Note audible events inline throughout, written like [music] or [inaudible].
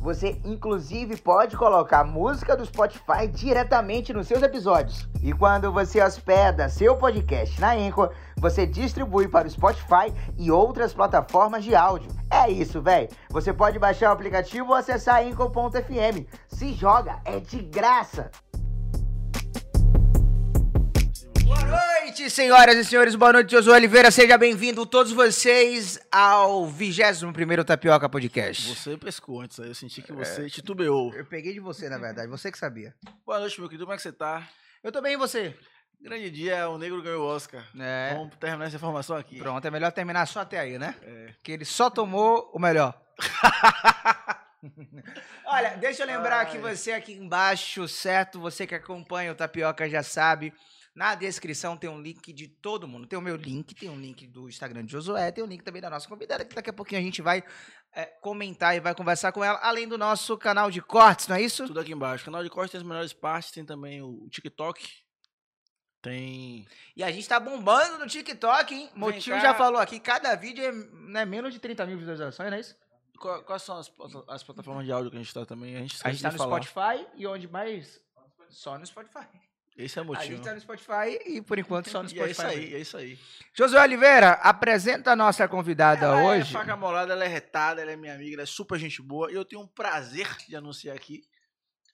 Você inclusive pode colocar música do Spotify diretamente nos seus episódios. E quando você hospeda seu podcast na Anchor, você distribui para o Spotify e outras plataformas de áudio. É isso, velho. Você pode baixar o aplicativo ou acessar anchor.fm. Se joga, é de graça. Boa noite, senhoras e senhores. Boa noite, Josué Oliveira. Seja bem-vindo todos vocês ao 21º Tapioca Podcast. Você pescou antes aí, eu senti que você titubeou. Eu peguei de você, na verdade. Você que sabia. Boa noite, meu querido, como é que você tá? Eu tô bem, e você? Grande dia, o negro ganhou o Oscar. É. Vamos terminar essa informação aqui. Pronto, é melhor terminar só até aí, né? É. Que ele só tomou o melhor. [laughs] Olha, deixa eu lembrar que Ai. você aqui embaixo, certo? Você que acompanha o Tapioca já sabe. Na descrição tem um link de todo mundo. Tem o meu link, tem um link do Instagram de Josué, tem um link também da nossa convidada, que daqui a pouquinho a gente vai é, comentar e vai conversar com ela, além do nosso canal de cortes, não é isso? Tudo aqui embaixo. Canal de corte tem as melhores partes, tem também o TikTok. Tem. E a gente tá bombando no TikTok, hein? Motinho cá. já falou aqui, cada vídeo é né, menos de 30 mil visualizações, não é isso? Qua- Quais são as, as plataformas de áudio que a gente tá também? A gente, A gente tá no falar. Spotify e onde mais? Só no Spotify. Esse é o A motivo. gente tá no Spotify e por enquanto só no E Spotify. é isso aí, é isso aí. Josué Oliveira, apresenta a nossa convidada Ela hoje. é faca molada, ela é retada, ela é minha amiga, ela é super gente boa. E eu tenho um prazer de anunciar aqui.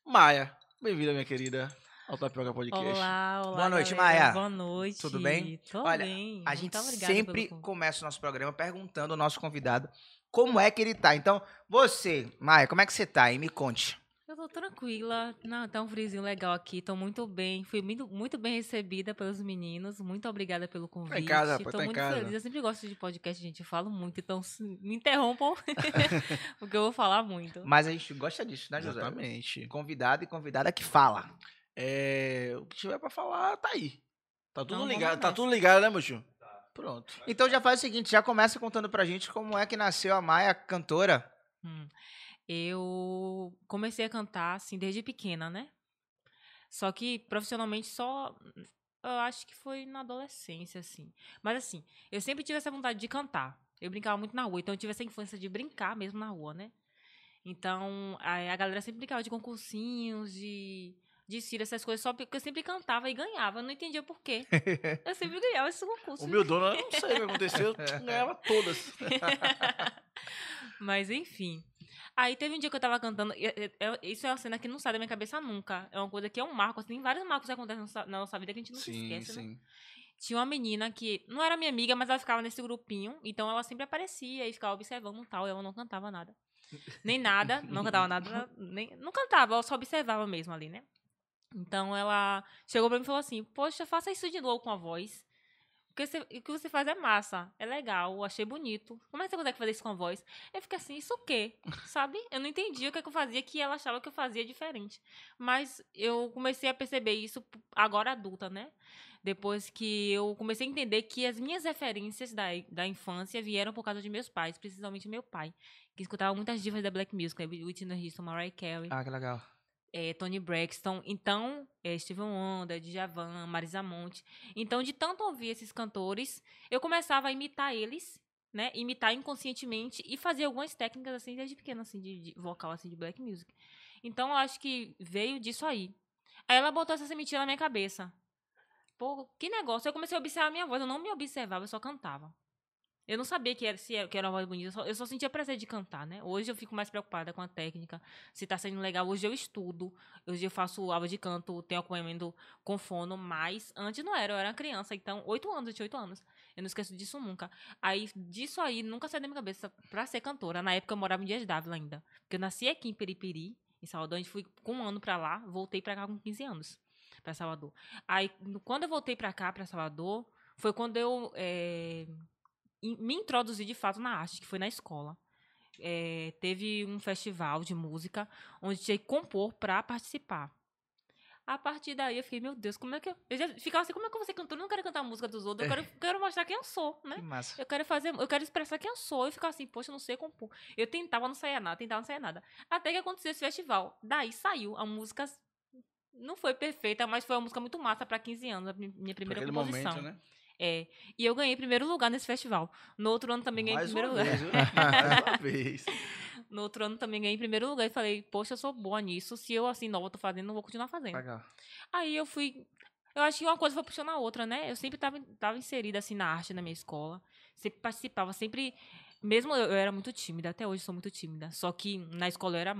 Maia, bem-vinda, minha querida, ao Tapioca Podcast. Olá, olá. Boa noite, galera. Maia. Boa noite. Tudo bem? Tô Olha, bem. A gente sempre começa o nosso programa perguntando ao nosso convidado como é que ele tá. Então, você, Maia, como é que você tá? E me conte. Eu tô tranquila. Não, tá um friozinho legal aqui. Tô muito bem. Fui muito, muito bem recebida pelos meninos. Muito obrigada pelo convite. casa, rapaz, tô tá em muito casa. feliz. Eu sempre gosto de podcast, gente. Eu falo muito, então me interrompam. [laughs] porque eu vou falar muito. Mas a gente gosta disso, né, José? Exatamente. Convidado e convidada que fala. É, o que tiver pra falar, tá aí. Tá tudo Então, ligado, tá tudo ligado, né, meu tio? Pronto. Então já faz o seguinte, já começa contando pra gente como é que nasceu a Maia cantora. Hum. Eu comecei a cantar, assim, desde pequena, né? Só que profissionalmente só. Eu acho que foi na adolescência, assim. Mas assim, eu sempre tive essa vontade de cantar. Eu brincava muito na rua, então eu tive essa infância de brincar mesmo na rua, né? Então, a, a galera sempre brincava de concursinhos, de, de cira, essas coisas, só porque eu sempre cantava e ganhava. Eu não entendia por quê. [laughs] Eu sempre ganhava esses concursos. Humildona, eu não sei o que aconteceu, [laughs] ganhava todas. [laughs] Mas enfim. Aí teve um dia que eu tava cantando. e- e- é- Isso é uma cena que não sai da minha cabeça nunca. É uma coisa que é um marco. Assim, tem vários marcos que acontecem na nossa- na nossa vida que a gente não se esquece, né? Tinha uma menina que não era minha amiga, mas ela ficava nesse grupinho. Então ela sempre aparecia e ficava observando e tal. E ela não cantava nada. Nem nada, não cantava nada. [laughs] Nem, não cantava, ela só observava mesmo ali, né? Então ela chegou pra mim e falou assim: Poxa, faça isso de novo com a voz. O que, você, o que você faz é massa, é legal, achei bonito. Como é que você consegue fazer isso com a voz? Eu fiquei assim, isso o quê? Sabe? Eu não entendi o que, é que eu fazia, que ela achava que eu fazia diferente. Mas eu comecei a perceber isso agora adulta, né? Depois que eu comecei a entender que as minhas referências da, da infância vieram por causa de meus pais, principalmente meu pai, que escutava muitas divas da Black Music, né? Whitney Houston, Mariah Carey Ah, que legal. É, Tony Braxton, então, é, Steven Wonder, Djavan, Marisa Monte. Então, de tanto ouvir esses cantores, eu começava a imitar eles, né? Imitar inconscientemente e fazer algumas técnicas, assim, desde pequena, assim, de, de vocal, assim, de black music. Então, eu acho que veio disso aí. Aí ela botou essa sementinha na minha cabeça. Pô, que negócio. Eu comecei a observar a minha voz. Eu não me observava, eu só cantava. Eu não sabia que era, se era, que era uma voz bonita, eu só, eu só sentia prazer de cantar, né? Hoje eu fico mais preocupada com a técnica, se tá sendo legal. Hoje eu estudo, hoje eu faço aula de canto, tenho acompanhamento com fono, mas antes não era, eu era criança, então, oito anos, eu tinha oito anos. Eu não esqueço disso nunca. Aí, disso aí, nunca saiu da minha cabeça pra ser cantora. Na época eu morava em Dias Dávila ainda. Porque eu nasci aqui em Periperi, em Salvador, a gente fui com um ano pra lá, voltei pra cá com 15 anos, pra Salvador. Aí, quando eu voltei pra cá, pra Salvador, foi quando eu in- me introduzi de fato na arte, que foi na escola. Eh, teve um festival de música onde tinha que compor pra participar. A partir daí eu fiquei, meu Deus, como é que eu. Eu já ficava assim, como é que ser cantora? Eu não quero cantar a música dos outros, eu quero, [laughs] quero mostrar quem eu sou, né? Que massa. Eu quero fazer, eu quero expressar quem eu sou. Eu ficava assim, poxa, eu não sei compor. Eu tentava, não saía nada, tentava, não saía nada. Até que aconteceu esse festival. Daí saiu a música. Não foi perfeita, mas foi uma música muito massa pra 15 anos, a mi- minha primeira composição. momento, né? É. E eu ganhei primeiro lugar nesse festival. No outro ano também ganhei Mais primeiro lugar. vez? [laughs] Mais uma vez. No outro ano também ganhei primeiro lugar e falei, poxa, eu sou boa nisso. Se eu, assim, nova, tô fazendo, não vou continuar fazendo. Aí eu fui. Eu acho que uma coisa foi puxando a outra, né? Eu sempre tava, tava inserida, assim, na arte na minha escola. Sempre participava, sempre. Mesmo eu, eu era muito tímida, até hoje sou muito tímida. Só que na escola eu era,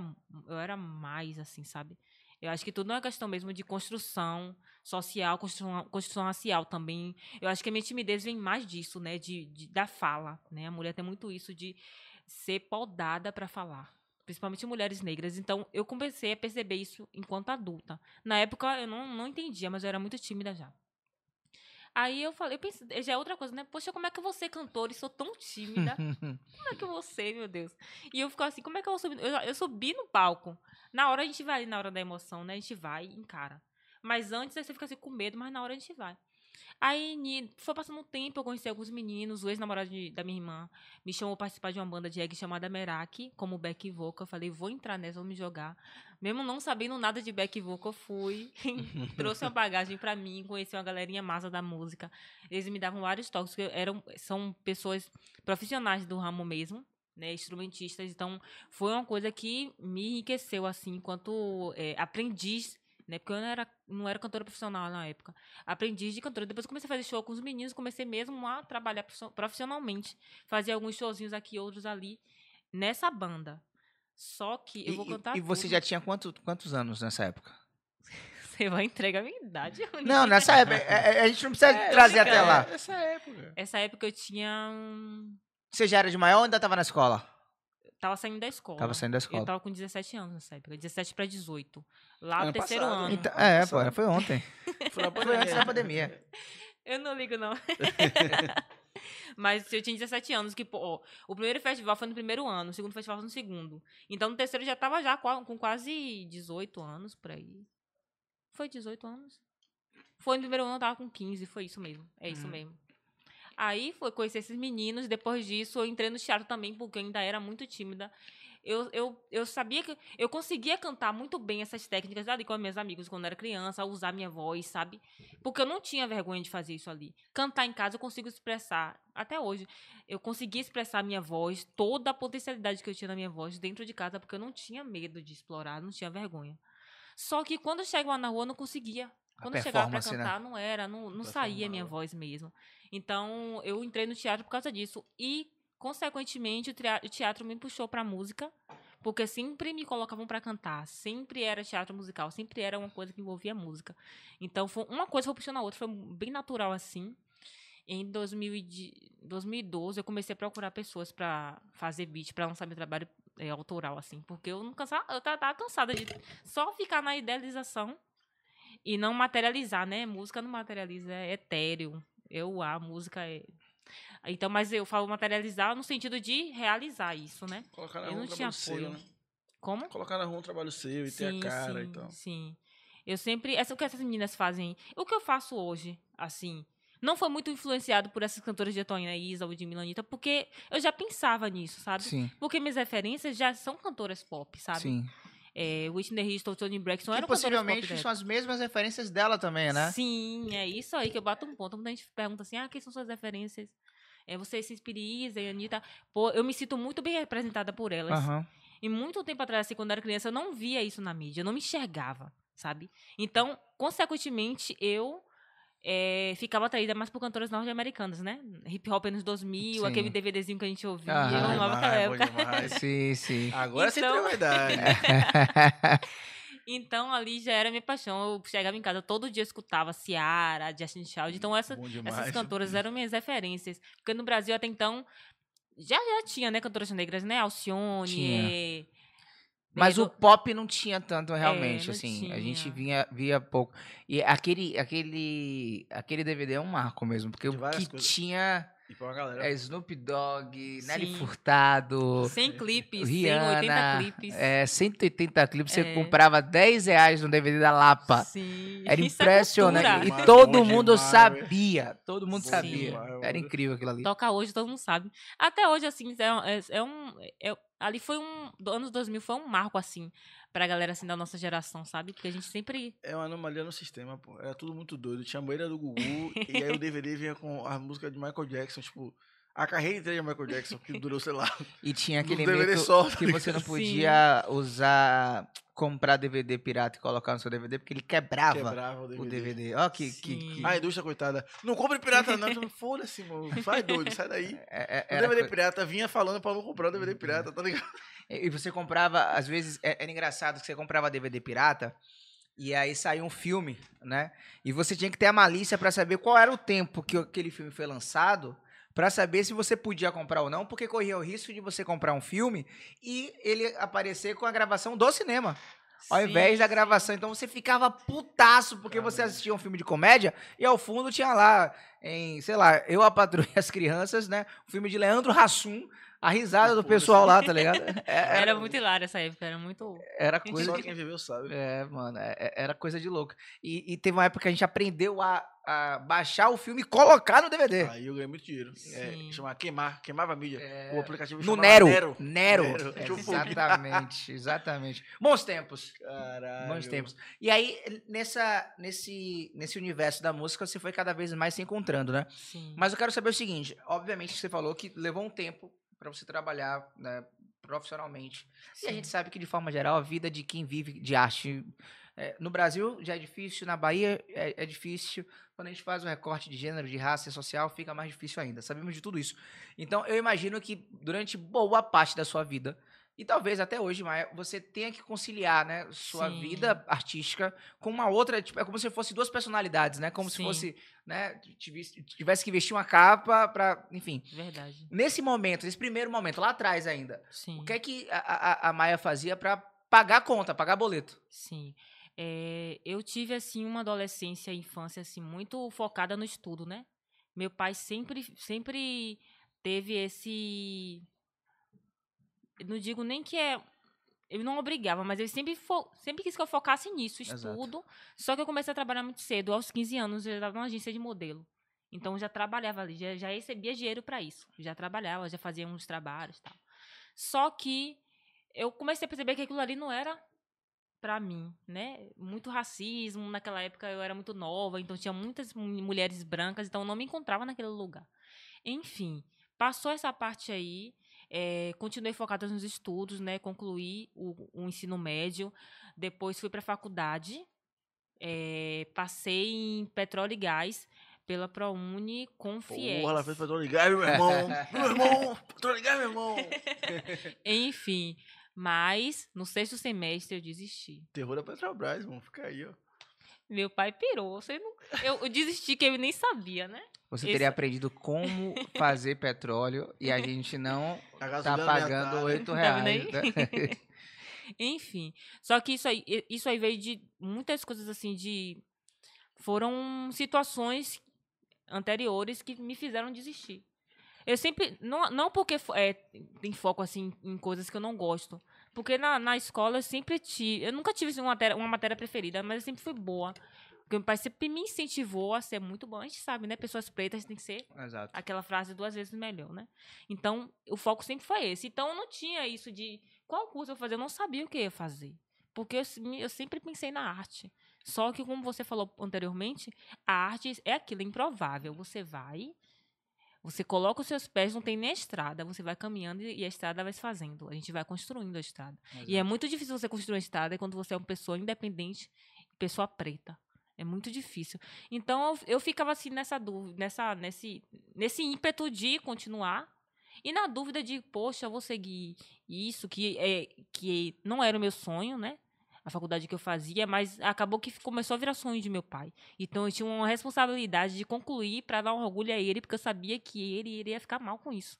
eu era mais, assim, sabe? Eu acho que tudo é uma questão mesmo de construção social, construção, construção racial também. Eu acho que a minha timidez vem mais disso, né? De, de- da fala, né? A mulher tem muito isso de ser podada para falar. Principalmente mulheres negras. Então, eu comecei a perceber isso enquanto adulta. Na época, eu não, não entendia, mas eu era muito tímida já. Aí eu falei, eu pensei, já é outra coisa, né? Poxa, como é que eu vou ser cantora e sou tão tímida? [laughs] Como é que eu vou ser, meu Deus? E eu ficava assim, como é que eu vou subir? Eu, eu subi no palco. Na hora a gente vai ali, na hora da emoção, né? A gente vai e encara. Mas antes aí você fica assim com medo, mas na hora a gente vai. Aí foi passando um tempo, eu conheci alguns meninos, o ex-namorado da minha irmã me chamou pra participar de uma banda de reggae chamada Merak, como back vocal. Eu falei, vou entrar nessa, vou me jogar. Mesmo não sabendo nada de back vocal, eu fui. [laughs] trouxe uma bagagem pra mim, conheci uma galerinha massa da música. Eles me davam vários toques, porque eram, são pessoas profissionais do ramo mesmo, né, instrumentistas. Então, foi uma coisa que me enriqueceu, assim, enquanto eh, aprendiz, né, porque eu não era, não era cantora profissional na época. Aprendiz de cantora. Depois eu comecei a fazer show com os meninos, comecei mesmo a trabalhar profission- profissionalmente. Fazia alguns showzinhos aqui, outros ali, nessa banda. Só que eu E- vou e- cantar E, você tudo. já tinha quanto- quantos anos nessa época? [laughs] Você vai entregar a minha idade. Não, nessa época. é- é- a gente não precisa [laughs] É, trazer até lá. Essa época. Essa época eu tinha. Você já era de maior ou ainda tava na escola? Tava saindo da escola. Tava saindo da escola. Eu tava com 17 anos nessa época. 17 pra 18. Lá Ano no terceiro passado, ano. né? Então, é, pô, foi ontem. [laughs] Foi antes da pandemia. [laughs] Eu não ligo, não. [laughs] Mas eu tinha 17 anos, que, pô, o primeiro festival foi no primeiro ano, o segundo festival foi no segundo. Então, no terceiro eu já tava já com quase 18 anos, por aí. Foi 18 anos? Foi no primeiro ano, eu tava com 15, foi isso mesmo. É isso Hum. mesmo. Aí foi conhecer esses meninos, depois disso eu entrei no teatro também, porque eu ainda era muito tímida. Eu, eu, eu sabia que eu conseguia cantar muito bem essas técnicas ali com meus amigos quando eu era criança, usar minha voz, sabe? Porque eu não tinha vergonha de fazer isso ali. Cantar em casa eu consigo expressar, até hoje, eu consegui expressar minha voz, toda a potencialidade que eu tinha na minha voz dentro de casa, porque eu não tinha medo de explorar, não tinha vergonha. Só que quando eu chegava na rua, eu não conseguia. Quando eu chegava pra né? cantar, não era, não, não saía a minha voz mesmo. Então, eu entrei no teatro por causa disso. E, consequentemente, o teatro me puxou pra música, porque sempre me colocavam pra cantar. Sempre era teatro musical, sempre era uma coisa que envolvia música. Então, foi uma coisa foi puxando a outra, foi bem natural assim. Em 2000 e de- 2012, eu comecei a procurar pessoas pra fazer beat, pra lançar meu trabalho é, autoral, assim. Porque eu não cansava, eu tava cansada de só ficar na idealização e não materializar, né? Música não materializa, é etéreo. Eu, a música é. Então, mas eu falo materializar no sentido de realizar isso, né? Colocar na Eu rua não um tinha trabalho seu, apoio. né? Como? Colocar na rua um trabalho seu e ter a cara sim, e tal. Sim. Eu sempre. Essa, o que essas meninas fazem. O que eu faço hoje, assim. Não foi muito influenciado por essas cantoras de Tonina Isa ou de Milanita, porque eu já pensava nisso, sabe? Sim, Porque minhas referências já são cantoras pop, sabe? sim. É, Whitney Houston, Tony Braxton Que eram possivelmente são as mesmas referências dela também, né? Sim, é isso aí que eu bato um ponto. Muita gente pergunta assim, ah, quem são suas referências? É, você se Isa e Anitta. Pô, eu me sinto muito bem representada por elas. Aham. E muito tempo atrás, assim, quando eu era criança, eu não via isso na mídia. Eu não me enxergava, sabe? Então, consequentemente, eu eh, ficava atraída mais por cantoras norte-americanas, né? Hip Hop anos 2000, Sim. aquele DVDzinho que a gente ouvia. Aham. eu amava aquela Demais, bom época. demais. [laughs] Sim, sim. Agora você Então- tem uma idade. [laughs] Então, ali já era minha paixão. Eu chegava em casa, todo dia eu escutava Ciara, Justin Child. Então, essa. Essas cantoras eram minhas referências. Porque no Brasil até então já, já tinha, né, cantoras negras, né? Alcione. Tinha. Mas o pop não tinha tanto realmente, É, assim. A gente tinha. vinha, via pouco. E aquele, aquele, aquele DVD é um marco mesmo, porque o que coisas. tinha E pra uma galera. É Snoop Dogg, Nelly Sim. Furtado, 100 clipes, Rihanna, 180 clipes. é, 180 clipes. Você É. comprava 10 reais no DVD da Lapa. Sim. Era Isso é impressionante. e todo mundo demais, sabia. Todo mundo Bom sabia. demais, Era incrível aquilo ali. Toca hoje, todo mundo sabe. Até hoje, assim, é, um- é- é um. é- ali foi um. Anos 2000 foi um marco, assim, pra galera, assim, da nossa geração, sabe? Porque a gente sempre. É uma anomalia no sistema, pô. Era tudo muito doido. Tinha a banheira do Gugu e aí o [laughs] DVD vinha com a música de Michael Jackson, tipo, a carreira inteira de Michael Jackson, que durou, sei lá. E tinha aquele DVD medo só, que você não Sim. podia usar, comprar DVD pirata e colocar no seu DVD, porque ele quebrava, Quebrava o DVD. o DVD. Ó, que, que, Sim. que- A indústria, coitada. Não compre pirata, não. Foda-se, mano. Sai doido, sai daí. [laughs] é- é- O DVD pirata vinha falando pra não comprar o DVD pirata, tá ligado? E você comprava, às vezes, é- era engraçado que você comprava DVD pirata e aí saía um filme, né? E você tinha que ter a malícia pra saber qual era o tempo que aquele filme foi lançado, pra saber se você podia comprar ou não, porque corria o risco de você comprar um filme e ele aparecer com a gravação do cinema. Ao Sim, invés da gravação. Então você ficava putaço porque você Caramba. assistia um filme de comédia e ao fundo tinha lá, em, sei lá, Eu, a Patrulha e as Crianças, né? O filme de Leandro Hassum, a risada do pessoal lá, tá ligado? É- Era muito hilário essa época, era muito. era [laughs] coisa Só quem viveu sabe. É, mano, é- é- era coisa de louco. E, e teve uma época que a gente aprendeu a, a baixar o filme e colocar no DVD. Aí eu ganhei muito dinheiro. É, chamava queimar, queimava a mídia. É, O aplicativo no Nero. Nero. Nero. Nero. Fogo. Exatamente, [laughs] exatamente. Bons tempos. Caralho. Bons tempos. E aí, nessa, nesse, nesse universo da música, você foi cada vez mais se encontrando, né? Sim. Mas eu quero saber o seguinte: obviamente você falou que levou um tempo pra você trabalhar né, profissionalmente. E a sim. gente sabe que, de forma geral, a vida de quem vive de arte. é, no Brasil já é difícil, na Bahia é, é difícil. Quando a gente faz o recorte de gênero, de raça e social, fica mais difícil ainda. Sabemos de tudo isso. Então, eu imagino que durante boa parte da sua vida, e talvez até hoje, Maia, você tenha que conciliar, né, sua Sim. vida artística com uma outra, tipo, é como se fosse duas personalidades, né? Como se Sim. fosse, né, tivesse, que vestir uma capa para, enfim. Verdade. Nesse momento, nesse primeiro momento, lá atrás ainda, Sim. o que é que a, a, a Maia fazia para pagar a conta, pagar boleto? Sim. É, eu tive, assim, uma adolescência e infância, assim, muito focada no estudo, né? Meu pai sempre, sempre teve esse... eu Não digo nem que é... Ele não obrigava, mas ele sempre, fo- sempre quis que eu focasse nisso, Exato. estudo. Só que eu comecei a trabalhar muito cedo. Aos 15 anos, eu já estava numa agência de modelo. Então, eu já trabalhava ali, já, já recebia dinheiro para isso. Já trabalhava, já fazia uns trabalhos tal. Só que eu comecei a perceber que aquilo ali não era pra mim, né? Muito racismo, naquela época eu era muito nova, então tinha muitas mu- mulheres brancas, então eu não me encontrava naquele lugar. Enfim, passou essa parte aí, eh, continuei focada nos estudos, né? Concluí o, o ensino médio, depois fui pra faculdade, eh, passei em petróleo e gás pela ProUni com FIES. Porra, ela fez pra ligar, meu irmão. [laughs] meu irmão, pra ligar, meu irmão. [laughs] Enfim, mas no sexto semestre eu desisti. Terror da Petrobras, mano. Fica aí, ó. Meu pai pirou. Você não... eu, eu desisti que ele nem sabia, né? Você teria aprendido como fazer petróleo e a gente não [laughs] A tá gasolina pagando oito reais. né? [laughs] Enfim. Só que isso aí, isso aí veio de muitas coisas assim de. Foram situações anteriores que me fizeram desistir. Eu sempre. Não, não porque é, tem foco assim em coisas que eu não gosto. Porque na, na escola eu sempre tive. Eu nunca tive assim, uma, matéria, uma matéria preferida, mas eu sempre fui boa. Porque meu pai sempre me incentivou a ser muito bom. A gente sabe, né? Pessoas pretas têm que ser Exato. aquela frase duas vezes melhor, né? Então, o foco sempre foi esse. Então, eu não tinha isso de qual curso eu fazer, eu não sabia o que eu ia fazer. Porque eu, eu sempre pensei na arte. Só que, como você falou anteriormente, a arte é aquilo, é improvável. Você vai, você coloca os seus pés, não tem nem estrada, você vai caminhando e e a estrada vai se fazendo. A gente vai construindo a estrada. E é muito difícil você construir uma estrada quando você é uma pessoa independente, pessoa preta. É muito difícil. Então eu, eu ficava assim nessa dúvida, nessa, nesse, nesse ímpeto de continuar. E na dúvida de, poxa, eu vou seguir isso, que, é, que não era o meu sonho, né? A faculdade que eu fazia, mas acabou que começou a virar sonho de meu pai. Então eu tinha uma responsabilidade de concluir para dar um orgulho a ele, porque eu sabia que ele iria ficar mal com isso.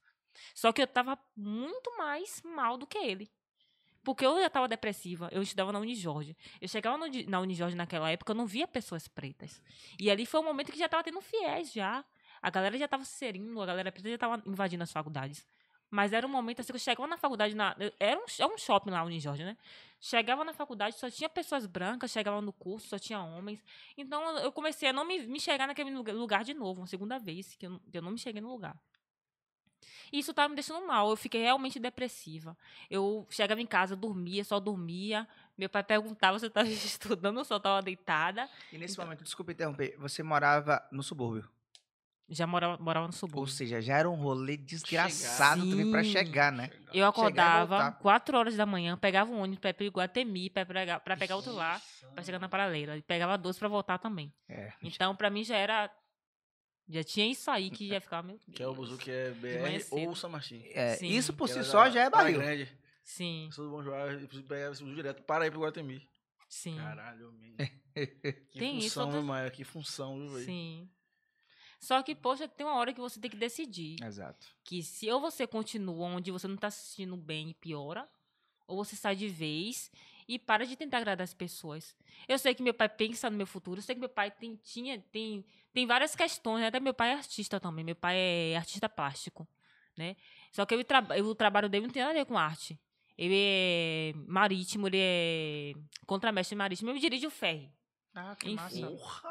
Só que eu tava muito mais mal do que ele. Porque eu já estava depressiva, eu estudava na Unijorge. Eu chegava no na Unijorge naquela época, eu não via pessoas pretas. E ali foi um momento que já estava tendo fiéis já. A galera já tava se inserindo, a galera preta já tava invadindo as faculdades. Mas era um momento assim que eu chegava na faculdade, na, era um, é um shopping lá, Unijorge, né? Chegava na faculdade, só tinha pessoas brancas, chegava no curso, só tinha homens. Então eu- comecei a não me, me chegar naquele lugar- de novo, uma segunda vez que eu, eu não me cheguei no lugar. E isso tava me deixando mal, eu fiquei realmente depressiva. Eu chegava em casa, dormia, só dormia. Meu pai perguntava se eu estava [laughs] estudando ou só estava deitada. E nesse Então- momento, desculpa interromper, você morava no subúrbio. Já morava, morava no Ou subúrbio. seja, já era um rolê desgraçado também Sim. chegar, né? Eu acordava voltar. 4 horas da manhã, pegava um ônibus pra ir pro Iguatemi, pra pegar, pra pegar outro lá, pra chegar na paralela. E pegava dois pra voltar também. É. Então, pra mim, já era. Já tinha isso aí que já ficava, meu Que é o. Buzu que é BR cedo. ou San Martin. É, Sim. isso por Que si era só já é barril. Grande. Sim, Eu sou do Bom João, eu preciso pegar esse Buzu direto para ir pro Guatemi. sim, Caralho, man. [laughs] Que Tem isso, função, outras- viu, Maia? Que função, viu, velho? sim. Só que, poxa, tem uma hora que você tem que decidir. Exato. que se ou você continua onde você não tá se sentindo bem e piora, ou você sai de vez e para de tentar agradar as pessoas. Eu sei que meu pai pensa no meu futuro, eu sei que meu pai tem, tinha, tem, tem várias questões, né? até meu pai é artista também, meu pai é artista plástico, né? Só que ele traba- o trabalho dele não tem nada a ver com arte. Ele é marítimo, ele é contramestre marítimo, ele dirige o ferry. Ah, que Enfim. massa. Porra!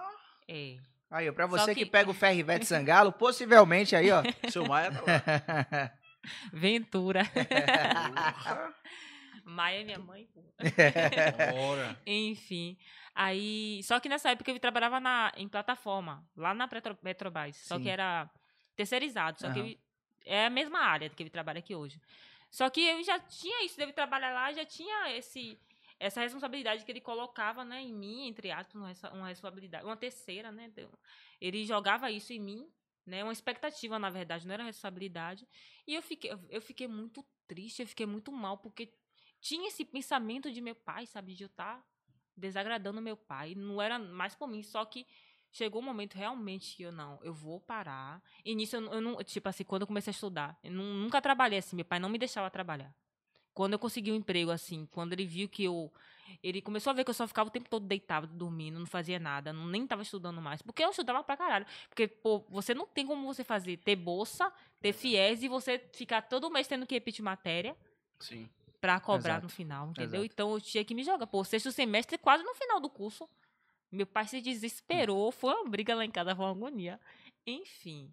É. Aí, pra você que... que- pega o ferro Ivete [laughs] Sangalo, possivelmente aí, ó. [laughs] Seu Maia tá lá. Ventura. [laughs] Porra! Maia é minha mãe, pô. Bora. [laughs] Enfim. Aí. Só que nessa época eu trabalhava na, em plataforma, lá na Petro, Petrobras. Só que era terceirizado. Só que Aham. eu- é a mesma área que ele trabalha aqui hoje. Só que eu já tinha isso, deve trabalhar lá, já tinha esse, essa responsabilidade que ele colocava né, em mim, entre aspas, uma, res- uma responsabilidade, uma terceira, né? Ele jogava isso em mim, né? Uma expectativa, na verdade, não era responsabilidade. E eu fiquei, eu fiquei muito triste, eu fiquei muito mal, porque tinha esse pensamento de meu pai, sabe? De eu estar desagradando meu pai. Não era mais por mim, só que chegou um momento realmente que eu não, eu vou parar. E nisso eu, não- eu não, tipo assim, quando eu comecei a estudar, eu nu- nunca trabalhei assim, meu pai não me deixava trabalhar. Quando eu consegui um emprego assim, quando ele viu que eu ele começou a ver que eu só ficava o tempo todo deitado, dormindo, não fazia nada, não, nem tava estudando mais. Porque eu estudava pra caralho. Porque, pô, você não tem como você fazer, ter bolsa, ter fiéis e você ficar todo mês tendo que repetir matéria Sim. Pra cobrar Exato. no final, entendeu? Exato. Então eu tinha que me jogar. Pô, sexto semestre, quase no final do curso. Meu pai se desesperou, foi uma briga lá em casa, foi uma agonia. Enfim.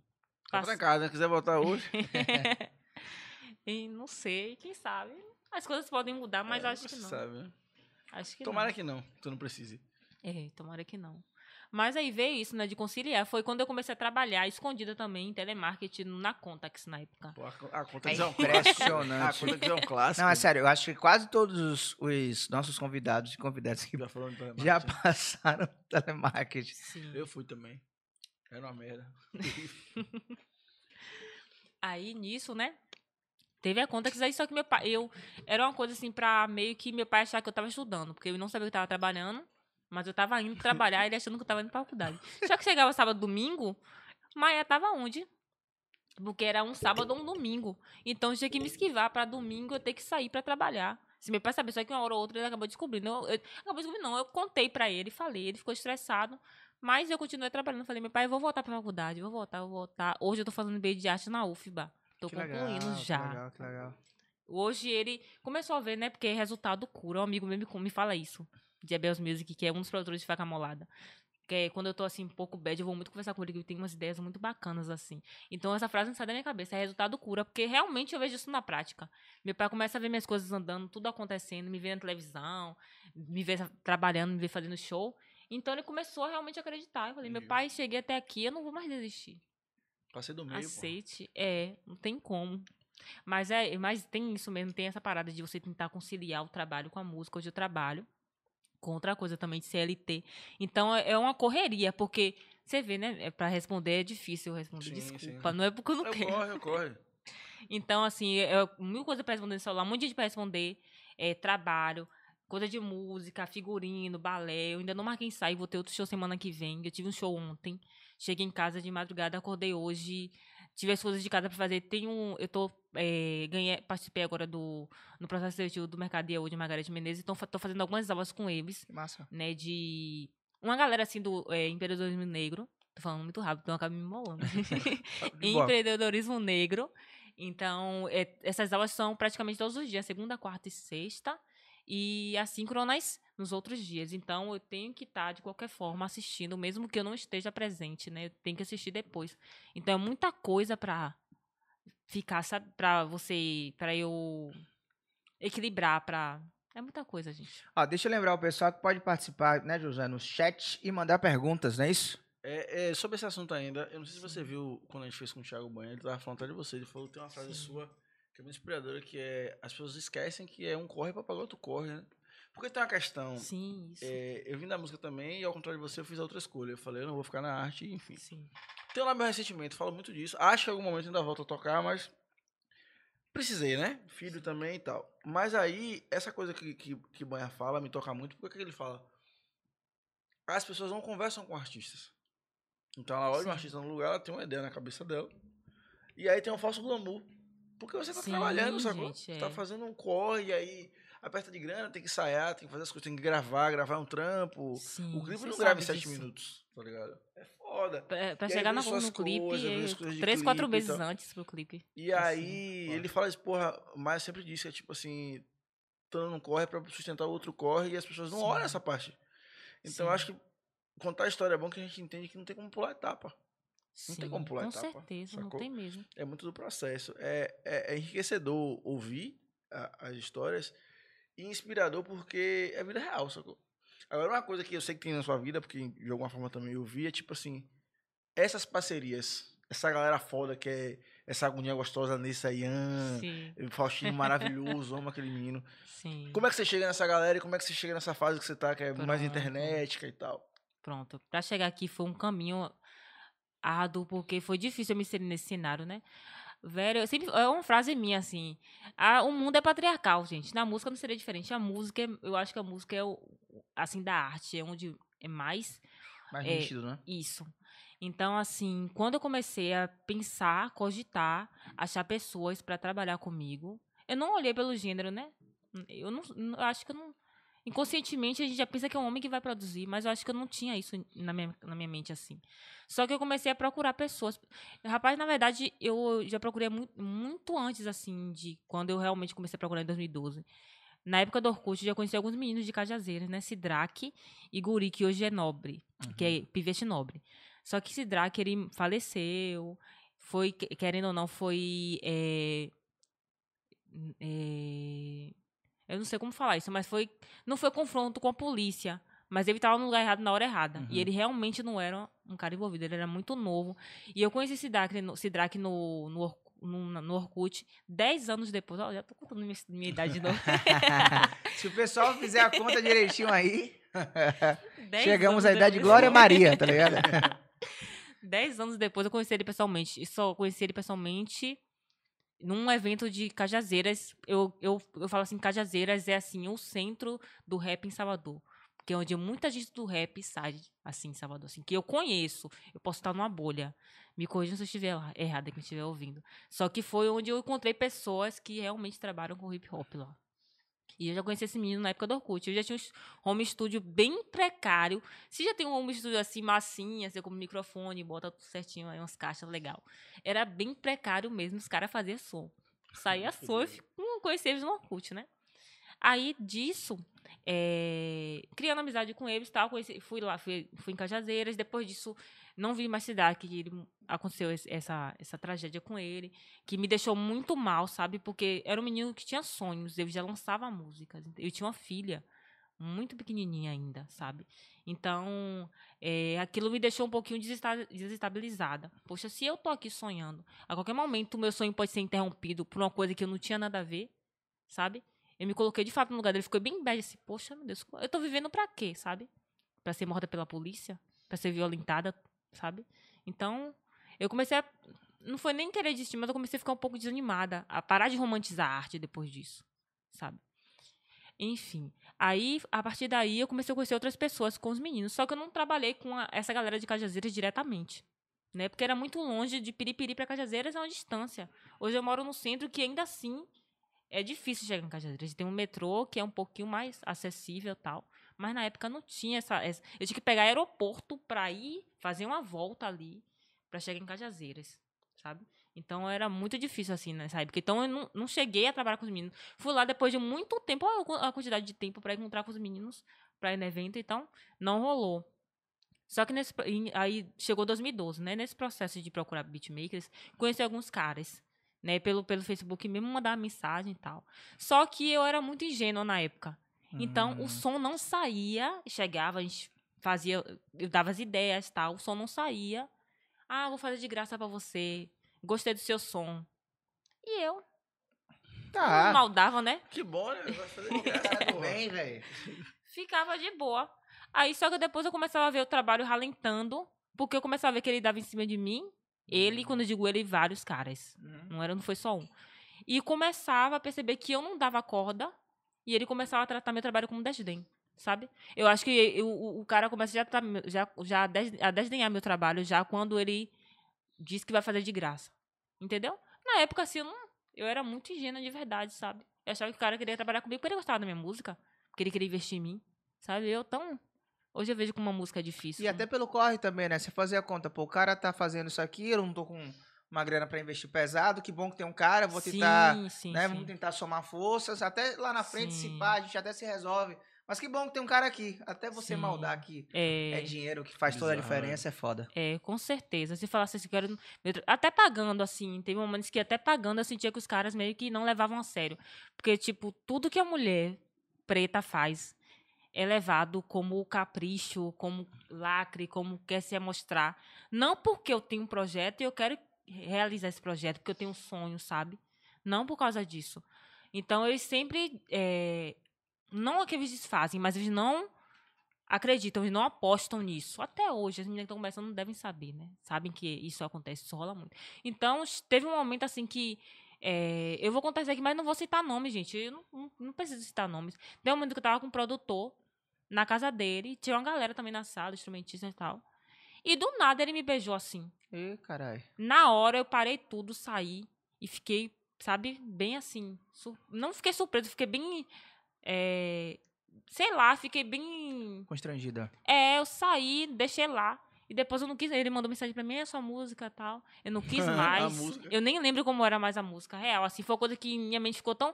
Tá Pass- trancado, né? Quiser voltar hoje. [laughs] e não sei, quem sabe. As coisas podem mudar, mas é, acho que não. Sabe, né? Acho que Tomara não. que não, tu não precise. É, tomara que não. Mas aí veio isso, né, de conciliar. Foi quando eu comecei a trabalhar escondida também em telemarketing na Contax na época. Pô, a, a conta É é um impressionante. [laughs] A conta que é um clássico. Não, é sério, eu acho que quase todos os, os nossos convidados e convidadas que Já já passaram telemarketing. Sim. Eu fui também. Era uma merda. [laughs] Aí nisso, né? Teve a conta que aí só que meu pai, eu era uma coisa assim pra meio que meu pai achar que eu tava estudando, porque eu não sabia que eu tava trabalhando, mas eu tava indo trabalhar, [laughs] ele achando que eu tava indo pra faculdade. Só que chegava sábado, domingo, Maia tava onde? Porque era um sábado ou um domingo. Então eu tinha que me esquivar pra domingo eu ter que sair pra trabalhar. Se meu pai sabia, só que uma hora ou outra ele acabou descobrindo. Eu, eu, acabou descobrindo, não. Eu contei pra ele, falei, ele ficou estressado. Mas eu continuei trabalhando. Falei, meu pai, eu vou voltar pra faculdade, eu vou voltar, eu vou voltar. Hoje eu tô fazendo BI de arte na UFBA. Tô Que concluindo legal, já. Que legal, que legal. Hoje ele começou a ver, né? Porque resultado cura. Um amigo meu me, me fala isso. De Abel's Music, que é um dos produtores de Faca Molada. Que é, quando eu tô assim, um pouco bad, eu vou muito conversar com ele, que ele tem umas ideias muito bacanas, assim. Então essa frase não sai da minha cabeça, é resultado cura, porque realmente eu vejo isso na prática. Meu pai começa a ver minhas coisas andando, tudo acontecendo, me vê na televisão, me vê trabalhando, me vê fazendo show. Então ele começou a realmente acreditar. Eu falei, meu pai, cheguei até aqui, eu não vou mais desistir. Passei do meio, pô. Aceite. É, não tem como. Mas é, mas tem isso mesmo, tem essa parada de você tentar conciliar o trabalho com a música. Hoje eu trabalho com outra coisa também de CLT. Então é é uma correria, porque você vê, né? É, para responder é difícil eu responder. Sim, Desculpa, sim. não é porque eu não Eu quero. corre, eu corre. [laughs] Então, assim, é é mil coisas pra responder no celular, um monte de gente pra responder, é, trabalho, coisa de música, figurino, balé. Eu ainda não marquei ensaio, vou ter outro show semana que vem. Eu tive um show ontem. Cheguei em casa de madrugada, acordei hoje. Tive as coisas de casa pra fazer. Tem um. Eu tô. é, ganhei, participei agora do. No processo seletivo do Mercadia hoje, Margarete Menezes. Então, tô fazendo algumas aulas com eles massa. né, de uma galera assim do é, empreendedorismo negro, Tô falando muito rápido, então eu acabo me embolando. De [laughs] [laughs] boa. empreendedorismo negro. Então, é- essas aulas são praticamente todos os dias, segunda, quarta e sexta, e assíncronas nos outros dias. Então, eu tenho que estar, de qualquer forma, assistindo, mesmo que eu não esteja presente, né? Eu tenho que assistir depois. Então, é muita coisa pra ficar, sabe? Pra você, pra eu equilibrar, pra... É muita coisa, gente. Ó, deixa eu lembrar o pessoal que pode participar, né, José, no chat e mandar perguntas, não é isso? É, é, sobre esse assunto ainda, eu não sei se você viu quando a gente fez com o Thiago Banha, ele tava falando até de você, ele falou que tem uma frase Sim. sua que é muito inspiradora, que é as pessoas esquecem que é um corre pra pagar outro corre, né? Porque tem uma questão, Sim, isso. é, eu vim da música também e ao contrário de você eu fiz a outra escolha, eu falei eu não vou ficar na arte, enfim. Sim. Tenho lá meu ressentimento, falo muito disso, acho que em algum momento ainda volto a tocar, mas precisei, né? Filho também e tal. Mas aí, essa coisa que, que, que Banha fala me toca muito, porque o que ele fala? As pessoas não conversam com artistas. Então ela olha um Sim. artista no lugar, ela tem uma ideia na cabeça dela. E aí tem um falso glamour. Porque você tá Sim, trabalhando, sacou? gente, Você tá é. fazendo um corre, aí aperta de grana, tem que ensaiar, tem que fazer as coisas, tem que gravar, gravar um trampo. Sim, o clipe não grava em sabe sete disso. minutos, tá ligado? É foda. Pra, pra E aí chegar na, no clipe, é três, quatro tal. antes pro clipe. E Assim, aí ele fala isso, porra, o Maia sempre disse que é tipo assim, todo não corre pra sustentar o outro corre e as pessoas não Sim. olham essa parte. Então acho que contar a história é bom que a gente entende que não tem como pular etapa. Não tem Sim, como pular Com etapa, certeza, sacou? não tem mesmo. É muito do processo. É, é, é enriquecedor ouvir a- as histórias e inspirador porque é vida real, sacou? Agora, uma coisa que eu sei que tem na sua vida, porque de alguma forma também eu vi, é tipo assim, essas parcerias, essa galera foda que é essa agonia gostosa nesse Ian, Sim, o Faustino maravilhoso, [laughs] amo aquele menino. sim. Como é que você chega nessa galera e como é que você chega nessa fase que você tá, que é mais Pronto. internetica e tal? Pronto. Pra chegar aqui foi um caminho árduo, porque foi difícil eu me inserir nesse cenário, né? Velho, eu sempre, é uma frase minha, assim. A, o mundo é patriarcal, gente. Na música não seria diferente. A música, é- eu acho que a música é o, assim, da arte, é onde é mais Mais É, nítido, né? Isso. Então, assim, quando eu comecei a pensar, cogitar, achar pessoas pra trabalhar comigo, eu não olhei pelo gênero, né? Eu não, acho que eu não. Inconscientemente a gente já pensa que é um homem que vai produzir, mas eu acho que eu não tinha isso na minha, na minha mente assim. Só que eu comecei a procurar pessoas. Rapaz, na verdade, eu já procurei muito, muito antes, assim, de quando eu realmente comecei a procurar em 2012. Na época do Orkut, eu já conheci alguns meninos de Cajazeiras, né? Sidraque e Guri, que hoje é nobre, que é pivete nobre. Só que Sidraque, ele faleceu, foi, que- querendo ou não, foi... é, é, eu não sei como falar isso, mas foi não foi confronto com a polícia, mas ele estava no lugar errado na hora errada. Uhum. E ele realmente não era um cara envolvido, ele era muito novo. E eu conheci Sidraque no, Sidraque no, no, no, no Orkut 10 anos depois. Ó, já tô contando minha, minha idade de novo. [laughs] Se o pessoal fizer a conta direitinho aí, [laughs] 10 chegamos à idade de. Glória Maria, tá ligado? [laughs] Dez anos depois eu conheci ele pessoalmente. E só conheci ele pessoalmente num evento de Cajazeiras. Eu, eu, eu falo assim, Cajazeiras é assim, o centro do rap em Salvador. Porque é onde muita gente do rap sai, assim, em Salvador. Assim, que eu conheço. Eu posso estar numa bolha. Me corrijam se eu estiver errada, quem estiver ouvindo. Só que foi onde eu encontrei pessoas que realmente trabalham com hip hop lá. E eu já conheci esse menino na época do Orkut. Eu já tinha um home studio bem precário. Se já tem um home studio assim, massinha, assim, com microfone, bota tudo certinho aí, umas caixas legal. Era bem precário mesmo, os caras faziam som. [laughs] Saía som, eu fico- hum, conheci eles no Orkut, né? Aí disso, é, criando amizade com eles, tal, conheci, fui lá, fui, fui em Cajazeiras, depois disso não vi mais cidade que ele, aconteceu essa, essa tragédia com ele, que me deixou muito mal, sabe? Porque era um menino que tinha sonhos, ele já lançava músicas, eu tinha uma filha muito pequenininha ainda, sabe? Então, é, aquilo me deixou um pouquinho desesta- desestabilizada. Poxa, se eu tô aqui sonhando, a qualquer momento o meu sonho pode ser interrompido por uma coisa que eu não tinha nada a ver, sabe? Eu me coloquei de fato no lugar dele, ficou bem bad assim, poxa, meu Deus, eu tô vivendo pra quê, sabe? Pra ser morta pela polícia, pra ser violentada, sabe? Então, eu comecei a não foi nem querer desistir, mas eu comecei a ficar um pouco desanimada, a parar de romantizar a arte depois disso, sabe? Enfim, aí a partir daí eu comecei a conhecer outras pessoas com os meninos, só que eu não trabalhei com a- essa galera de Cajazeiras diretamente, né? Porque era muito longe de Piripiri para Cajazeiras, é uma distância. Hoje eu moro no centro que ainda assim é difícil chegar em Cajazeiras. Tem um metrô que é um pouquinho mais acessível tal, Mas na época não tinha essa. essa- eu tinha que pegar aeroporto pra ir fazer uma volta ali pra chegar em Cajazeiras, sabe? Então era muito difícil assim nessa época. Então eu não, não cheguei a trabalhar com os meninos. Fui lá depois de muito tempo, a qu- a quantidade de tempo pra encontrar com os meninos pra ir no evento, então não rolou. Só que nesse, aí chegou 2012, né? Nesse processo de procurar beatmakers, conheci alguns caras, né? Pelo, pelo Facebook mesmo, mandar mensagem e tal. Só que eu era muito ingênua na época. Então, Hum. o som não saía, chegava, a gente fazia, eu dava as ideias e tal, o som não saía. Ah, vou fazer de graça pra você. Gostei do seu som. E eu, Tá. não maldava, né? Que bom, né? Vai fazer de [laughs] graça, Tudo porra. bem, velho. Ficava de boa. Aí só que depois eu começava a ver o trabalho ralentando, porque eu começava a ver que ele dava em cima de mim. Ele, quando eu digo ele, vários caras. Não era, não foi só um. E começava a perceber que eu não dava corda e ele começava a tratar meu trabalho como desdém, sabe? Eu acho que eu- o, o cara começa já, já, já a desdenhar meu trabalho já quando ele diz que vai fazer de graça. Entendeu? Na época, assim, eu, não, eu era muito ingênua de verdade, sabe? Eu achava que o cara queria trabalhar comigo porque ele gostava da minha música, porque ele queria investir em mim, sabe? Eu tão. Hoje eu vejo como uma música é difícil. E até pelo corre também, né? Você fazer a conta, pô, o cara tá fazendo isso aqui, eu não tô com uma grana pra investir pesado, que bom que tem um cara, eu vou tentar, sim, sim, né? sim. Vamos tentar somar forças, até lá na frente, se pá, a gente até se resolve. Mas que bom que tem um cara aqui, até você Sim. maldar que É, é dinheiro que faz toda a Bizarro, diferença, é foda. É, com certeza. Se falasse assim, quero. Até pagando, assim. Teve momentos que até pagando eu sentia que os caras meio que não levavam a sério. Porque, tipo, tudo que a mulher preta faz é levado como capricho, como lacre, como quer se mostrar. Não porque eu tenho um projeto e eu quero realizar esse projeto, porque eu tenho um sonho, sabe? Não por causa disso. Então, eles sempre. é, não é que eles desfazem, mas eles não acreditam, eles não apostam nisso. Até hoje, as meninas que estão começando não devem saber, né? Sabem que isso acontece, isso rola muito. Então, teve um momento assim que. É, eu vou contar isso aqui, mas não vou citar nomes, gente. Eu não, não, não preciso citar nomes. Tem um momento que eu tava com um produtor na casa dele, tinha uma galera também na sala, instrumentista e tal. E do nada ele me beijou assim. Ê, caralho. Na hora eu parei tudo, saí e fiquei, sabe, bem assim. sur- Não fiquei surpreso, fiquei bem. é, sei lá, fiquei bem. Constrangida. É, eu saí, deixei lá. E depois eu não quis. Ele mandou mensagem pra mim, é sua música e tal. Eu não quis [laughs] mais. Eu nem lembro como era mais a música. Real, assim, foi uma coisa que minha mente ficou tão.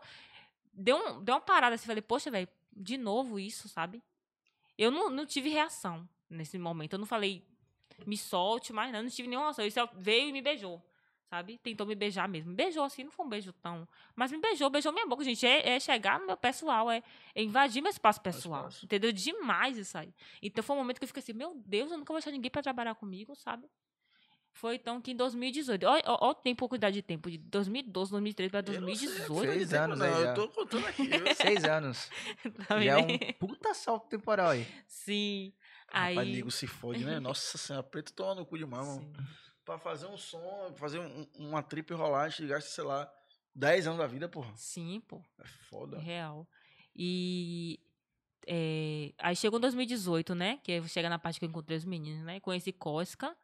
Deu, um, deu uma parada assim, falei, poxa, velho, de novo isso, sabe? Eu não, não tive reação nesse momento. Eu não falei, me solte, mas não, não tive nenhuma reação. Ele só veio e me beijou, sabe? Tentou me beijar mesmo. Me beijou assim, não foi um beijo tão. Mas me beijou, beijou minha boca, gente. É, é chegar no meu pessoal, é, é invadir meu espaço pessoal. espaço. Entendeu? Demais isso aí. Então foi um momento que eu fiquei assim, meu Deus, eu nunca vou achar ninguém pra trabalhar comigo, sabe? Foi então que em 2018. Olha o tempo, quantidade de tempo. De 2012, 2013 pra Eu não sei, 2018. Seis anos não, aí. Eu tô contando aqui? [laughs] Seis anos. [laughs] Já é um puta salto temporal aí. Sim. Rapaz, Aí. nego se fode, né? Nossa senhora, preto toma no cu de mão. [laughs] Sim. Pra fazer um som, fazer um- uma trip rolar, a gente gasta, sei lá, 10 anos da vida, porra. Sim, pô. É foda. Real. E. é, aí chegou em 2018, né? Que chega na parte que eu encontrei os meninos, né? Conheci Cosca,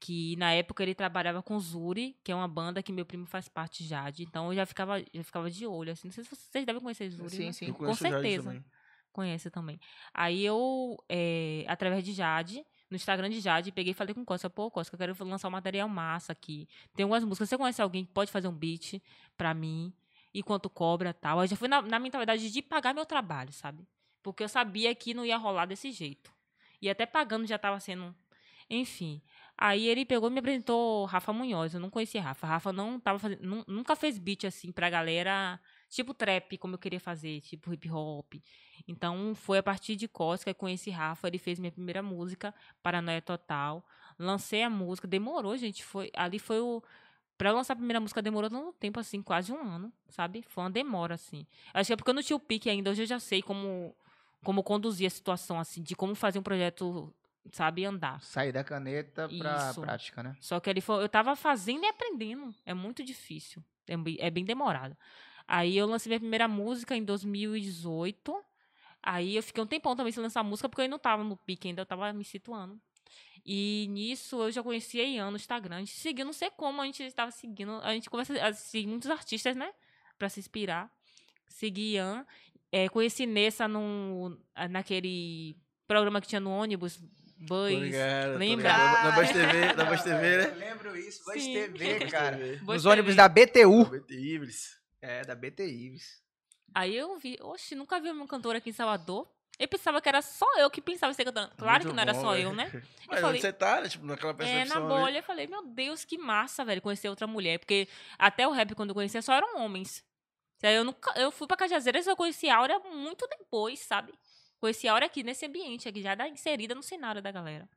que na época ele trabalhava com Zuri, que é uma banda que meu primo faz parte já. de- Então eu já ficava, já ficava de olho, assim. Não sei se vocês devem conhecer Zuri. Sim, né? sim. Eu Com certeza. também. Conhece também. Aí eu, é, através de Jade, no Instagram de Jade, peguei e falei com Costa, pô, Costa, eu quero lançar um material massa aqui. Tem algumas músicas. Você conhece alguém que pode fazer um beat pra mim? E quanto cobra tal? Aí já fui na, na mentalidade de pagar meu trabalho, sabe? Porque eu sabia que não ia rolar desse jeito. E até pagando já tava sendo. Enfim. Aí ele pegou e me apresentou Rafa Munhoz. Eu não conhecia Rafa. Rafa não tava fazendo. nu- Nunca fez beat assim pra galera. Tipo trap, como eu queria fazer, tipo hip hop. Então foi a partir de Cosca que eu conheci Rafa. Ele fez minha primeira música, Paranoia Total. Lancei a música, demorou, gente. Foi, ali foi o. Pra lançar a primeira música demorou tanto tempo, assim, quase um ano, sabe? Foi uma demora, assim. Acho que é porque eu não tinha o pique ainda. Hoje eu já sei como, como conduzir a situação, assim, de como fazer um projeto, sabe, andar. Sair da caneta pra Isso. prática, né? Só que ali foi, eu tava fazendo e aprendendo. É muito difícil. É, é bem demorado. Aí eu lancei minha primeira música em 2018. Aí eu fiquei um tempão também sem lançar música, porque eu não tava no pique ainda, eu tava me situando. E nisso eu já conhecia a Ian no Instagram. A gente seguiu, não sei como a gente estava seguindo. A gente começa a seguir muitos artistas, né? Pra se inspirar. Segui Ian. É, conheci Nessa no, naquele programa que tinha no ônibus, Buzz. ligado, lembra? ligado. Na Buzz TV, na Buzz TV, Eu né? lembro isso, Buzz Sim. TV, cara. Buzz Nos TV. ônibus da BTU. BT Ibris. É, da BT Ives. Aí eu vi, oxe, nunca vi uma cantora aqui em Salvador. Eu pensava que era só eu que pensava em ser cantora. Claro Muito que não era bom, só velho. eu, né? [laughs] Mas falei- onde você tá, né? Tipo, naquela É, percepção na ali. bolha, eu falei, meu Deus, que massa, velho, conhecer outra mulher. Porque até o rap, quando eu conhecia, só eram homens. Eu, nunca, eu fui pra Cajazeiras e eu conheci a Áurea muito depois, sabe? Conheci a Áurea aqui nesse ambiente, aqui já da, inserida no cenário da galera.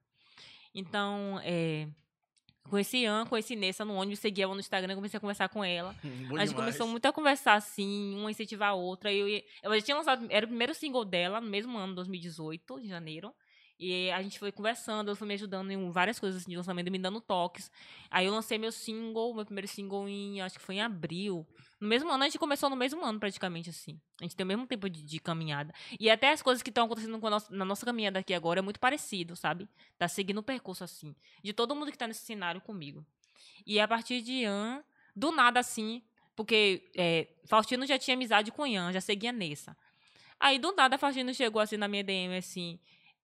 Então, é, conheci Ian, conheci Nessa no ônibus, segui ela no Instagram, comecei a conversar com ela. [laughs] Bom a gente demais. começou muito a conversar assim, uma incentivar a outra. Eu, eu já tinha lançado, era o primeiro single dela, no mesmo ano, 2018, de janeiro. E a gente foi conversando, ela foi me ajudando em várias coisas assim, de lançamento, me dando toques. Aí eu lancei meu single, meu primeiro single em, acho que foi em abril. No mesmo ano, a gente começou no mesmo ano, praticamente, assim. A gente tem o mesmo tempo de, de caminhada. E até as coisas que estão acontecendo na nossa caminhada aqui agora é muito parecido, sabe? Tá seguindo o percurso, assim. De todo mundo que tá nesse cenário comigo. E a partir de Ian, do nada, assim, porque é, Faustino já tinha amizade com Ian, já seguia Nessa. Aí, do nada, Faustino chegou assim na minha DM, assim.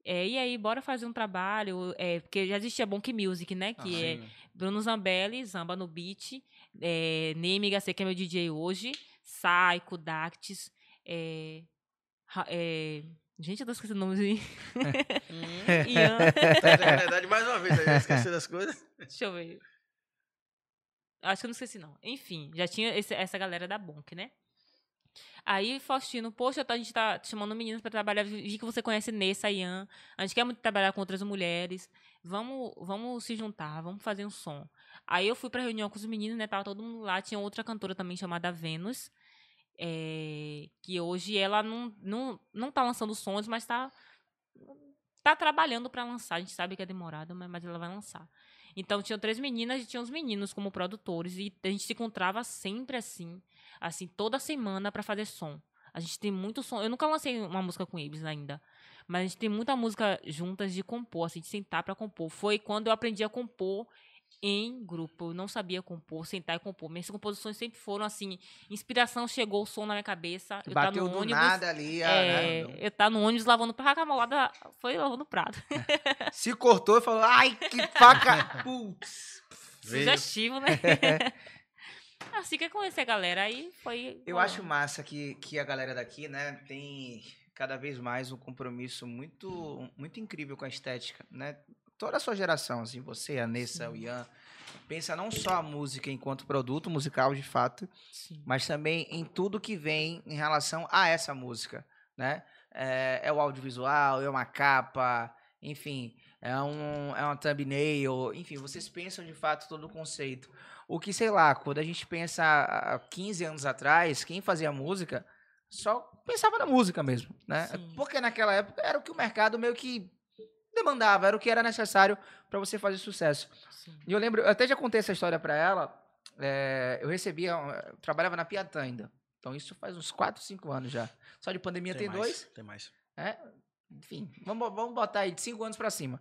É, e aí, bora fazer um trabalho. É, porque já existia Bonk Music, né? Que Ah, é sim. Bruno Zambelli, Zamba no Beat, é, Neme HC, que é meu DJ hoje, Saiko, Dactis, é, é, gente, eu tô esquecendo o nome de [laughs] Ian. É verdade, mais uma vez, aí, esquecer das coisas. Deixa eu ver. Acho que eu não esqueci, não. Enfim, já tinha esse- essa galera da Bonk, né? Aí, Faustino, poxa, tá- a gente tá chamando meninas pra trabalhar. Vi que você conhece Nessa, Ian. A gente quer muito trabalhar com outras mulheres. Vamos, vamos se juntar, vamos fazer um som. Aí eu fui pra reunião com os meninos, né? Tava todo mundo lá. Tinha outra cantora também chamada Vênus. é, que hoje ela não, não, não tá lançando sons, mas tá, tá trabalhando pra lançar. A gente sabe que é demorado, mas, mas ela vai lançar. Então tinham três meninas e tinha os meninos como produtores e a gente se encontrava sempre assim, assim toda semana pra fazer som. A gente tem muito som. Eu nunca lancei uma música com eles ainda, mas a gente tem muita música juntas de compor, assim, de sentar pra compor. Foi quando eu aprendi a compor em grupo. Eu não sabia compor, sentar e compor. Minhas composições sempre foram assim, inspiração chegou o som na minha cabeça. Eu tá Bateu no do ônibus, nada ali. ah, é, né? eu tá no ônibus lavando prato, a camolada foi lavando prato. [laughs] Se cortou e falou, ai, que faca. [laughs] Putz. Sugestivo, né? [laughs] assim que eu conheci a galera, aí foi. Eu acho massa que, que a galera daqui, né, tem cada vez mais um compromisso muito, muito incrível com a estética, né? Toda a sua geração, assim, você, a Nessa, o Ian, pensa não só a música enquanto produto musical, de fato, Sim. mas também em tudo que vem em relação a essa música, né? É, é o audiovisual, é uma capa, enfim, é, um, é uma thumbnail, enfim, vocês pensam de fato todo o conceito. O que, sei lá, quando a gente pensa há 15 anos atrás, quem fazia música só pensava na música mesmo, né? Sim. Porque naquela época era o que o mercado meio que demandava, era o que era necessário para você fazer sucesso. Sim. E eu lembro, eu até já contei essa história pra ela. é, eu recebia, eu trabalhava na Piatã ainda. Então isso faz uns 4, 5 anos já. Só de pandemia tem, mais, dois. Tem mais. É, enfim, vamos, vamos botar aí de 5 anos pra cima.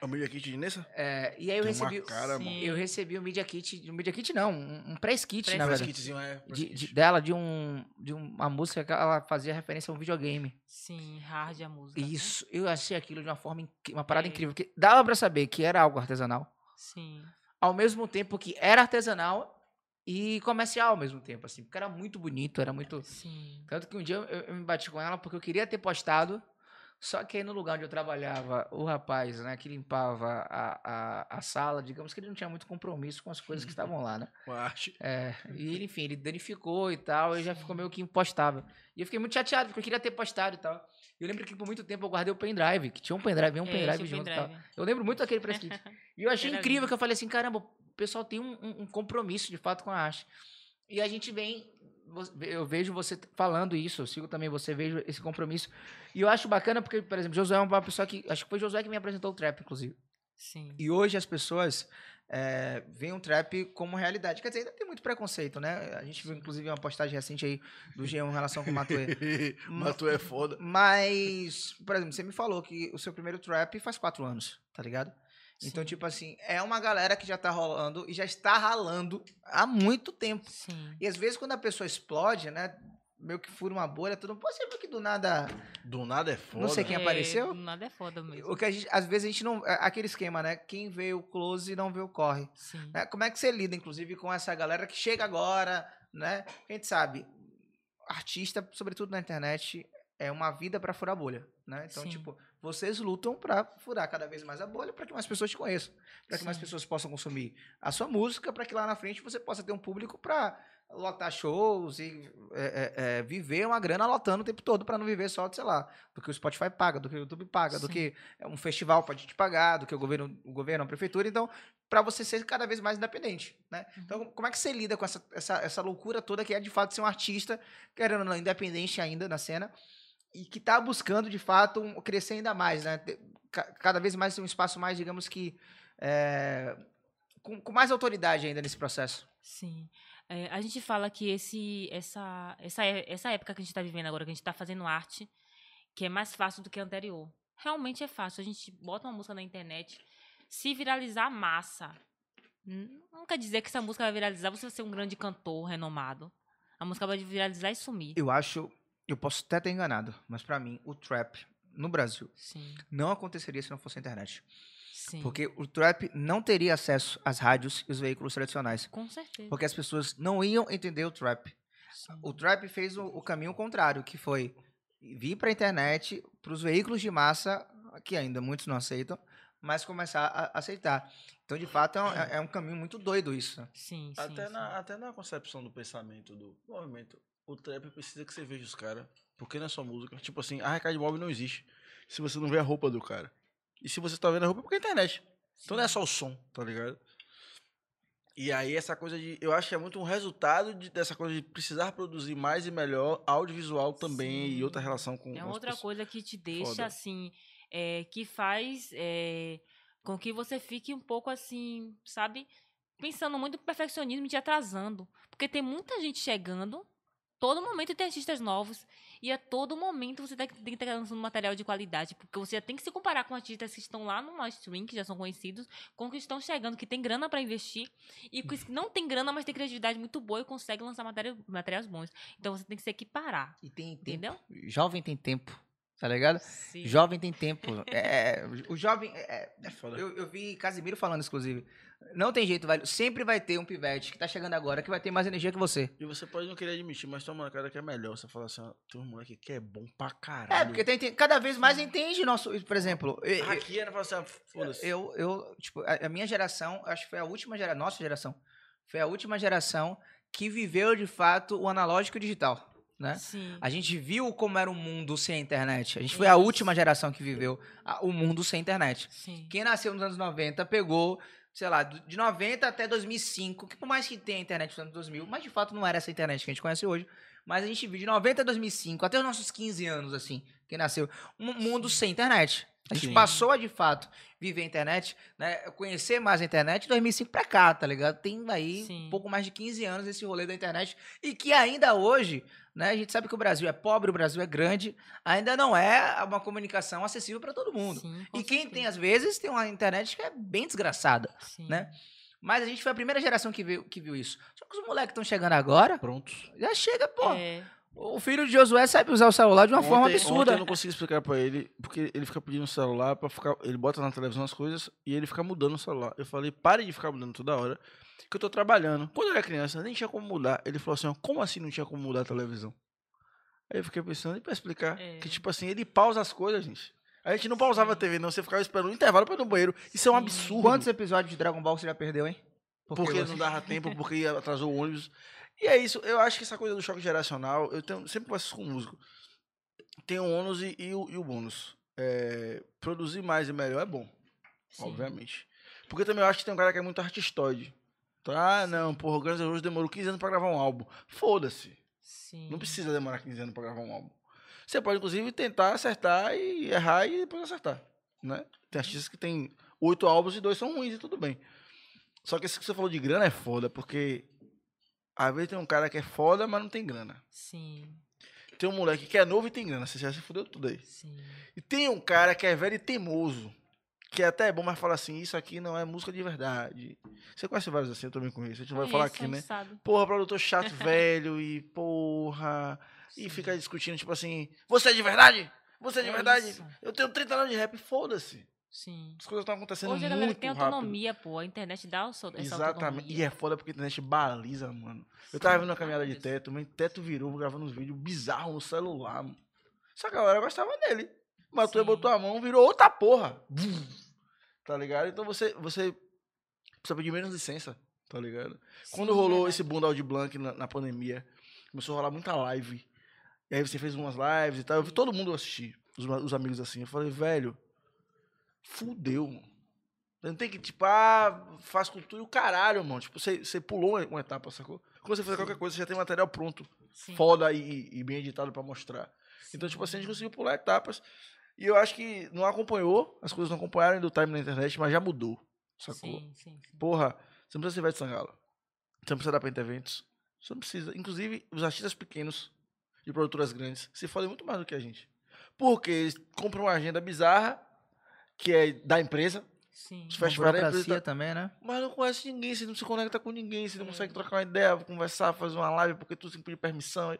O Media Kit de Nessa? É, e aí eu Tem recebi. cara, Sim. eu recebi um Media Kit. Um Media Kit não, um, um press kit, Press na Press verdade. kitzinho, é. press De, kit. de- dela, de, um, de uma música que ela fazia referência a um videogame. Sim, hard a música. né? Isso, eu achei aquilo de uma forma, uma parada É. incrível. Que dava pra saber que era algo artesanal. Sim. ao mesmo tempo que era artesanal e comercial ao mesmo tempo, assim, porque era muito bonito, era muito. Sim. Tanto que um dia eu, eu me bati com ela porque eu queria ter postado, só que aí no lugar onde eu trabalhava, o rapaz, né, que limpava a, a, a sala, digamos que ele não tinha muito compromisso com as coisas que estavam lá, né? É, e ele, enfim, ele danificou e tal, e já ficou meio que impostável. E eu fiquei muito chateado, porque eu queria ter postado e tal. E eu lembro que por muito tempo eu guardei o pendrive, que tinha um pendrive, um É, pendrive tinha junto e tal. pendrive. Eu lembro muito daquele press [laughs] kit. E eu achei incrível que eu falei assim, caramba, o pessoal tem um, um- compromisso de fato com a arte. E a gente vem, eu vejo você falando isso, eu sigo também você, vejo esse compromisso. E eu acho bacana porque, por exemplo, Josué é uma pessoa que, acho que foi Josué que me apresentou o trap, inclusive. Sim. E hoje as pessoas é, veem o trap como realidade. Quer dizer, ainda tem muito preconceito, né? A gente viu, inclusive, uma postagem recente aí do G1 em relação com o Matuê. [laughs] Matu é foda. Mas, por exemplo, você me falou que o seu primeiro trap faz quatro anos, tá ligado? Então, Sim. tipo assim, é uma galera que já tá rolando e já está ralando há muito tempo. Sim. E às vezes, quando a pessoa explode, né? meio que fura uma bolha, tudo. Pô, você viu que do nada. Do nada é foda. Não sei quem É, apareceu? Nada é foda mesmo. O que a gente, às vezes a gente não. é Aquele esquema, né? Quem vê o close não vê o corre. Sim. né? Como é que você lida, inclusive, com essa galera que chega agora, né? A gente sabe, artista, sobretudo na internet, é uma vida pra furar bolha, né? Então, Sim. tipo, vocês lutam pra furar cada vez mais a bolha para que mais pessoas te conheçam, para que mais pessoas possam consumir a sua música, para que lá na frente você possa ter um público pra lotar shows e é, é, é, viver uma grana lotando o tempo todo para não viver só, de, sei lá, do que o Spotify paga, do que o YouTube paga, do Sim. que um festival pode te pagar, do que o governo, o governo, a prefeitura. Então, para você ser cada vez mais independente, né? Uhum. Então, como é que você lida com essa, essa, essa loucura toda que é de fato ser um artista, querendo não, independente ainda na cena, e que tá buscando de fato um- crescer ainda mais, né? Cada vez mais um espaço mais, digamos que, é, com, com mais autoridade ainda nesse processo. Sim. É, a gente fala que esse, essa, essa, é- essa época que a gente está vivendo agora, que a gente está fazendo arte, que é mais fácil do que a anterior. Realmente é fácil. A gente bota uma música na internet, se viralizar massa. Não quer dizer que essa música vai viralizar, você vai ser um grande cantor renomado. A música vai viralizar e sumir. Eu acho, eu posso até ter enganado, mas pra mim, o trap no Brasil Sim, não aconteceria se não fosse a internet. sim. Porque o trap não teria acesso às rádios e os veículos tradicionais. Com certeza. Porque as pessoas não iam entender o trap. Sim. O trap fez o, o caminho contrário, que foi vir para a internet, para os veículos de massa, que ainda muitos não aceitam, mas começar a aceitar. Então, de fato, é um, é um caminho muito doido isso. Sim, sim, Até, sim. na, até na concepção do pensamento do movimento, o trap precisa que você veja os caras, porque não é só música. Tipo assim, a Recade Mob não existe se você não vê a roupa do cara. E se você tá vendo a roupa é porque é internet. Então não é só o som, tá ligado? E aí essa coisa de. Eu acho que é muito um resultado de- dessa coisa de precisar produzir mais e melhor audiovisual também e Sim. outra relação com É outra pessoas. coisa que te deixa Foda. assim, é, que faz é, com que você fique um pouco assim, sabe? Pensando muito no perfeccionismo e te atrasando. Porque tem muita gente chegando, todo momento tem artistas novos. E a todo momento você tem que estar lançando material de qualidade. Porque você já tem que se comparar com artistas que estão lá no stream, que já são conhecidos, com que estão chegando, que tem grana para investir. E que não tem grana, mas tem criatividade muito boa e consegue lançar matéria, materiais bons. Então você tem que se equiparar. E tem tempo. Entendeu? Jovem tem tempo, tá ligado? Sim. Jovem tem tempo. É, o jovem. é- É foda. eu, eu vi Casimiro falando, inclusive. Não tem jeito, velho. Sempre vai ter um pivete que tá chegando agora que vai ter mais energia que você. E você pode não querer admitir, mas tem uma cara que é melhor. Você fala assim, ó, tem um moleque que é bom pra caralho. É, porque tem, tem- cada vez mais entende nosso. Por exemplo, Aqui ela fala assim, ah, foda-se. eu, eu, tipo, a, a minha geração, acho que foi a última geração, nossa geração, foi a última geração que viveu de fato o analógico e o digital, né? Sim. A gente viu como era o mundo sem a internet. A gente foi a última geração que viveu a- o mundo sem internet. Sim. Quem nasceu nos anos 90 pegou, sei lá, de 90 até 2005, que por mais que tenha internet nos anos 2000, mas de fato não era essa internet que a gente conhece hoje. Mas a gente viu de 90 a 2005, até os nossos 15 anos, assim, quem nasceu, um mundo sem internet. A gente Sim. passou a, de fato, viver a internet, né, conhecer mais a internet de 2005 pra cá, tá ligado? Tem aí Sim. um pouco mais de 15 anos esse rolê da internet. E que ainda hoje, né, a gente sabe que o Brasil é pobre, o Brasil é grande, ainda não é uma comunicação acessível para todo mundo. Sim, E quem certeza. tem, às vezes, tem uma internet que é bem desgraçada. Sim. né? Mas a gente foi a primeira geração que viu, que viu isso. Só que os moleques estão chegando agora, Prontos. já chega, pô. É, O filho de Josué sabe usar o celular de uma forma Ontem- absurda. Ontem eu não consigo explicar pra ele, porque ele fica pedindo o celular pra ficar. Ele bota na televisão as coisas e ele fica mudando o celular. Eu falei, pare de ficar mudando toda hora, que eu tô trabalhando. Quando eu era criança, nem tinha como mudar. Ele falou assim: como assim não tinha como mudar a televisão? Aí eu fiquei pensando, e pra explicar? É. Que tipo assim, ele pausa as coisas, gente. A gente não pausava a TV, não. Você ficava esperando um intervalo pra ir no banheiro. Isso é um absurdo. Quantos episódios de Dragon Ball você já perdeu, hein? Porque, você- não dava tempo, [laughs] porque atrasou o ônibus. E é isso, eu acho que essa coisa do choque geracional, eu tenho, sempre converso com músico. Tem o ônus e, e o, e o bônus. É, produzir mais e melhor é bom, sim. obviamente. Porque também eu acho que tem um cara que é muito artistoide. Ah, não, porra, o Guns N' Roses demorou 15 anos pra gravar um álbum. Foda-se. Sim. Não precisa demorar 15 anos pra gravar um álbum. Você pode, inclusive, tentar acertar e errar e depois acertar. Né? Tem artistas que tem oito álbuns e dois são ruins e tudo bem. Só que esse que você falou de grana é foda, porque às vezes tem um cara que é foda, mas não tem grana. Sim, Tem um moleque que é novo e tem grana. Você já se fudeu tudo aí. sim. E tem um cara que é velho e teimoso. Que é até bom, mas fala assim: Isso aqui não é música de verdade. Você conhece vários assim, eu também conheço. A gente vai falar aqui, a né? sabe. Porra, produtor chato [laughs] velho e porra. e Sim. fica discutindo, tipo assim, você é de verdade? Você é de É verdade? isso. Eu tenho 30 anos de rap, foda-se. Sim. As coisas estão acontecendo Hoje a muito galera tem rápido. autonomia, pô. A internet dá o seu, essa Exatamente. autonomia. E é foda porque a internet baliza, mano. Eu tava vendo uma caminhada de teto, meu teto virou, gravando uns vídeos bizarros no celular, mano. Só que a galera gostava dele. Matou e botou a mão, virou outra porra. Tá ligado? Então você, você precisa pedir menos licença, tá ligado? Quando Sim, rolou verdade. esse boom da Audi Blanc na, na pandemia, começou a rolar muita live. E aí você fez umas lives e tal. Eu vi todo mundo assistir, os, os amigos assim. Eu falei, velho, fudeu, mano. Não tem que, tipo, ah, faz cultura e o caralho, mano. Tipo, você, você pulou uma, etapa, sacou? Quando você fazer qualquer coisa, você já tem material pronto, Sim. foda e, e bem editado pra mostrar. Então, tipo assim, a gente conseguiu pular etapas. E eu acho que não acompanhou, as coisas não acompanharam ainda o time na internet, mas já mudou, sacou? Sim, sim, sim. Porra, você não precisa ser Ivete Sangalo. Você não precisa dar pra eventos. Você não precisa. Inclusive, os artistas pequenos de produtoras grandes se fodem muito mais do que a gente. Porque eles compram uma agenda bizarra, que é da empresa, Sim. os Uma festivais da empresa. também, né? Mas não conhece ninguém, você não se conecta com ninguém, você não É. consegue trocar uma ideia, conversar, fazer uma live, porque tu tem que pedir permissão.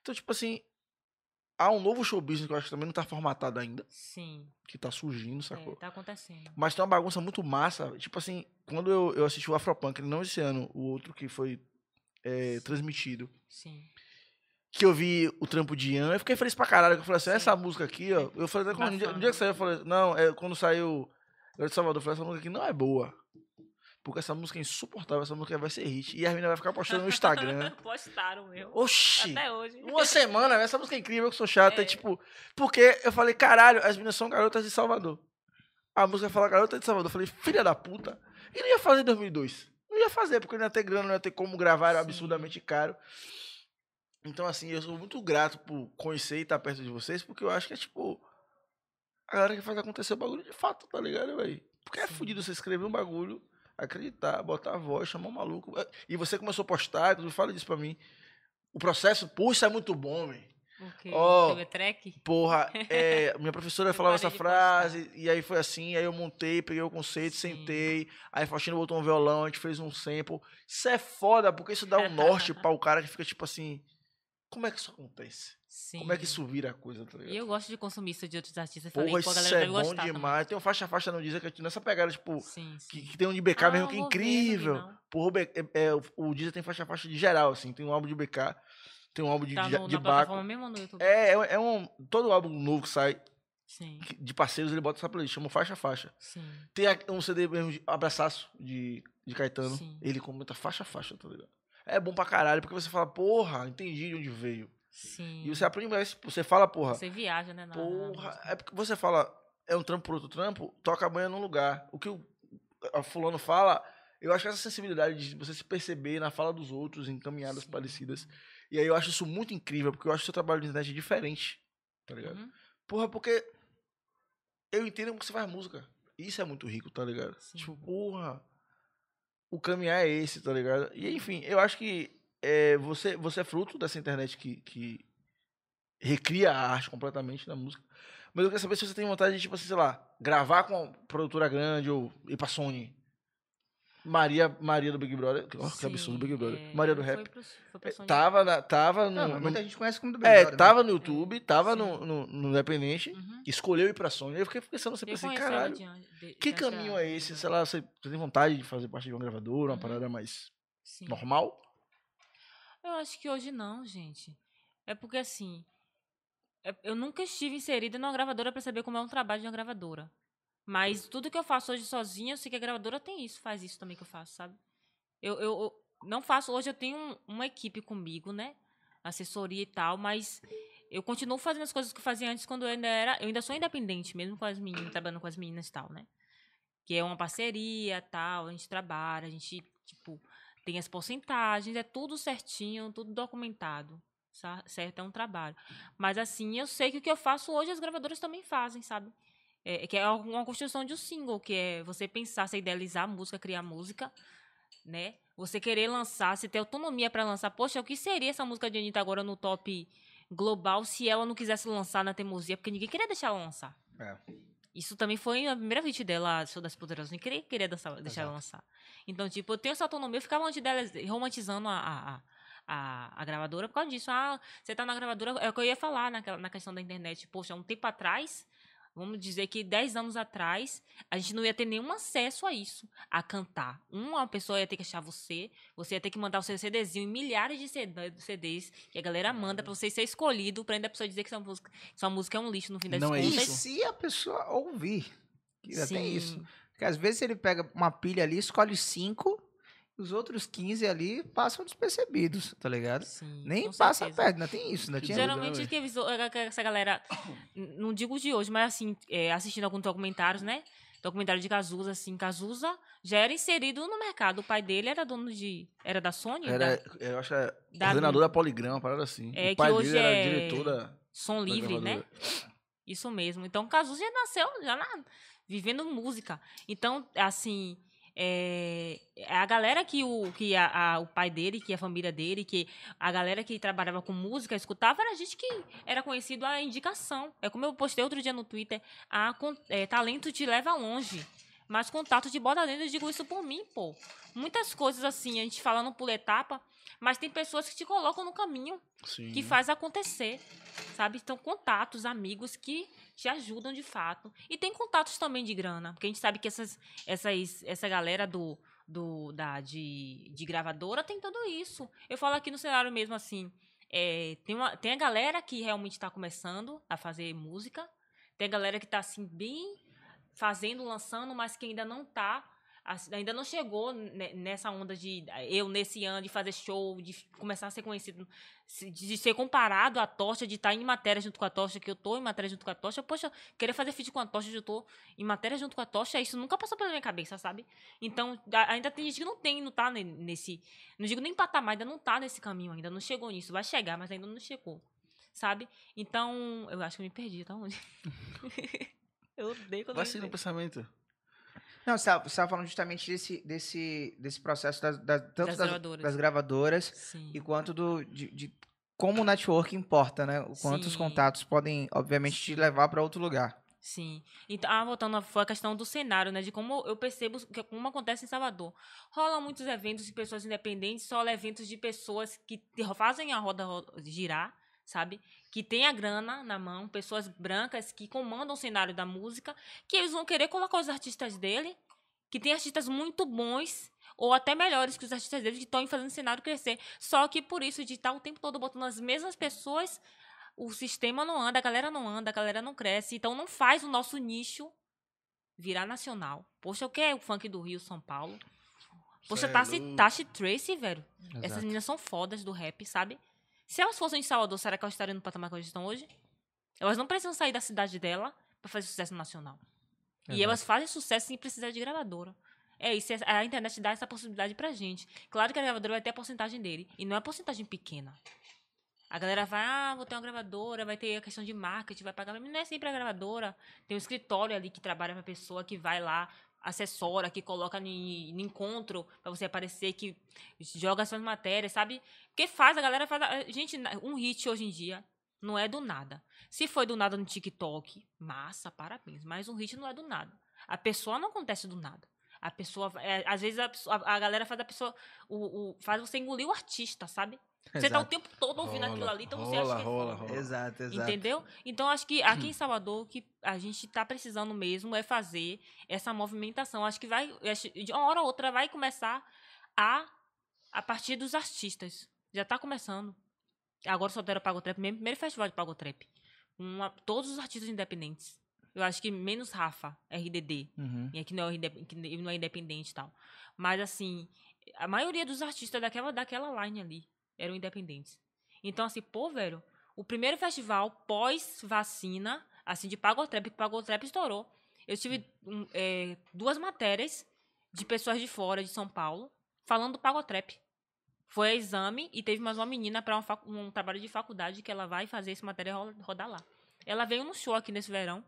Então, tipo assim, há um novo show business que eu acho que também não tá formatado ainda, Sim. que tá surgindo, sacou? É, tá acontecendo. Mas tem uma bagunça muito massa. Tipo assim, quando eu, eu assisti o Afropunk, não esse ano, o outro que foi é, transmitido, Sim. que eu vi o trampo de Ian, eu fiquei feliz pra caralho. que Eu falei assim, Sim. essa música aqui, ó. Eu falei, até quando, no dia, dia que saiu, eu falei, não, é, quando saiu Garoto de Salvador, eu falei, essa música aqui não é boa. Porque essa música é insuportável, essa música vai ser hit. E a menina vai ficar postando no Instagram. [laughs] Postaram meu. Oxi! Até hoje. Uma semana, essa música é incrível, eu sou chata. É. E, tipo, porque eu falei, caralho, as meninas são garotas de Salvador. A música fala garota de Salvador. Eu falei, filha da puta. E não ia fazer em 2002. Não ia fazer, porque não ia ter grana, não ia ter como gravar, era Sim. absurdamente caro. Então, assim, eu sou muito grato por conhecer e estar perto de vocês, porque eu acho que é, tipo, a galera que faz acontecer o bagulho de fato, tá ligado, velho? Porque é Sim. fudido você escrever um bagulho, acreditar, botar a voz, chamar um maluco. E você começou a postar, fala disso pra mim. O processo, puxa, é muito bom, velho. O quê? Ó, TV Track? Porra, é, [laughs] minha professora falava essa frase, e aí foi assim, aí eu montei, peguei o conceito, Sim. sentei, aí a Faustina botou um violão, a gente fez um sample. Isso é foda, porque isso dá um [laughs] norte para o cara que fica tipo assim, como é que isso acontece? Sim. Como é que isso vira a coisa, tá ligado? E eu gosto de consumir isso de outros artistas. Porra, Falei, pô, a isso é bom gostar demais. Tem um faixa-faixa no Deezer que é nessa pegada, tipo, também. Sim, sim. que, que tem um de BK Ah, mesmo, que é ver, incrível. Porra, B- é, é, o- Deezer tem faixa-faixa de geral, assim, tem um álbum de BK, tem um álbum de, Tá de, no, de Baco. plataforma mesmo ou no YouTube? É, é, é um. Todo álbum novo que sai Sim, de parceiros, ele bota essa playlist, chama faixa faixa. sim. Tem um CD mesmo de Abraçaço de, de Caetano. Sim. Ele comenta faixa faixa, tá ligado? É bom pra caralho, porque você fala, porra, entendi de onde veio. Sim. E você aprende mais, você fala, porra, Você viaja, né? na- na porra. música. É porque você fala, é um trampo por outro trampo, toca a banha num lugar. O que o a fulano fala, eu acho que essa sensibilidade de você se perceber na fala dos outros, em caminhadas Sim. parecidas. E aí eu acho isso muito incrível, porque eu acho o seu trabalho de internet diferente, tá ligado? Uhum, Porra, porque eu entendo como você faz música. Isso é muito rico, tá ligado? Sim. Tipo, porra, o caminhar é esse, tá ligado? E enfim, eu acho que é, você, você é fruto dessa internet que, que recria a arte completamente na música. Mas eu quero saber se você tem vontade de, tipo assim, sei lá, gravar com uma produtora grande ou ir pra Sony. Maria, Maria do Big Brother. Que, oh, que absurdo, sim, Big Brother. é, Maria do foi Rap. pro- foi pro É, Sony. Tava, na, tava no. Não, mas no- muita gente conhece como do Big é, Brother, né? tava no YouTube, tava Sim. no, no, no Independente Uhum. escolheu ir pra Sony. Eu fiquei pensando sempre Eu assim, ela caralho, de que caminho é esse? Sei lá, você, você tem vontade de fazer parte de uma gravadora, uma Uhum. parada mais Sim. normal? Eu acho que hoje não, gente. É porque assim, é- eu nunca estive inserida numa gravadora pra saber como é um trabalho de uma gravadora. Mas tudo que eu faço hoje sozinha, eu sei que a gravadora tem isso, faz isso também que eu faço, sabe? Eu, eu, eu não faço, hoje eu tenho um- uma equipe comigo, né? Assessoria e tal, mas eu continuo fazendo as coisas que eu fazia antes quando eu ainda era. Eu ainda sou independente, mesmo com as meninas, trabalhando com as meninas e tal, né? Que é uma parceria tal, a gente trabalha, a gente, tipo, tem as porcentagens, é tudo certinho, tudo documentado. Certo? É um trabalho. Mas assim, eu sei que o que eu faço hoje as gravadoras também fazem, sabe? É, que é uma construção de um single, que é você pensar, você idealizar a música, criar música, né? Você querer lançar, você ter autonomia para lançar. Poxa, o que seria essa música de Anitta agora no top global se ela não quisesse lançar na teimosia? Porque ninguém queria deixar ela lançar. É. Isso também foi a primeira hit dela, Show das Poderosas. Ninguém queria, queria dançar- deixar ela lançar. Então, tipo, eu tenho essa autonomia. Eu ficava antes dela romantizando a, a, a- a, a gravadora por causa disso. Ah, você tá na gravadora. É o que eu ia falar naquela, na questão da internet. Poxa, um tempo atrás, vamos dizer que 10 anos atrás, a gente não ia ter nenhum acesso a isso, a cantar. Uma pessoa ia ter que achar você, você ia ter que mandar o seu CDzinho em milhares de CD CDs que a galera manda pra você ser escolhido, pra ainda a pessoa dizer que sua música, sua música é um lixo no fim das Não é contas. E isso? se a pessoa ouvir? Que ainda tem Sim. isso. Porque às vezes ele pega uma pilha ali, escolhe cinco, e os outros 15 ali passam despercebidos, tá ligado? Sim, Nem passa certeza. perto, ainda tem isso, Que tinha. Geral- Geralmente velho. que avisou- é que essa galera, não digo de hoje, mas assim, é, assistindo alguns documentários, né? Documentário de Cazuza, assim, Cazuza já era inserido no mercado. O pai dele era dono de. Era da Sony? Era, Da eu acho que era da- coordenador da Poligrama, uma parada assim. É, o pai que hoje dele era é diretor da, Som da Livre, né? Isso mesmo. Então, Cazuza já nasceu já na- vivendo música. Então, assim, é, a galera que, o, que a, a- o pai dele, que a família dele, que a galera que trabalhava com música, escutava, era gente que era conhecido a indicação. É como eu postei outro dia no Twitter, a, é, talento te leva longe. Mas contato te bota dentro, eu digo isso por mim, pô. Muitas coisas assim, a gente falando por etapa, mas tem pessoas que te colocam no caminho Sim. que faz acontecer, sabe? Então, contatos, amigos que te ajudam de fato. E tem contatos também de grana, porque a gente sabe que essas, essas, essa galera do, do da, de, de gravadora tem tudo isso. Eu falo aqui no cenário mesmo assim, é, tem, uma, tem a galera que realmente está começando a fazer música, tem a galera que está assim, bem fazendo, lançando, mas que ainda não tá assim, ainda não chegou ne- nessa onda de eu nesse ano de fazer show, de começar a ser conhecido, de ser comparado à Tocha, de estar em matéria junto com a Tocha, que eu tô em matéria junto com a Tocha. Poxa, querer fazer feat com a Tocha, eu tô em matéria junto com a Tocha, isso nunca passou pela minha cabeça, sabe? Então, ainda tem gente que não tem, não tá ne- nesse, não digo nem patamar, ainda não tá nesse caminho, ainda não chegou nisso, vai chegar, mas ainda não chegou. Sabe? Então, eu acho que eu me perdi, tá onde? [laughs] eu odeio quando Vai eu ser no pensamento. Não, você estava falando justamente desse, desse, desse processo das, das- tanto Das das, gravadoras. das gravadoras Sim. e quanto do, de, de como o network importa, né? O quanto os Sim. contatos podem, obviamente, te levar para outro lugar. Sim. Então, ah, voltando, foi a questão do cenário, né? De como eu percebo que como acontece em Salvador. Rolam muitos eventos de pessoas independentes, só eventos de pessoas que fazem a roda ro- girar, sabe? Que tem a grana na mão, pessoas brancas que comandam o cenário da música, que eles vão querer colocar os artistas dele, que tem artistas muito bons, ou até melhores que os artistas deles, que estão fazendo o cenário crescer. Só que por isso, de estar o tempo todo botando as mesmas pessoas, o sistema não anda, a galera não anda, a galera não cresce. Então não faz o nosso nicho virar nacional. Poxa, o que é o funk do Rio, São Paulo? Poxa, é Tassi, louco. Tassi Tracy, velho. Essas Exato. meninas são fodas do rap, sabe? Se elas fossem de Salvador, será que elas estariam no patamar que elas estão hoje? Elas não precisam sair da cidade dela pra fazer sucesso nacional. E Exato. elas fazem sucesso sem precisar de gravadora. É isso, a internet dá essa possibilidade pra gente. Claro que a gravadora vai ter a porcentagem dele. E não é porcentagem pequena. A galera vai, ah, vou ter uma gravadora, vai ter a questão de marketing, vai pagar. Mas não é sempre a gravadora. Tem um escritório ali que trabalha pra pessoa que vai lá, assessora, que coloca no encontro pra você aparecer, que joga suas matérias, sabe? Porque faz, a galera faz. a- Gente, um hit hoje em dia não é do nada. Se foi do nada no TikTok, massa, parabéns. Mas um hit não é do nada. A pessoa não acontece do nada. A pessoa, é, às vezes a, a galera faz a pessoa, o, o- faz você engolir o artista, sabe? Você tá o tempo todo ouvindo Rola, aquilo ali, então você rola, acha que é rola, rola. Exato, exato. Entendeu? Então, acho que aqui em [clears throat] Salvador, o que a gente tá precisando mesmo é fazer essa movimentação. Acho que vai, de uma hora ou outra, vai começar a, a partir dos artistas. Já tá começando. Agora o Solteiro Pago Trap, mesmo, primeiro festival de Pago Trap. Uma, todos os artistas independentes. Eu acho que menos Rafa, RDD. Uhum. E aqui não é, que ele não é independente e tal. Mas, assim, a maioria dos artistas daquela, daquela line ali eram independentes. Então, assim, pô, velho, o primeiro festival pós-vacina, assim, de Pagotrap, que Pagotrap estourou. Eu tive um, é, duas matérias de pessoas de fora, de São Paulo, falando do Pagotrap. Foi a exame e teve mais uma menina para um trabalho de faculdade que ela vai fazer esse matéria ro- rodar lá. Ela veio no show aqui nesse verão.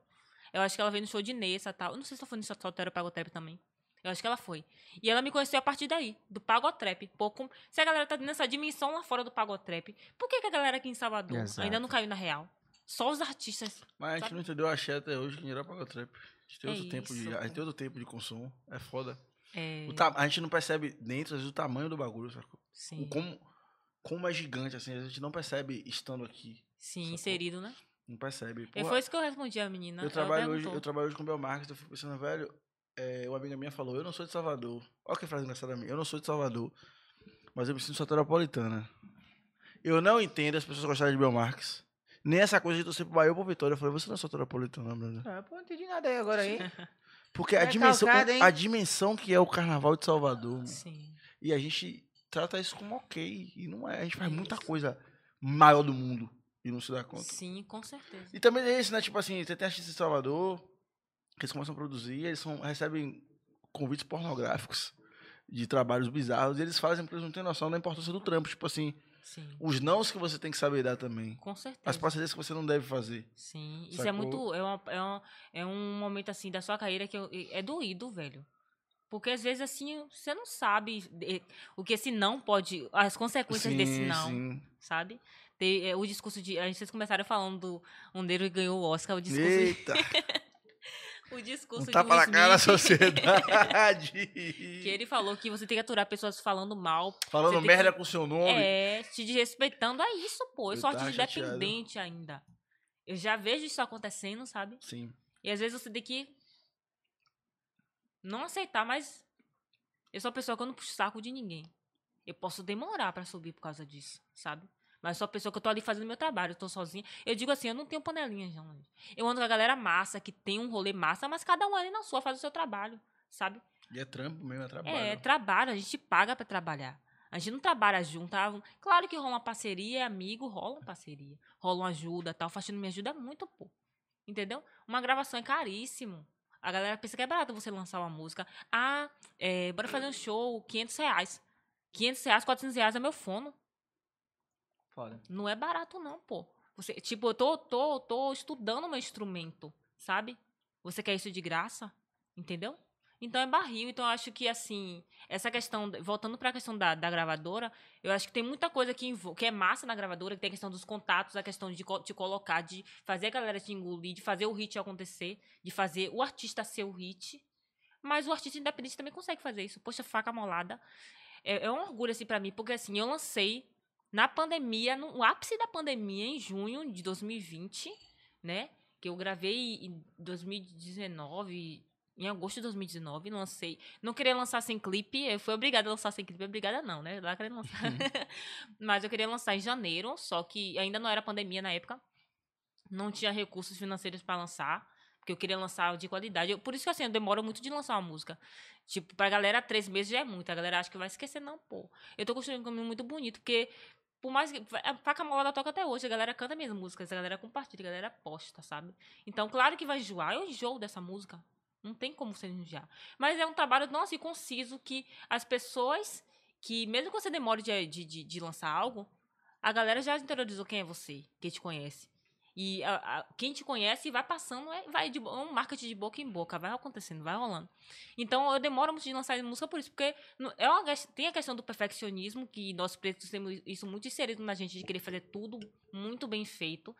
Eu acho que ela veio no show de Nessa tal. Eu não sei se ela foi no Soltério Pagotrap também. Eu acho que ela foi. E ela me conheceu a partir daí, do Pagotrap. Com- Se a galera tá nessa dimensão lá fora do Pagotrap, por que, que a galera aqui em Salvador Exato. ainda não caiu na real? Só os artistas. Mas a gente não entendeu a axé até hoje, que era paga trap. A gente tem É outro tempo de. isso, A gente tem outro tempo de consumo. É foda. É, O ta- A gente não percebe dentro, às vezes, o tamanho do bagulho, sacou? sim. O como. como é gigante, assim, a gente não percebe estando aqui. Sim, Sacou? inserido, né? Não percebe. E Porra, foi isso que eu respondi a menina. eu, trabalho hoje, eu trabalho hoje com o Belmarques, eu fico pensando, velho, é, uma amiga minha falou, eu não sou de Salvador. Olha que frase engraçada minha, eu não sou de Salvador, mas eu me sinto soteropolitana. Eu não entendo as pessoas gostarem de Belmarques. Nem essa coisa de torcer pro Bahia ou pro Vitória. Eu falei, você não é soteropolitana, Bruno. Ah, pô, não entendi nada aí agora aí. [laughs] Porque a É dimensão, calcado, hein? a dimensão que é o carnaval de Salvador. Sim. E a gente trata isso como ok. E não é. A gente faz muita Isso. coisa maior do mundo e não se dá conta. Sim, com certeza. E também é isso, né? Tipo assim, você tem artistas de Salvador, eles começam a produzir, eles são, recebem convites pornográficos de trabalhos bizarros, e eles fazem porque eles não têm noção da importância do trampo. Tipo assim, Sim, os nãos que você tem que saber dar também. com certeza. As parcerias que você não deve fazer. Sim, isso é Sacou? muito. É, uma, é, um, é um momento assim da sua carreira que eu- é doído, velho. Porque às vezes assim, você não sabe eh, o que esse não pode. As consequências desse não, sim. sabe? Tem, é, o discurso de. A gente vocês começaram falando do um que ganhou o Oscar, o discurso, Eita, [laughs] o discurso um de tapa Will na cara da Smith, sociedade. [laughs] Que ele falou que você tem que aturar pessoas falando mal, Falando merda que- com seu nome. é, te desrespeitando. É isso, pô. Eu sou chateado. independente ainda. Eu já vejo isso acontecendo, sabe? Sim. E às vezes você tem que não aceitar, mas eu sou uma pessoa que eu não puxo saco de ninguém. Eu posso demorar pra subir por causa disso, sabe? Mas sou uma pessoa que eu tô ali fazendo meu trabalho, eu tô sozinha. Eu digo assim, eu não tenho panelinha, não. Eu ando com a galera massa, que tem um rolê massa, mas cada um ali na sua faz o seu trabalho, sabe? E é trampo mesmo, é trabalho. É, trabalho, a gente paga pra trabalhar. A gente não trabalha junto. ah, Claro que rola uma parceria, é amigo, rola uma parceria. Rola uma ajuda, tal. O Faxina me ajuda muito, pô. Entendeu? Uma gravação é caríssimo. A galera pensa que é barato você lançar uma música. Ah, é, bora fazer um show, 500 reais. 500 reais, 400 reais é meu fono. Foda. Não é barato, não, pô. Você, tipo, eu tô, tô, tô estudando meu instrumento, sabe? Você quer isso de graça? Entendeu? Então é barril. Então eu acho que, assim, essa questão, voltando pra questão da, da gravadora, eu acho que tem muita coisa que, que é massa na gravadora, que tem a questão dos contatos, a questão de te colocar, de fazer a galera te engolir, de fazer o hit acontecer, de fazer o artista ser o hit. Mas o artista independente também consegue fazer isso. Poxa, faca molada. É, é um orgulho, assim, pra mim, porque, assim, eu lancei na pandemia, no ápice da pandemia, em junho de 2020, né? Que eu gravei em 2019, em agosto de 2019, lancei. Não queria lançar sem clipe, eu fui obrigada a lançar sem clipe, obrigada não, né? Lá querendo lançar. [laughs] Mas eu queria lançar em janeiro, só que ainda não era pandemia na época. Não tinha recursos financeiros para lançar, porque eu queria lançar de qualidade. Eu- por isso que assim, eu demoro muito de lançar uma música. Tipo, pra galera, três meses já é muito. A galera acha que vai esquecer, não, pô. Eu tô construindo um caminho muito bonito, porque por mais que. A faca molada toca até hoje, a galera canta minhas músicas, a galera compartilha, a galera posta, sabe? Então, claro que vai enjoar. Eu enjoo dessa música. Não tem como você enjoar. Mas é um trabalho, nossa, e conciso que as pessoas que, mesmo que você demore de, de, de, de lançar algo, a galera já interiorizou quem é você, quem te conhece. E a- a- quem te conhece vai passando, é, vai de, é um marketing de boca em boca, vai acontecendo, vai rolando. Então eu demoro muito de lançar música por isso, porque é uma, tem a questão do perfeccionismo, que nós pretos temos isso muito inserido na gente, de querer fazer tudo muito bem feito,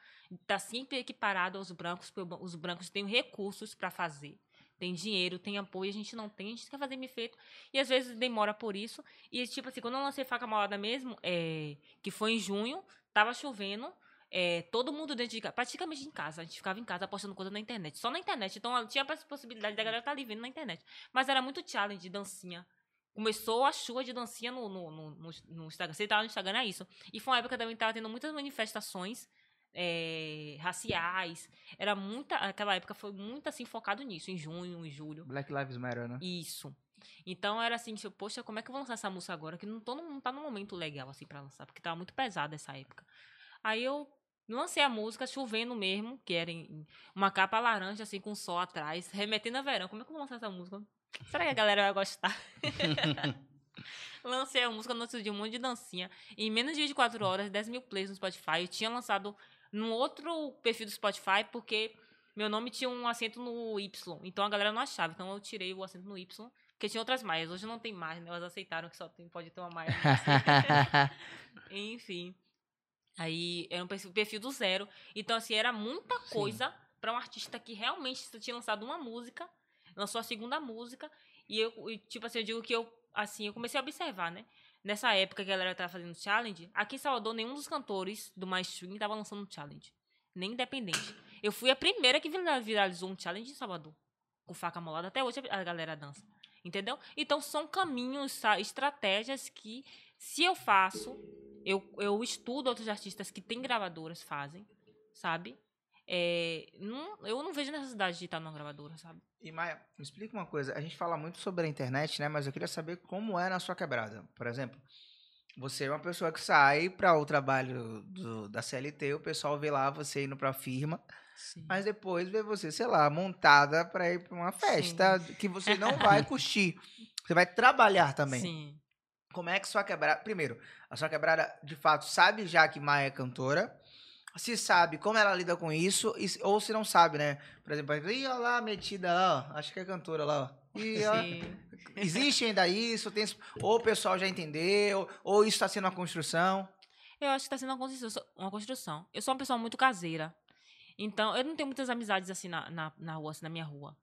tá sempre equiparado aos brancos, porque os brancos têm recursos para fazer. Tem dinheiro, tem apoio, a gente não tem, a gente quer fazer bem feito. E às vezes demora por isso. E tipo assim, quando eu lancei Faca Malada mesmo, é, que foi em junho, tava chovendo, é, todo mundo dentro de casa, praticamente em casa. A gente ficava em casa postando coisa na internet. Só na internet. Então tinha a possibilidade da galera estar ali vendo na internet. Mas era muito challenge de dancinha. Começou a chuva de dancinha no, no, no, no- Instagram. Você tava no Instagram, é isso. E foi uma época também que tava tendo muitas manifestações é, raciais. Era muita. Aquela época foi muito assim focado nisso, em junho, em julho. Black Lives Matter, né? Isso. Então era assim, tipo, poxa, como é que eu vou lançar essa música agora? Que não, tô, não tá num momento legal, assim, pra lançar, porque tava muito pesada essa época. Aí eu lancei a música, chovendo mesmo, que era em, uma capa laranja, assim, com sol atrás, remetendo a verão. Como é que eu vou lançar essa música? Será que a galera vai gostar? [laughs] Lancei a música no outro dia, um monte de dancinha. Em menos de 24 horas, 10 mil plays no Spotify. Eu tinha lançado num outro perfil do Spotify, porque meu nome tinha um acento no Y. Então a galera não achava. Então eu tirei o acento no Y. Porque tinha outras maias. Hoje não tem mais, né? Elas aceitaram que só tem, pode ter uma maia. [laughs] Enfim. Aí era um perfil, perfil do zero. Então, assim, era muita coisa pra um artista que realmente tinha lançado uma música, lançou a segunda música. E eu, e, tipo assim, eu digo que eu, assim, eu comecei a observar, né? nessa época que a galera tava fazendo challenge, aqui em Salvador, nenhum dos cantores do mainstream tava lançando um challenge. Nem independente. Eu fui a primeira que vira- viralizou um challenge em Salvador. Com faca molada. Até hoje a galera dança. Entendeu? Então são caminhos, estratégias que, se eu faço, eu, eu estudo outros artistas que têm gravadoras, fazem, sabe? É, não, eu não vejo necessidade de estar numa gravadora, sabe? E Maia, me explica uma coisa. A gente fala muito sobre a internet, né? Mas eu queria saber como é na sua quebrada. Por exemplo, você é uma pessoa que sai para o trabalho do- da CLT, o pessoal vê lá você indo para a firma, Sim. mas depois vê você, sei lá, montada para ir para uma festa que você [laughs] não vai curtir. Você vai trabalhar também. Sim. Como é que sua quebrada. Primeiro, a sua quebrada de fato sabe já que Maia é cantora. Se sabe como ela lida com isso, e ou se não sabe, né? Por exemplo, ih, olha lá, metida lá, ó, acho que é cantora lá, ó. [laughs] Ih, ó, Sim. existe ainda isso? Tem, ou o pessoal já entendeu, ou isso está sendo uma construção. Eu acho que tá sendo uma construção, uma construção. Eu sou uma pessoa muito caseira. Então, eu não tenho muitas amizades assim na, na, na rua, assim, na minha rua.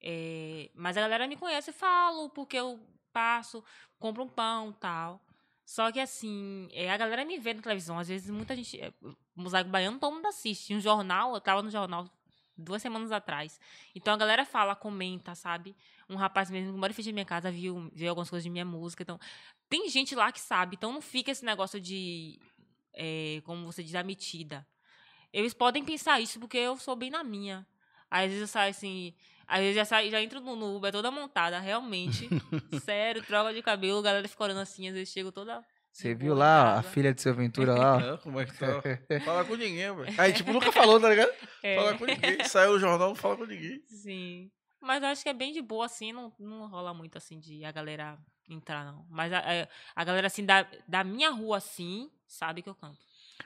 É, mas a galera me conhece, falo, porque eu passo, compro um pão tal. Só que assim, é, a galera me vê na televisão. Às vezes muita gente. É, Mosaico Baiano, todo mundo assiste. Um jornal, eu tava no jornal duas semanas atrás. Então a galera fala, comenta, sabe? Um rapaz mesmo que mora em frente da minha casa viu, viu algumas coisas de minha música. Então, tem gente lá que sabe. Então não fica esse negócio de. é, como você diz, a metida. Eles podem pensar isso porque eu sou bem na minha. Às vezes eu saio assim. Às vezes já, saio, já entro no Uber toda montada, realmente. [laughs] Sério, troca de cabelo, a galera fica olhando assim, às vezes chego toda. Você viu lá ó, a filha de seu Ventura lá? [laughs] É, como é que tá? Fala com ninguém, velho. Aí, tipo, nunca [laughs] falou, tá ligado? É, Fala com ninguém. Saiu no jornal, não fala com ninguém. sim. Mas eu acho que é bem de boa, assim, não, não rola muito assim de a galera entrar, não. Mas a, a, a galera, assim, da, da minha rua, assim, sabe que eu canto.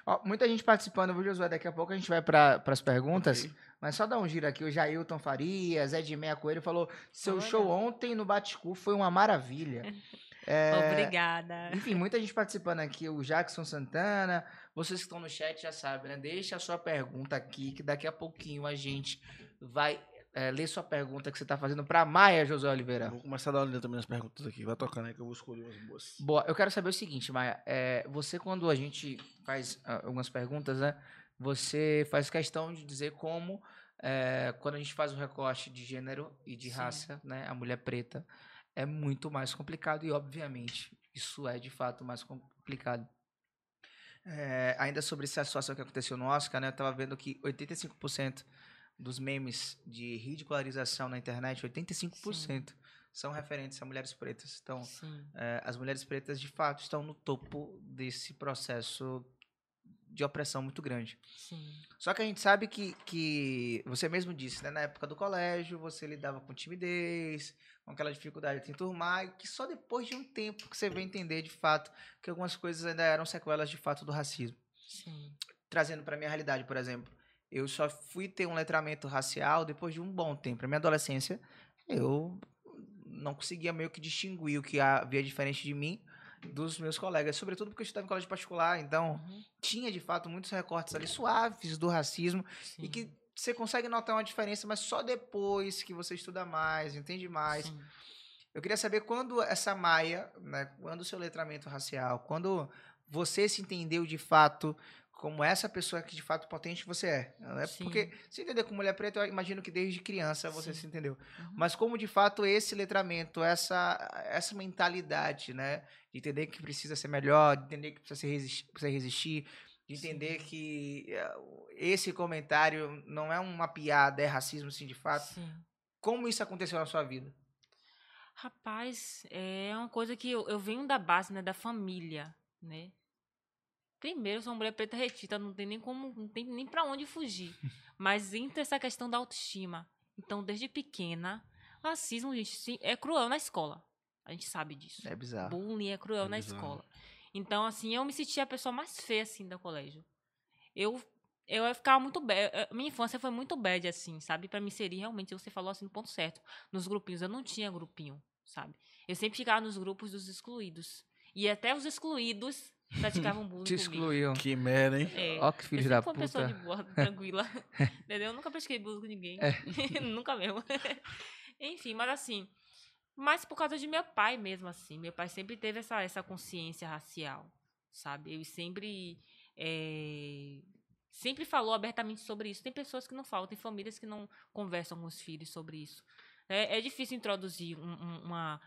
Ó, muita gente participando, viu, Josué? Daqui a pouco a gente vai para as perguntas. Ok. Mas só dar um giro aqui. O Jailton Farias, Ed Meia Coelho falou: seu Olha. show ontem no Baticu foi uma maravilha. [laughs] É, Obrigada. Enfim, muita gente participando aqui. O Jackson Santana. Vocês que estão no chat já sabem, né? Deixa a sua pergunta aqui, que daqui a pouquinho a gente vai é, ler sua pergunta que você está fazendo para Maia, José Oliveira. Vou começar a dar uma olhada também nas perguntas aqui. Vai tocando aí que eu vou escolher umas boas. Boa, eu quero saber o seguinte, Maia. É, você, quando a gente faz ah, algumas perguntas, né? Você faz questão de dizer como, é, quando a gente faz o recorte de gênero e de Sim. raça, né? A mulher preta é muito mais complicado e, obviamente, isso é de fato mais complicado. É, ainda sobre essa situação que aconteceu no Oscar, né? Eu tava vendo que 85% dos memes de ridicularização na internet, 85% são referentes a mulheres pretas. Então, Sim. é, as mulheres pretas de fato estão no topo desse processo de opressão muito grande. Sim. Só que a gente sabe que, que você mesmo disse, né? Na época do colégio, você lidava com timidez, com aquela dificuldade de se enturmar, e que só depois de um tempo que você veio entender de fato que algumas coisas ainda eram sequelas de fato do racismo. Sim. Trazendo para minha realidade, por exemplo, eu só fui ter um letramento racial depois de um bom tempo. Na minha adolescência, eu não conseguia meio que distinguir o que havia diferente de mim dos meus colegas, sobretudo porque eu estudava em colégio particular, então Uhum. tinha de fato muitos recortes ali suaves do racismo e Sim. que você consegue notar uma diferença, mas só depois que você estuda mais, entende mais. Sim. Eu queria saber quando essa maia, né, quando o seu letramento racial, quando você se entendeu de fato como essa pessoa que de fato potente você é. Né? Sim. Porque se entender como mulher preta, eu imagino que desde criança você Sim. se entendeu. Uhum. Mas como de fato esse letramento, essa, essa mentalidade, né? De entender que precisa ser melhor, de entender que precisa, ser resistir, precisa resistir, de entender que eh, esse comentário não é uma piada, é racismo, sim, de fato. Sim. Como isso aconteceu na sua vida? Rapaz, é uma coisa que eu, eu venho da base, né, da família, né? Primeiro, sou uma mulher preta retita, não tem nem como, não tem nem pra onde fugir. [laughs] Mas entra essa questão da autoestima. Então, desde pequena, racismo, gente, é cruel na escola. A gente sabe disso. É bizarro. Bullying é cruel É na bizarro. escola. Então, assim, eu me sentia a pessoa mais feia, assim, do colégio. Eu, eu ficava muito bad. eh, Minha infância foi muito bad, assim, sabe? Pra me inserir, realmente, você falou assim, no ponto certo. Nos grupinhos, eu não tinha grupinho, sabe? Eu sempre ficava nos grupos dos excluídos. E até os excluídos praticavam bullying Te comigo. excluiu. Que merda, hein? É. Ó que Eu filho sempre da fui uma pessoa de puta. boa, [laughs] tranquila. [laughs] Entendeu? Eu nunca pratiquei bullying com ninguém. É. [laughs] nunca mesmo. Enfim, mas assim, Mas por causa de meu pai mesmo, assim. Meu pai sempre teve essa, essa consciência racial, sabe? Ele sempre. eh, sempre falou abertamente sobre isso. Tem pessoas que não falam, tem famílias que não conversam com os filhos sobre isso. É, é difícil introduzir um, um- uma,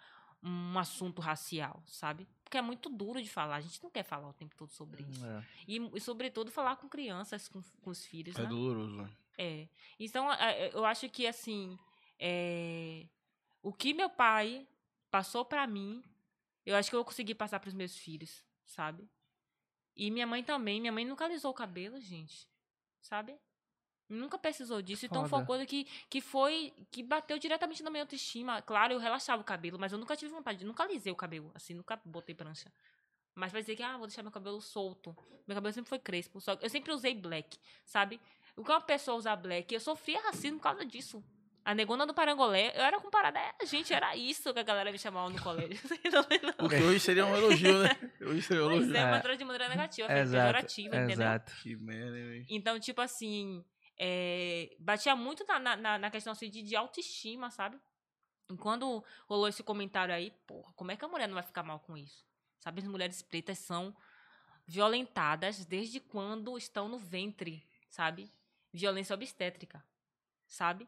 um assunto racial, sabe? Porque é muito duro de falar. A gente não quer falar o tempo todo sobre isso. É. E, e sobretudo, falar com crianças, com, com os filhos, É né? doloroso. É. Então, a- a- eu acho que, assim, é, o que meu pai passou pra mim, eu acho que eu vou conseguir passar pros meus filhos, sabe? E minha mãe também. Minha mãe nunca alisou o cabelo, gente. Sabe? Nunca precisou disso. Então, foi uma Foda. coisa que, que foi. que bateu diretamente na minha autoestima. Claro, eu relaxava o cabelo, mas eu nunca tive vontade. Nunca alisei o cabelo. Assim, nunca botei prancha. Mas vai dizer que, ah, vou deixar meu cabelo solto. Meu cabelo sempre foi crespo. Só, eu sempre usei black, sabe? O que uma pessoa usar black, eu sofria racismo por causa disso. A negona do Parangolé, eu era comparada a gente, era isso que a galera me chamava no colégio. [laughs] O que hoje seria um elogio, né? Hoje seria um Pois elogio. é, É. mas trouxe de maneira negativa, Exato, pejorativa, entendeu? exato. Que merda? Então, tipo assim, é, batia muito na, na- na, questão assim, de, de autoestima, sabe? E quando rolou esse comentário aí, porra, como é que a mulher não vai ficar mal com isso? Sabe, as mulheres pretas são violentadas desde quando estão no ventre, sabe? Violência obstétrica, sabe?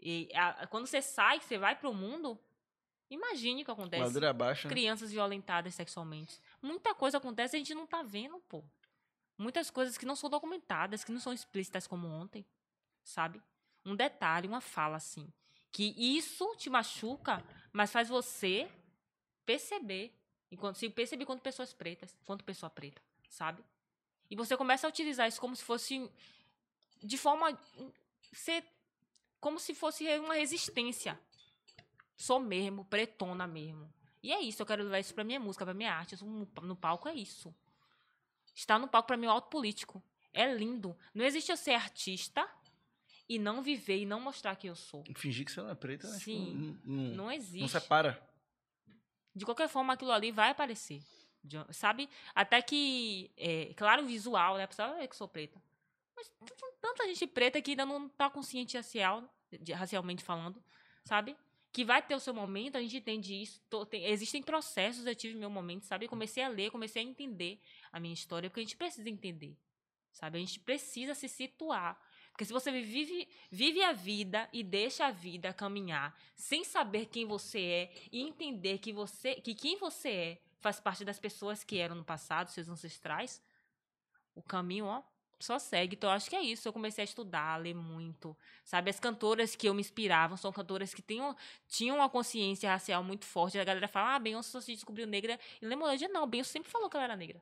E a- quando você sai, você vai pro mundo, imagine o que acontece Madeira baixa. né? crianças violentadas sexualmente. Muita coisa acontece e a gente não tá vendo, pô. Muitas coisas que não são documentadas, que não são explícitas como ontem, sabe? Um detalhe, uma fala assim, que isso te machuca, mas faz você perceber, enquanto se perceber quanto pessoas pretas, quanto pessoa preta, sabe? E você começa a utilizar isso como se fosse de forma ser como se fosse uma resistência. Sou mesmo, pretona mesmo. E é isso, eu quero levar isso pra minha música, pra minha arte. No palco é isso. Estar no palco pra mim é um auto político. É lindo. Não existe eu ser artista e não viver e não mostrar quem eu sou. Fingir que você não é preta, né? Tipo, Sim. não, não, Não existe. não separa. De qualquer forma, aquilo ali vai aparecer. Sabe? Até que, é, claro, o visual, né? A pessoa vai ver que eu sou preta. Mas tanta gente preta que ainda não tá consciente racial, racialmente falando, sabe? Que vai ter o seu momento, a gente entende isso. tô- tem- existem processos, eu tive meu momento, sabe? Eu comecei a ler, comecei a entender a minha história, porque a gente precisa entender, sabe? A gente precisa se situar. Porque se você vive, vive a vida e deixa a vida caminhar sem saber quem você é e entender que você que quem você é faz parte das pessoas que eram no passado, seus ancestrais, o caminho, ó, só segue. Então, eu acho que é isso. Eu comecei a estudar, a ler muito. Sabe, as cantoras que eu me inspirava são cantoras que tinham, tinham uma consciência racial muito forte. A galera fala, ah, Beyoncé só se descobriu negra. E Lemonade, não, Beyoncé sempre falou que ela era negra.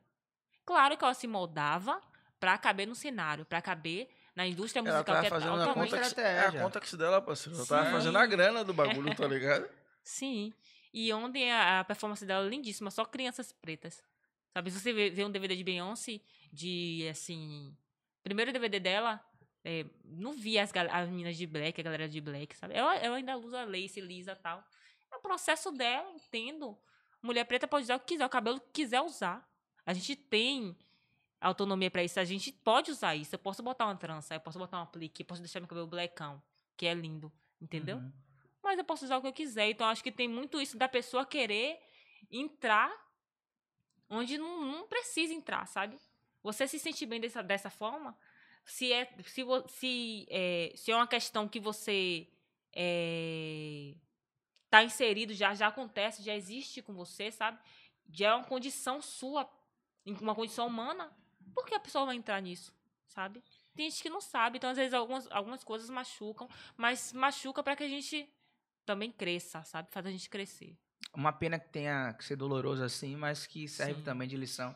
Claro que ela se moldava pra caber no cenário, pra caber na indústria Ela musical tava que é fazendo a conta, é a conta dela, parceiro. Ela tava Sim. fazendo a grana do bagulho, tá ligado? [laughs] Sim. E ontem a, a performance dela é lindíssima, só crianças pretas. Sabe, se você vê, vê um DVD de Beyoncé, de, assim... Primeiro DVD dela, é, não vi as, as meninas de black, a galera de black, sabe? Ela, ela ainda usa lace, lisa e tal. É o processo dela, entendo. Mulher preta pode usar o que quiser, o cabelo que quiser usar. A gente tem autonomia pra isso, a gente pode usar isso. Eu posso botar uma trança, eu posso botar um aplique, eu posso deixar meu cabelo blackão, que é lindo, entendeu? Uhum. mas eu posso usar o que eu quiser. Então, acho que tem muito isso da pessoa querer entrar onde não, não precisa entrar, sabe? Você se sente bem dessa, dessa forma, se é, se, se, é, se é uma questão que você está inserido, já, já acontece, já existe com você, sabe? Já é uma condição sua, uma condição humana, por que a pessoa vai entrar nisso, sabe? Tem gente que não sabe, então às vezes algumas, algumas coisas machucam, mas machuca para que a gente também cresça, sabe? Faz a gente crescer. Uma pena que tenha que ser doloroso assim, mas que serve Sim. também de lição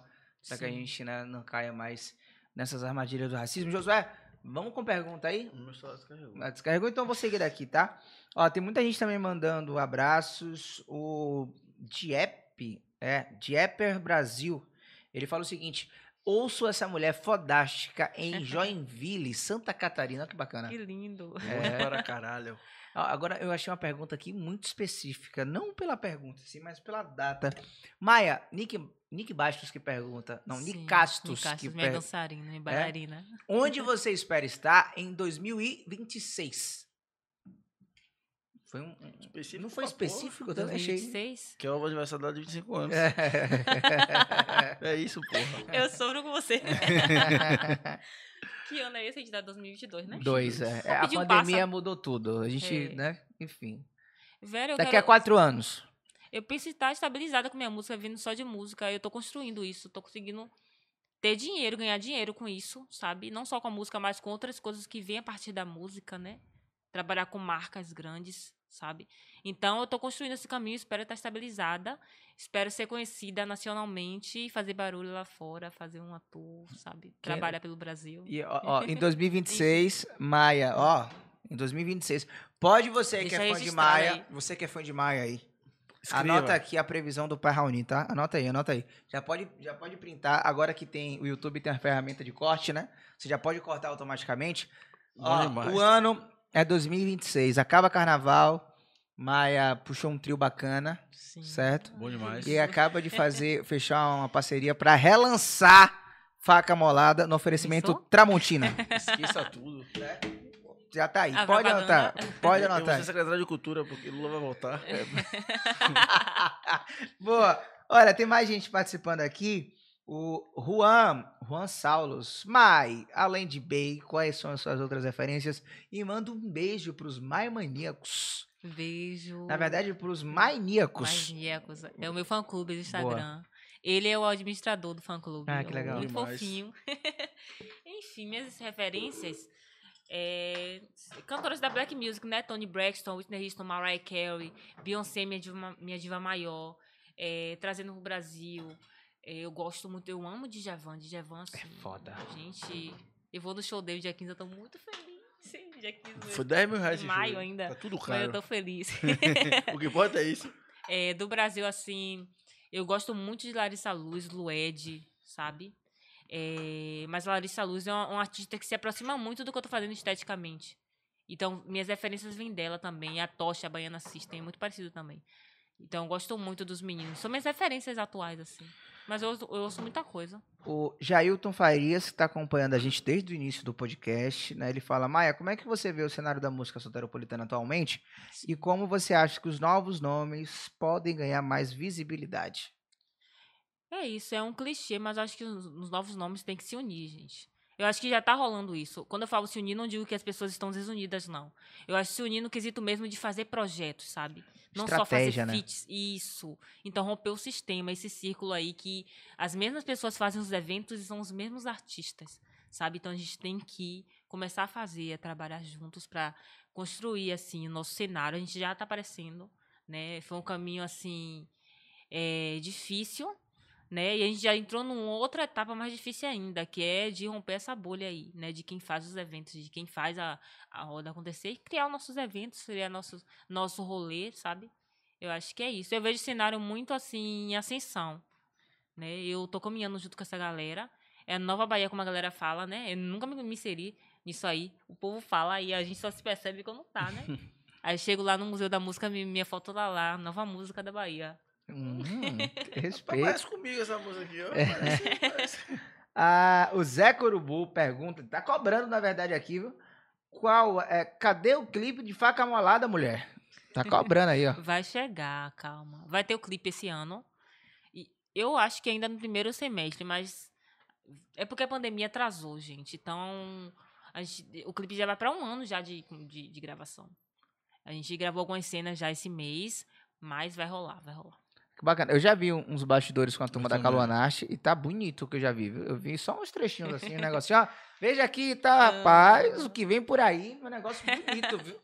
para que a gente né, não caia mais nessas armadilhas do racismo. Josué, vamos com pergunta aí? O meu celular descarregou. Ah, Descarregou, então eu vou seguir daqui, tá? Ó, tem muita gente também mandando abraços. O Diep, é, Dieper Brasil, ele fala o seguinte: ouço essa mulher fodástica em [laughs] Joinville, Santa Catarina. Olha que bacana. Que lindo. É. Para caralho. Agora, eu achei uma pergunta aqui muito específica, não pela pergunta, sim, mas pela data. Maia, Nick, Nick Bastos que pergunta, não, Nick Sim, Castos Nick Castos, que minha pergunta. dançarina, minha bailarina. Onde [laughs] você espera estar em 2026? Foi um. Específico não foi pra porra. específico, eu também achei. 2026. Que é o aniversário de 25 anos. É. [laughs] É isso, porra. Eu sofro com você. [laughs] que ano é esse? A gente tá 2022, né? Dois, é. É, A um pandemia passa. mudou tudo. A gente, É. né? Enfim. Velho, Daqui quero... a quatro anos. Eu penso em estar estabilizada com minha música, vindo só de música. Eu tô construindo isso, tô conseguindo ter dinheiro, ganhar dinheiro com isso, sabe? Não só com a música, mas com outras coisas que vêm a partir da música, né? Trabalhar com marcas grandes, sabe? Então eu tô construindo esse caminho, espero estar estabilizada, espero ser conhecida nacionalmente, fazer barulho lá fora, fazer um ator, sabe? Trabalhar pelo Brasil. E, ó, ó, em [laughs] 2026, Maia, ó. Em 2026. Pode você que é fã de Maia. aí. Você que é fã de Maia aí. Escreva. Anota aqui a previsão do Pai Raoni, tá? Anota aí, anota aí. Já pode, já pode printar. Agora que tem o YouTube tem a ferramenta de corte, né? Você já pode cortar automaticamente. Bom Ó, demais. o ano é 2026. Acaba carnaval. Maia puxou um trio bacana, Sim. certo? Bom demais. E acaba de fazer, [laughs] fechar uma parceria pra relançar Faca Molada no oferecimento Pensou? Tramontina. Esqueça tudo. Já tá aí. A Pode propaganda. anotar. Pode [laughs] Eu vou anotar. ser secretário de cultura, porque Lula vai voltar. É. [laughs] Boa. Olha, tem mais gente participando aqui. O Juan, Juan Saulos. Mai, além de Bey, quais são as suas outras referências? E manda um beijo pros Mai Maníacos. Beijo. Na verdade, pros Maníacos. Maníacos. É o meu fã clube do Instagram. Ele é o administrador do fã clube. Ah, que é legal. Muito Demais. fofinho. [laughs] Enfim, minhas referências. É, cantoras da Black Music, né? Tony Braxton, Whitney Houston, Mariah Carey, Beyoncé, minha diva, minha diva maior. É, trazendo pro Brasil. É, eu gosto muito, eu amo Djavan. Djavan, assim, foda. Gente, eu vou no show dele dia 15, eu tô muito feliz. Sim, dia 15. Foi 10 mil reais Em maio show. ainda. Tá tudo Mas caro. eu tô feliz. [laughs] o que importa é isso. É, do Brasil, assim, eu gosto muito de Larissa Luz, Lued, sabe? É, mas Larissa Luz é uma, uma artista que se aproxima muito do que eu tô fazendo esteticamente. Então, minhas referências vêm dela também. A Tocha, a Baiana System, é muito parecido também. Então, eu gosto muito dos meninos. São minhas referências atuais, assim. Mas eu, ouço- eu ouço muita coisa. O Jailton Farias, que está acompanhando a gente desde o início do podcast, né? Ele fala, Maia, como é que você vê o cenário da música soteropolitana atualmente? E como você acha que os novos nomes podem ganhar mais visibilidade? É isso, é um clichê, mas acho que os, os novos nomes têm que se unir, gente. Eu acho que já tá rolando isso. Quando eu falo se unir, não digo que as pessoas estão desunidas, não. Eu acho se unir no quesito mesmo de fazer projetos, sabe? Não só Estratégia, fazer né? feats. Isso. Então, romper o sistema, esse círculo aí que as mesmas pessoas fazem os eventos e são os mesmos artistas, sabe? Então, a gente tem que começar a fazer, a trabalhar juntos para construir, assim, o nosso cenário. A gente já tá aparecendo, né? Foi um caminho, assim, é, difícil, né? E a gente já entrou numa outra etapa mais difícil ainda, que é de romper essa bolha aí, né? De quem faz os eventos, de quem faz a, a roda acontecer e criar os nossos eventos, criar nosso, nosso rolê, sabe? Eu acho que é isso. Eu vejo o cenário muito assim em ascensão, né? Eu tô caminhando junto com essa galera. É a Nova Bahia, como a galera fala, né? Eu nunca me, me inseri nisso aí. O povo fala e a gente só se percebe quando tá, né? [laughs] Aí chego lá no Museu da Música, mi- minha foto tá lá, nova música da Bahia. [laughs] Hum, respeito. Parece comigo essa música aqui, ó. É. Parece, parece. [laughs] Ah, o Zé Corubu pergunta, tá cobrando na verdade aqui, viu? Qual é, cadê o clipe de Faca Molada, mulher? Tá cobrando aí, ó. [laughs] Vai chegar, calma. Vai ter o clipe esse ano. E eu acho que ainda no primeiro semestre, mas é porque a pandemia atrasou, gente. Então, a gente- o clipe já vai para um ano já de, de, de gravação. A gente gravou algumas cenas já esse mês, mas vai rolar, vai rolar. Bacana. Eu já vi uns bastidores com a turma Eu da. Caluanache e tá bonito o que eu já vi. Eu vi só uns trechinhos assim, um [laughs] negócio, ó. Veja aqui, tá, Ah. rapaz, o que vem por aí, um negócio bonito, viu?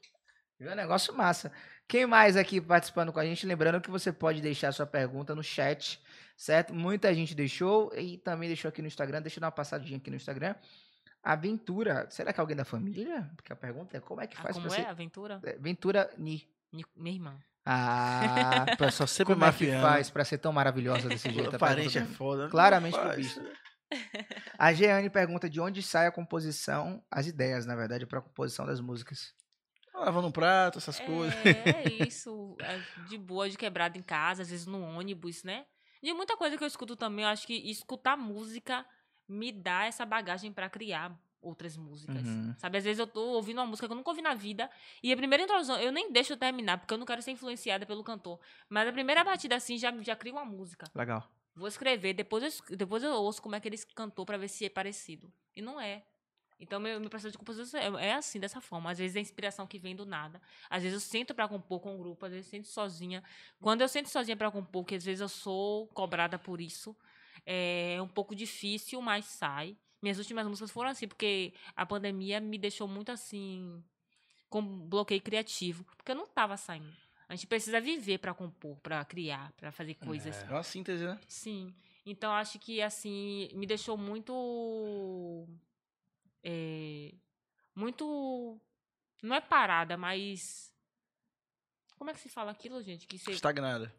Viu? Um negócio massa. Quem mais aqui participando com a gente? Lembrando que você pode deixar sua pergunta no chat, certo? Muita gente deixou e também deixou aqui no Instagram. Deixa eu dar uma passadinha aqui no Instagram. Aventura, será que é alguém da família? Porque a pergunta é como é que Ah, faz como pra é a aventura? É, Ventura Ni. Mi- Minha irmã. Ah, pra- Só sempre como é que faz pra ser tão maravilhosa desse [laughs] jeito? O A parente é foda. né? Claramente Faz. clubista. A Jeane pergunta de onde sai a composição, as ideias, na verdade, para a composição das músicas. Lavando um prato, essas coisas. É, é [laughs] isso. é De boa, de quebrado em casa, às vezes no ônibus, né? De muita coisa que eu escuto também, eu acho que escutar música me dá essa bagagem pra criar outras músicas. Uhum. Sabe, às vezes eu tô ouvindo uma música que eu nunca ouvi na vida e a primeira introdução, eu nem deixo eu terminar, porque eu não quero ser influenciada pelo cantor. Mas a primeira batida assim já, já cria uma música. Legal. Vou escrever, depois eu, depois eu ouço como é que ele cantou pra ver se é parecido. E não é. Então, meu, meu processo de composição é, é assim, dessa forma. Às vezes é inspiração que vem do nada. Às vezes eu sento pra compor com um grupo, às vezes eu sento sozinha. Quando eu sento sozinha pra compor, que às vezes eu sou cobrada por isso, é um pouco difícil, mas sai. Minhas últimas músicas foram assim, porque a pandemia me deixou muito assim, com bloqueio criativo, porque eu não tava saindo. A gente precisa viver pra compor, pra criar, pra fazer coisas. É uma síntese, né? Sim. Então acho que assim me deixou muito é, muito não é parada, mas como é que se fala aquilo, gente? Que você Estagnada.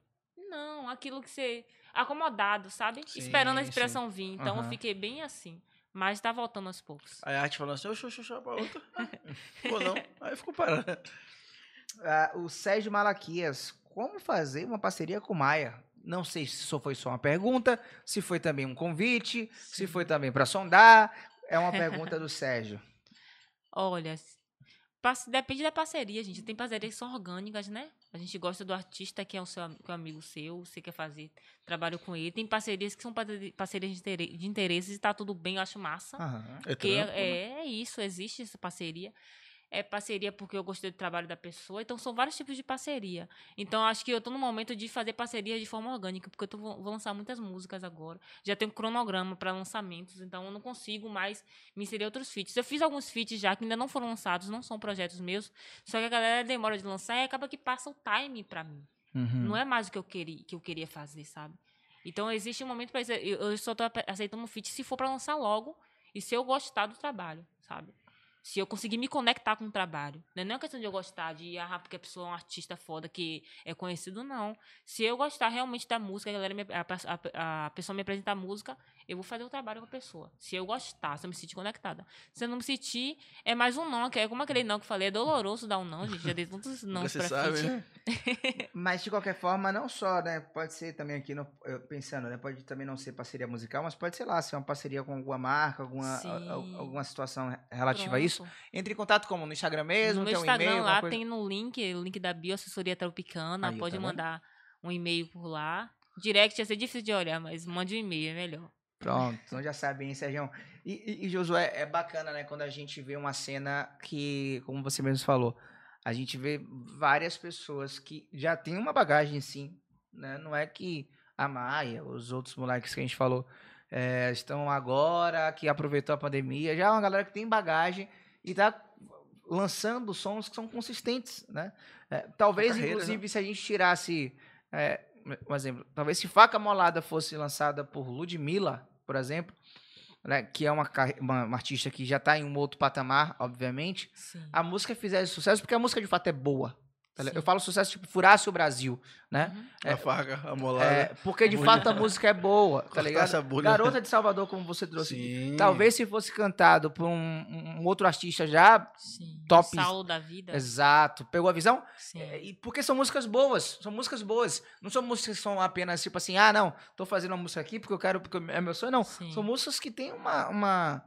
não, aquilo que você acomodado, sabe? Sim, Esperando a sim. inspiração vir. Então eu Aham. fiquei bem assim, mas tá voltando aos poucos. Aí a arte falando assim, oxe, oxe, oxe, pra outra. [laughs] Pô, não. Aí ficou parado. [laughs] Ah, o Sérgio Malaquias, como fazer uma parceria com o Maia? Não sei se só foi só uma pergunta, se foi também um convite, se foi também para sondar. É uma [laughs] pergunta do Sérgio. Olha, depende da parceria, gente. Tem parcerias que são orgânicas, né? A gente gosta do artista que é o seu que é um amigo seu, você quer fazer trabalho com ele. Tem parcerias que são parceri- parcerias de, intere- de interesses e tá tudo bem, eu acho massa. Aham. É trampo, né? é, é isso, existe essa parceria. É parceria porque eu gostei do trabalho da pessoa. Então, são vários tipos de parceria. Então, acho que eu tô no momento de fazer parceria de forma orgânica, porque eu tô, vou lançar muitas músicas agora. Já tenho um cronograma para lançamentos, então eu não consigo mais me inserir outros feats. Eu fiz alguns feats já que ainda não foram lançados, não são projetos meus, só que a galera demora de lançar e acaba que passa o time para mim. Uhum. Não é mais o que eu queria, que eu queria fazer, sabe? Então existe um momento para isso. Eu, só ape- aceitando um feat se for para lançar logo e se eu gostar do trabalho, sabe? Se eu conseguir me conectar com o trabalho. Né? Não é questão de eu gostar de, ah, porque a pessoa é um artista foda que é conhecido, não. Se eu gostar realmente da música, a, galera me- a, a a pessoa me apresentar a música, eu vou fazer o trabalho com a pessoa. Se eu gostar, se eu me sentir conectada. Se eu não me sentir, é mais um não, que é como aquele não que eu falei, é doloroso dar um não, gente. Já dei tantos [laughs] não pra você sabe, feat. né? [laughs] Mas de qualquer forma, não só, né? Pode ser também aqui, no, pensando, né? Pode também não ser parceria musical, mas pode ser lá, ser uma parceria com alguma marca, alguma, a- a- alguma situação relativa a isso. Pronto. Entre em contato como? No Instagram mesmo? no tem meu um Instagram lá coisa? tem no link, o link da bio assessoria tropicana. Aí, pode tá mandar um e-mail por lá. Direct ia ser difícil de olhar, mas mande um e-mail, é melhor. Pronto, então já sabe, hein, Sérgio? E, e, e, Josué, é bacana, né, quando a gente vê uma cena que, como você mesmo falou, a gente vê várias pessoas que já têm uma bagagem, sim, né? Não é que a Maia, os outros moleques que a gente falou, é, estão agora, que aproveitou a pandemia, já é uma galera que tem bagagem e tá lançando sons que são consistentes, né? É, talvez, carreira, inclusive, se a gente tirasse é, um exemplo, talvez se Faca Molada fosse lançada por Ludmilla, por exemplo, né, que é uma, uma, uma artista que já está em um outro patamar, obviamente, Sim. a música fizesse sucesso porque a música de fato é boa. Sim. Eu falo sucesso tipo furasse o Brasil, né? Uhum. A faca, a molada. É, porque de fato a música é boa, [laughs] tá ligado? bolha. Garota de Salvador, como você trouxe. Sim. Talvez se fosse cantado por um, um outro artista já Sim. top- O Saulo da vida. exato, pegou a visão? Sim. É, e porque são músicas boas, são músicas boas. Não são músicas que são apenas tipo assim, ah, não, tô fazendo uma música aqui porque eu quero, porque é meu sonho, não. Sim. São músicas que têm uma, uma,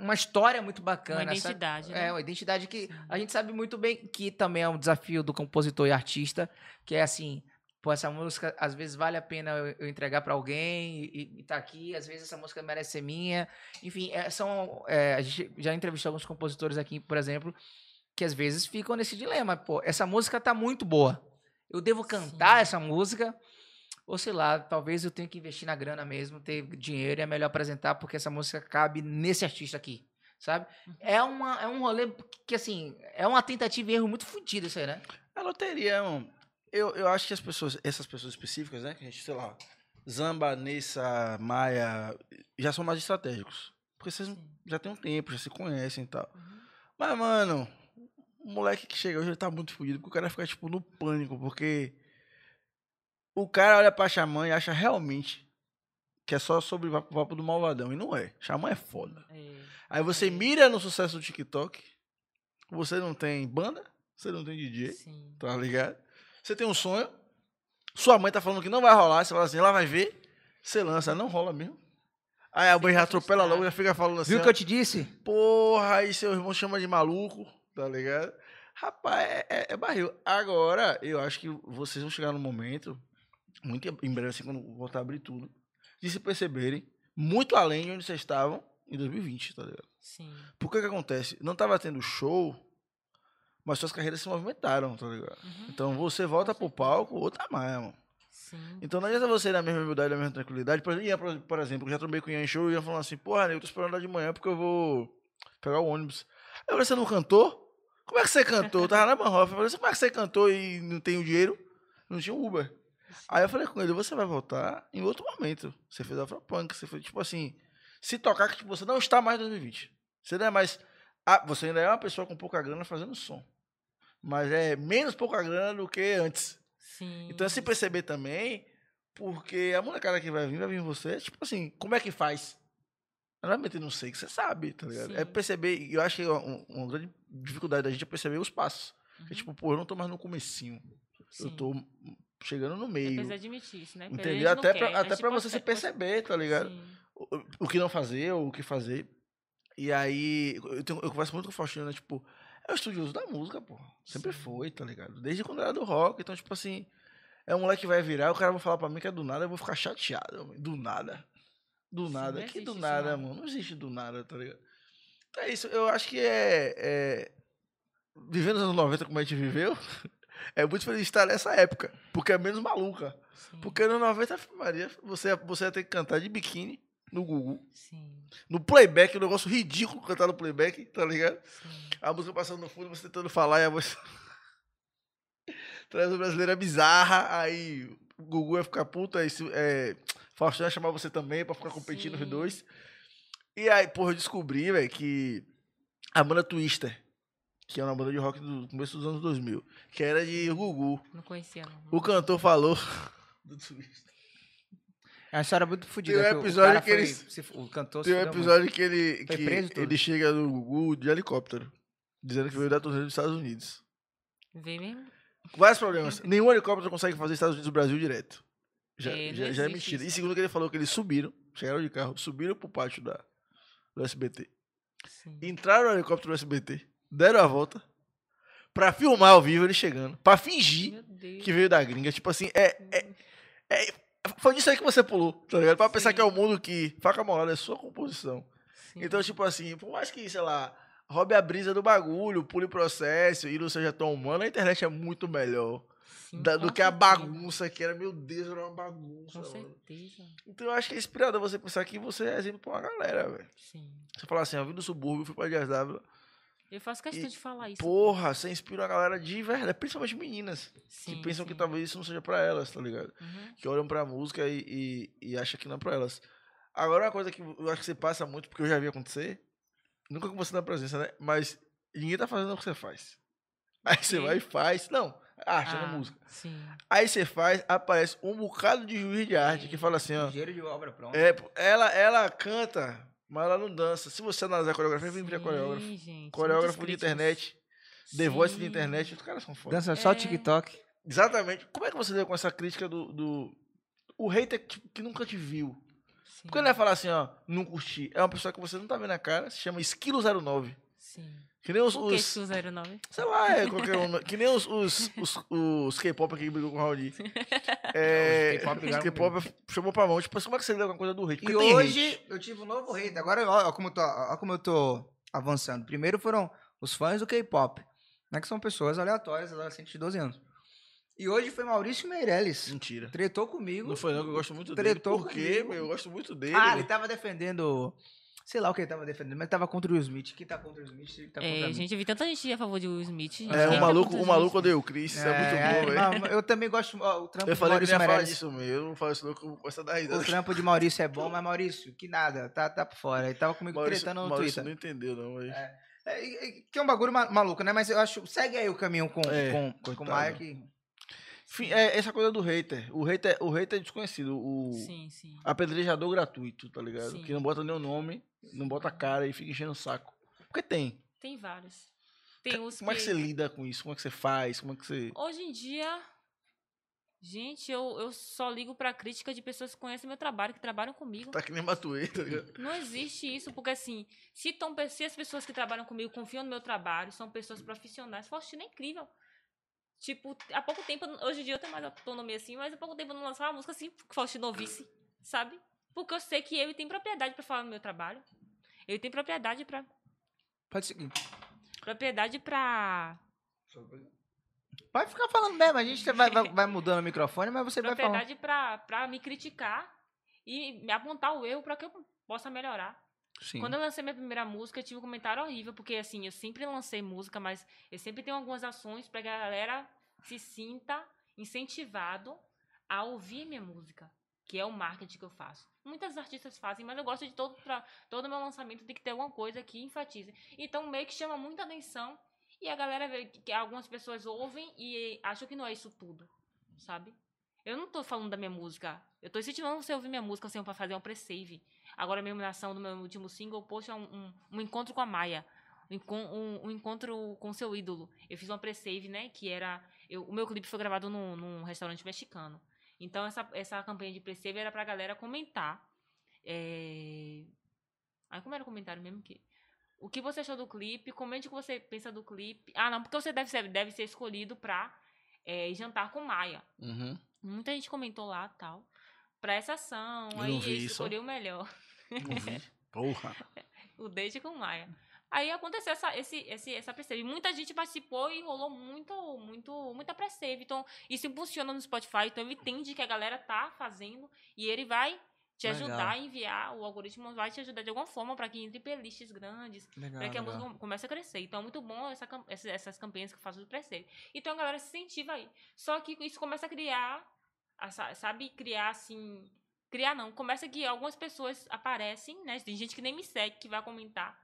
uma história muito bacana. Uma sabe? identidade, né? É, uma identidade que Sim. a gente sabe muito bem que também é um desafio do compositor e artista, que é assim, pô, essa música às vezes vale a pena eu, entregar pra alguém e, e tá aqui, às vezes essa música merece ser minha. Enfim, é, são, é, a gente já entrevistou alguns compositores aqui, por exemplo, que às vezes ficam nesse dilema, pô, essa música tá muito boa. Eu devo cantar Sim. essa música ou sei lá, talvez eu tenha que investir na grana mesmo, ter dinheiro e é melhor apresentar porque essa música cabe nesse artista aqui, sabe? Uhum. É, uma, é um rolê que, assim, é uma tentativa e erro muito fodido isso aí, né? A loteria, mano. Eu, eu acho que as pessoas, essas pessoas específicas, né? Que a gente, sei lá, Zamba, Nessa, Maia, já são mais estratégicos. Porque vocês já tem um tempo, já se conhecem e tal. Uhum. Mas, mano, o moleque que chega hoje ele tá muito fodido, porque o cara fica, tipo, no pânico, porque o cara olha pra Xamã e acha realmente que é só sobre o papo do malvadão. E não é. Xamã é foda. É. Aí você É. mira no sucesso do TikTok, você não tem banda, você não tem DJ, Sim. tá ligado? Você tem um sonho, sua mãe tá falando que não vai rolar, você fala assim, ela vai ver, você lança, não rola mesmo. Aí a mãe já atropela logo, já fica falando assim. Viu o que eu te disse? Porra, aí seu irmão chama de maluco, tá ligado? Rapaz, é, é, é barril. Agora, eu acho que vocês vão chegar num momento, muito em breve, assim, quando voltar a abrir tudo, de se perceberem muito além de onde vocês estavam em 2020, tá ligado? Sim. Por que que acontece? Não tava tendo show, mas suas carreiras se movimentaram, tá ligado? Uhum. Então você volta pro palco, outra mais, mano. Sim. Então não adianta você ir na mesma humildade, na mesma tranquilidade. Por, Ian, por, exemplo, eu já trombei com o Ian em show e Ian falando assim, porra, eu tô esperando lá de manhã porque eu vou pegar o ônibus. Aí eu falei, você não cantou? Como é que você cantou? Eu tava na Banhoff. Eu falei, como é que você cantou e não tem o dinheiro? Não tinha Uber. Aí eu falei com ele, você vai voltar em outro momento. Você fez Afropunk, você foi, tipo assim, se tocar que tipo, você não está mais em 2020. Você não é mais... Ah, você ainda é uma pessoa com pouca grana fazendo som. Mas é menos pouca grana do que antes. Sim. Então, se perceber também, porque a molecada que vai vir, vai vir você, tipo assim, como é que faz? Não vai meter no sei que você sabe, tá ligado? É Sim. perceber, e eu acho que é uma, uma grande dificuldade da gente é perceber os passos. É Uhum. tipo, pô, eu não tô mais no comecinho, eu Sim. tô chegando no Você meio. precisa admitir isso, né? Entendeu? Até quer, pra, a até pra você se perceber, tá ligado? O, o que não fazer, ou o que fazer. E aí, eu, tenho, eu converso muito com o Faustino, né? Tipo, é o estudioso da música, pô. Sempre Sim. foi, tá ligado? Desde quando era do rock. Então, tipo assim, é um moleque que vai virar, o cara vai falar pra mim que é do nada, eu vou ficar chateado. Do nada. Do nada. Que do nada, não. mano. Não existe do nada, tá ligado? Então é isso. Eu acho que é. é... Vivendo nos anos 90 como a gente viveu, [laughs] é muito feliz estar nessa época. Porque é menos maluca. Sim. Porque no 90, Maria, você, você ia ter que cantar de biquíni no Google. Sim. No playback, um negócio ridículo cantar no playback, tá ligado? Sim. A música passando no fundo, você tentando falar e a voz. [laughs] Traz brasileira bizarra, aí o Gugu ia ficar puto, aí se- é, Faustão ia chamar você também pra ficar competindo os Sim. dois. E aí, porra, eu descobri, velho, que a banda Twister, que é uma banda de rock do começo dos anos 2000, que era de Gugu, Não conhecia, não. o cantor falou [laughs] do Twister. É uma história muito fodida. Tem um que o episódio cara que foi- eles- se- O cantor Tem um muito. episódio que ele, Foi que preso ele chega no Gugu de helicóptero, dizendo que veio da turnê dos Estados Unidos. Vê mesmo? Vários problemas. [laughs] Nenhum helicóptero consegue fazer Estados Unidos e Brasil direto. Já, É, já, já é mentira. isso. E segundo que ele falou que eles subiram, chegaram de carro, subiram pro pátio da, do SBT. Sim. Entraram no helicóptero do SBT, deram a volta pra filmar ao vivo ele chegando, pra fingir que veio da gringa. Tipo assim, é, é, é- foi disso aí que você pulou, tá ligado? Pra pensar Sim. que é o mundo que faca molada, é sua composição. Sim. Então, tipo assim, por mais que, sei lá, roube a brisa do bagulho, pule o processo e não seja tão humano, a internet é muito melhor Sim, da- do que a bagunça que era. Meu Deus, era uma bagunça. Com mano. certeza. Então eu acho que é inspirador você pensar que você é exemplo pra uma galera, velho. Sim. Você fala assim, eu vim do subúrbio, fui pra Dias Dávila. Eu faço questão E, de falar isso. Porra, você inspira uma galera de verdade, principalmente meninas, Sim, que pensam que sim. talvez isso não seja pra elas, tá ligado? Uhum. Que olham pra música e, e, e acham que não é pra elas. Agora, uma coisa que eu acho que você passa muito, porque eu já vi acontecer, nunca com você na presença, né? Mas ninguém tá fazendo o que você faz. Aí você vai e faz. Não, arte, na Ah, música. Sim. Aí você faz, aparece um bocado de juiz de arte que fala assim, ó. Engenheiro de obra pronta. É, ela, ela canta, mas ela não dança. Se você analisar a coreografia, vem ver coreógrafo. Sim, gente, Coreógrafo de internet, The Voice de Sim. internet, os caras são foda. Dança só É. TikTok. Exatamente. Como é que você deu com essa crítica do. do... O hater que, que nunca te viu? Sim. Porque ele vai falar assim, ó, não curti. É uma pessoa que você não tá vendo a cara, se chama Esquilo09. Sim. Que nem os. Por que os Sul 09? sei lá, é qualquer um. Que nem os, os, os, os K-pop aqui que brigou com o Raoni. [laughs] É, Os K-pop chamou pra mão. Tipo, como é que você leu com a coisa do hate? E Porque tem hoje hate. eu tive um novo hater. Agora, ó como eu tô, ó como eu tô avançando. Primeiro foram os fãs do K-pop, né, que são pessoas aleatórias, adolescentes de 12 anos. E hoje foi Maurício Meirelles. Mentira. Tretou comigo. Não foi não, que eu gosto muito dele. Tretou Por quê, comigo. meu? Eu gosto muito dele. Ah, ele tava defendendo. Sei lá o que ele tava defendendo, mas tava contra o Will Smith. Quem tá contra o Smith, ele tá contra É, mim. gente, eu vi tanta gente a favor de Will Smith. É, o maluco, o Will maluco Smith? odeia o Chris. Isso é, muito bom, velho. não, eu também gosto. ó, o trampo Eu de falei que Maurício ia falar disso mesmo. Eu não falo isso que eu vou começar a dar O risada. trampo de Maurício é bom, mas Maurício, que nada, tá, tá por fora. Ele tava comigo Maurício, tretando no Maurício Twitter. não entendeu, não. Mas... É, e- e- que é um bagulho ma- maluco, né? Mas eu acho. Segue aí o caminho com, É, com, com, o. Maia que. É essa coisa do hater. O hater, o hater é desconhecido. O Sim, sim. apedrejador gratuito, tá ligado? Sim. Que não bota nem o nome, não bota a cara e fica enchendo o saco. Porque tem. Tem vários. Tem os Como é que você lida com isso? Como é que você faz? Como é que você. Hoje em dia, Gente, eu, eu só ligo pra crítica de pessoas que conhecem meu trabalho, que trabalham comigo. Tá que nem Matuê, tá ligado? Não existe isso, porque assim, se, tão, se as pessoas que trabalham comigo confiam no meu trabalho, são pessoas profissionais, Faustino é incrível. Tipo, há pouco tempo, hoje em dia eu tenho mais autonomia assim, mas há pouco tempo eu não lançava uma música assim Faustino ouvisse, sabe? Porque eu sei que ele tem propriedade pra falar no meu trabalho. Ele tem propriedade pra. Pode seguir. Propriedade pra. Pode ficar falando mesmo, a gente [laughs] vai, vai, vai mudando o microfone, mas você vai falando. propriedade pra, pra me criticar e me apontar o erro pra que eu possa melhorar. Sim. Quando eu lancei minha primeira música, eu tive um comentário horrível, porque assim, eu sempre lancei música, mas eu sempre tenho algumas ações pra que a galera se sinta incentivado a ouvir minha música, que é o marketing que eu faço. Muitas artistas fazem, mas eu gosto de todo pra, todo meu lançamento tem que ter alguma coisa que enfatize. Então meio que chama muita atenção e a galera vê que algumas pessoas ouvem e acham que não é isso tudo, sabe? Eu não tô falando da minha música. Eu tô incentivando você a ouvir minha música assim, pra fazer um pre-save. Agora, a minha iluminação do meu último single, poxa, um, um, um encontro com a Maia. Um, um- um encontro com seu ídolo. Eu fiz uma pre-save, né? Que era. eu- o meu clipe foi gravado num, num restaurante mexicano. Então, essa, essa campanha de pre-save era pra galera comentar. É... Aí, como era o comentário mesmo? que O que você achou do clipe? Comente o que você pensa do clipe. Ah, não, porque você deve ser, deve ser escolhido pra é, jantar com Maia. Uhum. Muita gente comentou lá tal. Pra essa ação. Eu aí escolheu o melhor. Não vi. [laughs] Porra. O Date com Maia. Aí aconteceu essa, esse, esse, essa pre-save. Muita gente participou e rolou muito, muito, muita pre-save. Então, isso impulsiona no Spotify. Então, ele entende que a galera tá fazendo e ele vai te Legal. ajudar a enviar. O algoritmo vai te ajudar de alguma forma para que entre playlists grandes para que a legal. música comece a crescer. Então é muito bom essa, essas campanhas que eu faço do. Então a galera se incentiva aí. Só que isso começa a criar, sabe, criar assim. Criar não, começa que algumas pessoas aparecem, né? Tem gente que nem me segue, que vai comentar.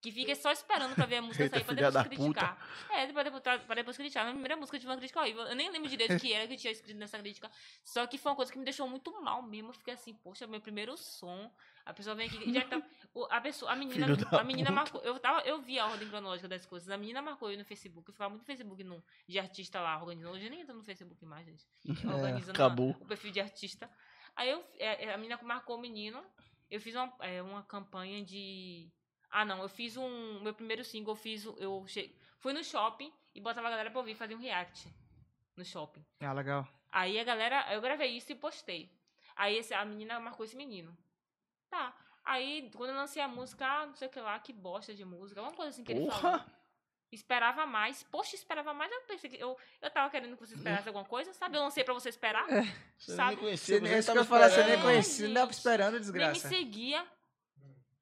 Que fica só esperando pra ver a música Eita, sair pra depois da puta. criticar. É, pra depois, pra depois criticar. Minha primeira música tive uma crítica horrível. Eu nem lembro direito o que era que tinha escrito nessa crítica. Só que foi uma coisa que me deixou muito mal mesmo. Eu fiquei assim, poxa, meu primeiro som. A pessoa vem aqui. Já tá, a, pessoa, a menina, a menina puta. marcou. Eu, tava, eu vi a ordem cronológica das coisas. A menina marcou eu no Facebook. Eu ficava muito no Facebook no, de artista lá organizando. Hoje eu nem entro no Facebook mais, gente. [laughs] Organizando É, acabou. o perfil de artista. Aí eu, é, é, a menina marcou o menino. Eu fiz uma, é, uma campanha de. Ah, não. Eu fiz um. Meu primeiro single, eu fiz. o- Eu che... fui no shopping e botava a galera pra ouvir fazer um react no shopping. Ah, legal. Aí a galera. Eu gravei isso e postei. Aí esse- a menina marcou esse menino. Tá. Aí, quando eu lancei a música, ah, não sei o que lá, que bosta de música. Uma coisa assim que ele falou. Porra. Esperava mais. Poxa, esperava mais. Eu pensei que. Eu, eu tava querendo que você esperasse alguma coisa, sabe? Eu lancei pra você esperar. Você Sabe? nem conhecia, Você, você é isso que tava eu falar, você nem esperando. conhecia, não gente. esperando, Nem me desgraça. seguia.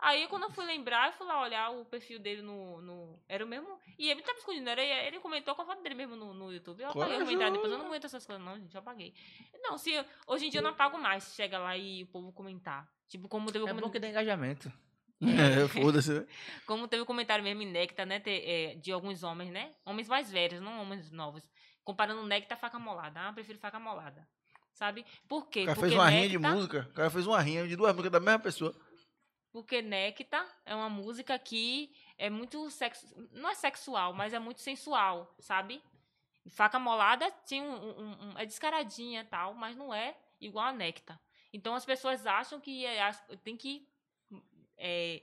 Aí quando eu fui lembrar, eu fui lá olhar o perfil dele no. no era o mesmo. E ele tava escondido, era, ele comentou com a foto dele mesmo no, no YouTube. Eu apaguei comentário depois, eu não aguento essas coisas, não, gente. Eu apaguei. Não, se eu- hoje em dia eu não apago mais se chega lá e o povo comentar. Tipo, como teve o É bom comentário. que dá engajamento. [laughs] É, foda-se. né? [laughs] Como teve o comentário mesmo em Nectar, né? é, de alguns homens, né? Homens mais velhos, não homens novos. Comparando Nectar e faca molada. Ah, eu prefiro faca molada. Sabe? Por quê? O cara Porque fez uma rinha de música. O cara fez uma rinha de duas músicas da mesma pessoa. Porque Nectar é uma música que é muito sexo, não é sexual, mas é muito sensual, sabe? Faca Molada tinha um, um- um- é descaradinha tal, mas não é igual a Nectar. Então as pessoas acham que é, tem que é,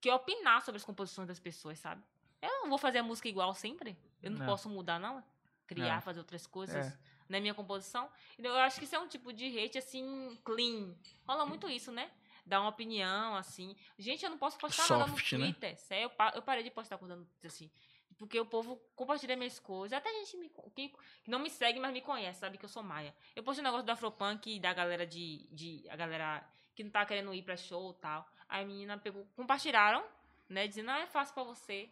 que opinar sobre as composições das pessoas, sabe? Eu não vou fazer a música igual sempre. Eu não, Não. posso mudar não, criar, Não. fazer outras coisas É. na minha composição. Então, eu acho que isso é um tipo de hate, assim, clean. Rola muito isso, né? Dar uma opinião, assim. Gente, eu não posso postar nada no Soft, né? Twitter. Sério, eu, pa- eu parei de postar coisa no Twitter, assim. Porque o povo compartilha minhas coisas. Até gente me, que, não me segue, mas me conhece, sabe que eu sou maia. Eu postei um negócio do Afropunk e da galera de, de. A galera que não tá querendo ir pra show e tal. Aí a menina pegou. Compartilharam, né? Dizendo, ah, é fácil pra você.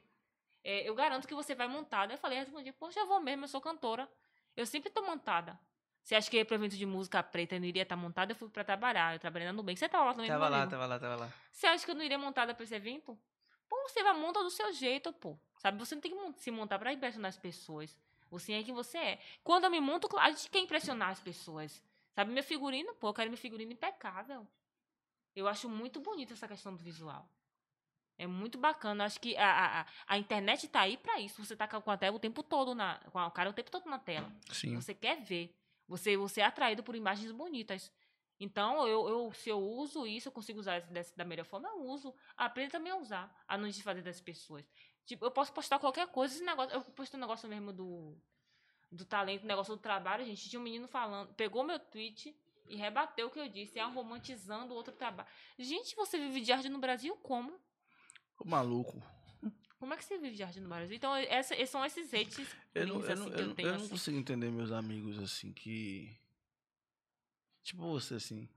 É, eu garanto que você vai montada. Eu falei, respondi, poxa, eu vou mesmo, eu sou cantora. Eu sempre tô montada. Você acha que eu ia pro evento de música preta e não iria estar montada? Eu fui pra trabalhar. Eu trabalhei na Nubank. Você tava lá também Tava lá, tava lá, tava lá. Você acha que eu não iria montada pra esse evento? Pô, você vai montar do seu jeito, pô. Sabe, você não tem que se montar pra impressionar as pessoas. Você é quem você é. Quando eu me monto, a gente quer impressionar as pessoas. Sabe, meu figurino, pô, eu quero meu figurino impecável. Eu acho muito bonito essa questão do visual. É muito bacana. Eu acho que a, a, a- internet tá aí pra isso. Você tá com a tela o tempo todo na. Com a cara o tempo todo na tela. Sim. Você quer ver. Você, você é atraído por imagens bonitas. Então, eu, eu, se eu uso isso, eu consigo usar dessa- da melhor forma, eu uso. Aprenda também a usar, a não desfazer das pessoas. Tipo, eu posso postar qualquer coisa, esse negócio. Eu postei um negócio mesmo do, do talento, negócio do trabalho, gente. Tinha um menino falando, pegou meu tweet e rebateu o que eu disse, é romantizando outro trabalho. Gente, você vive de arte no Brasil como? Maluco. Como é que você vive de arte no Brasil? Então, essa, esses são esses hates Eu não, eu, não, assim, eu, que eu, não- tenho, eu não assim. consigo entender meus amigos assim que. Tipo você assim.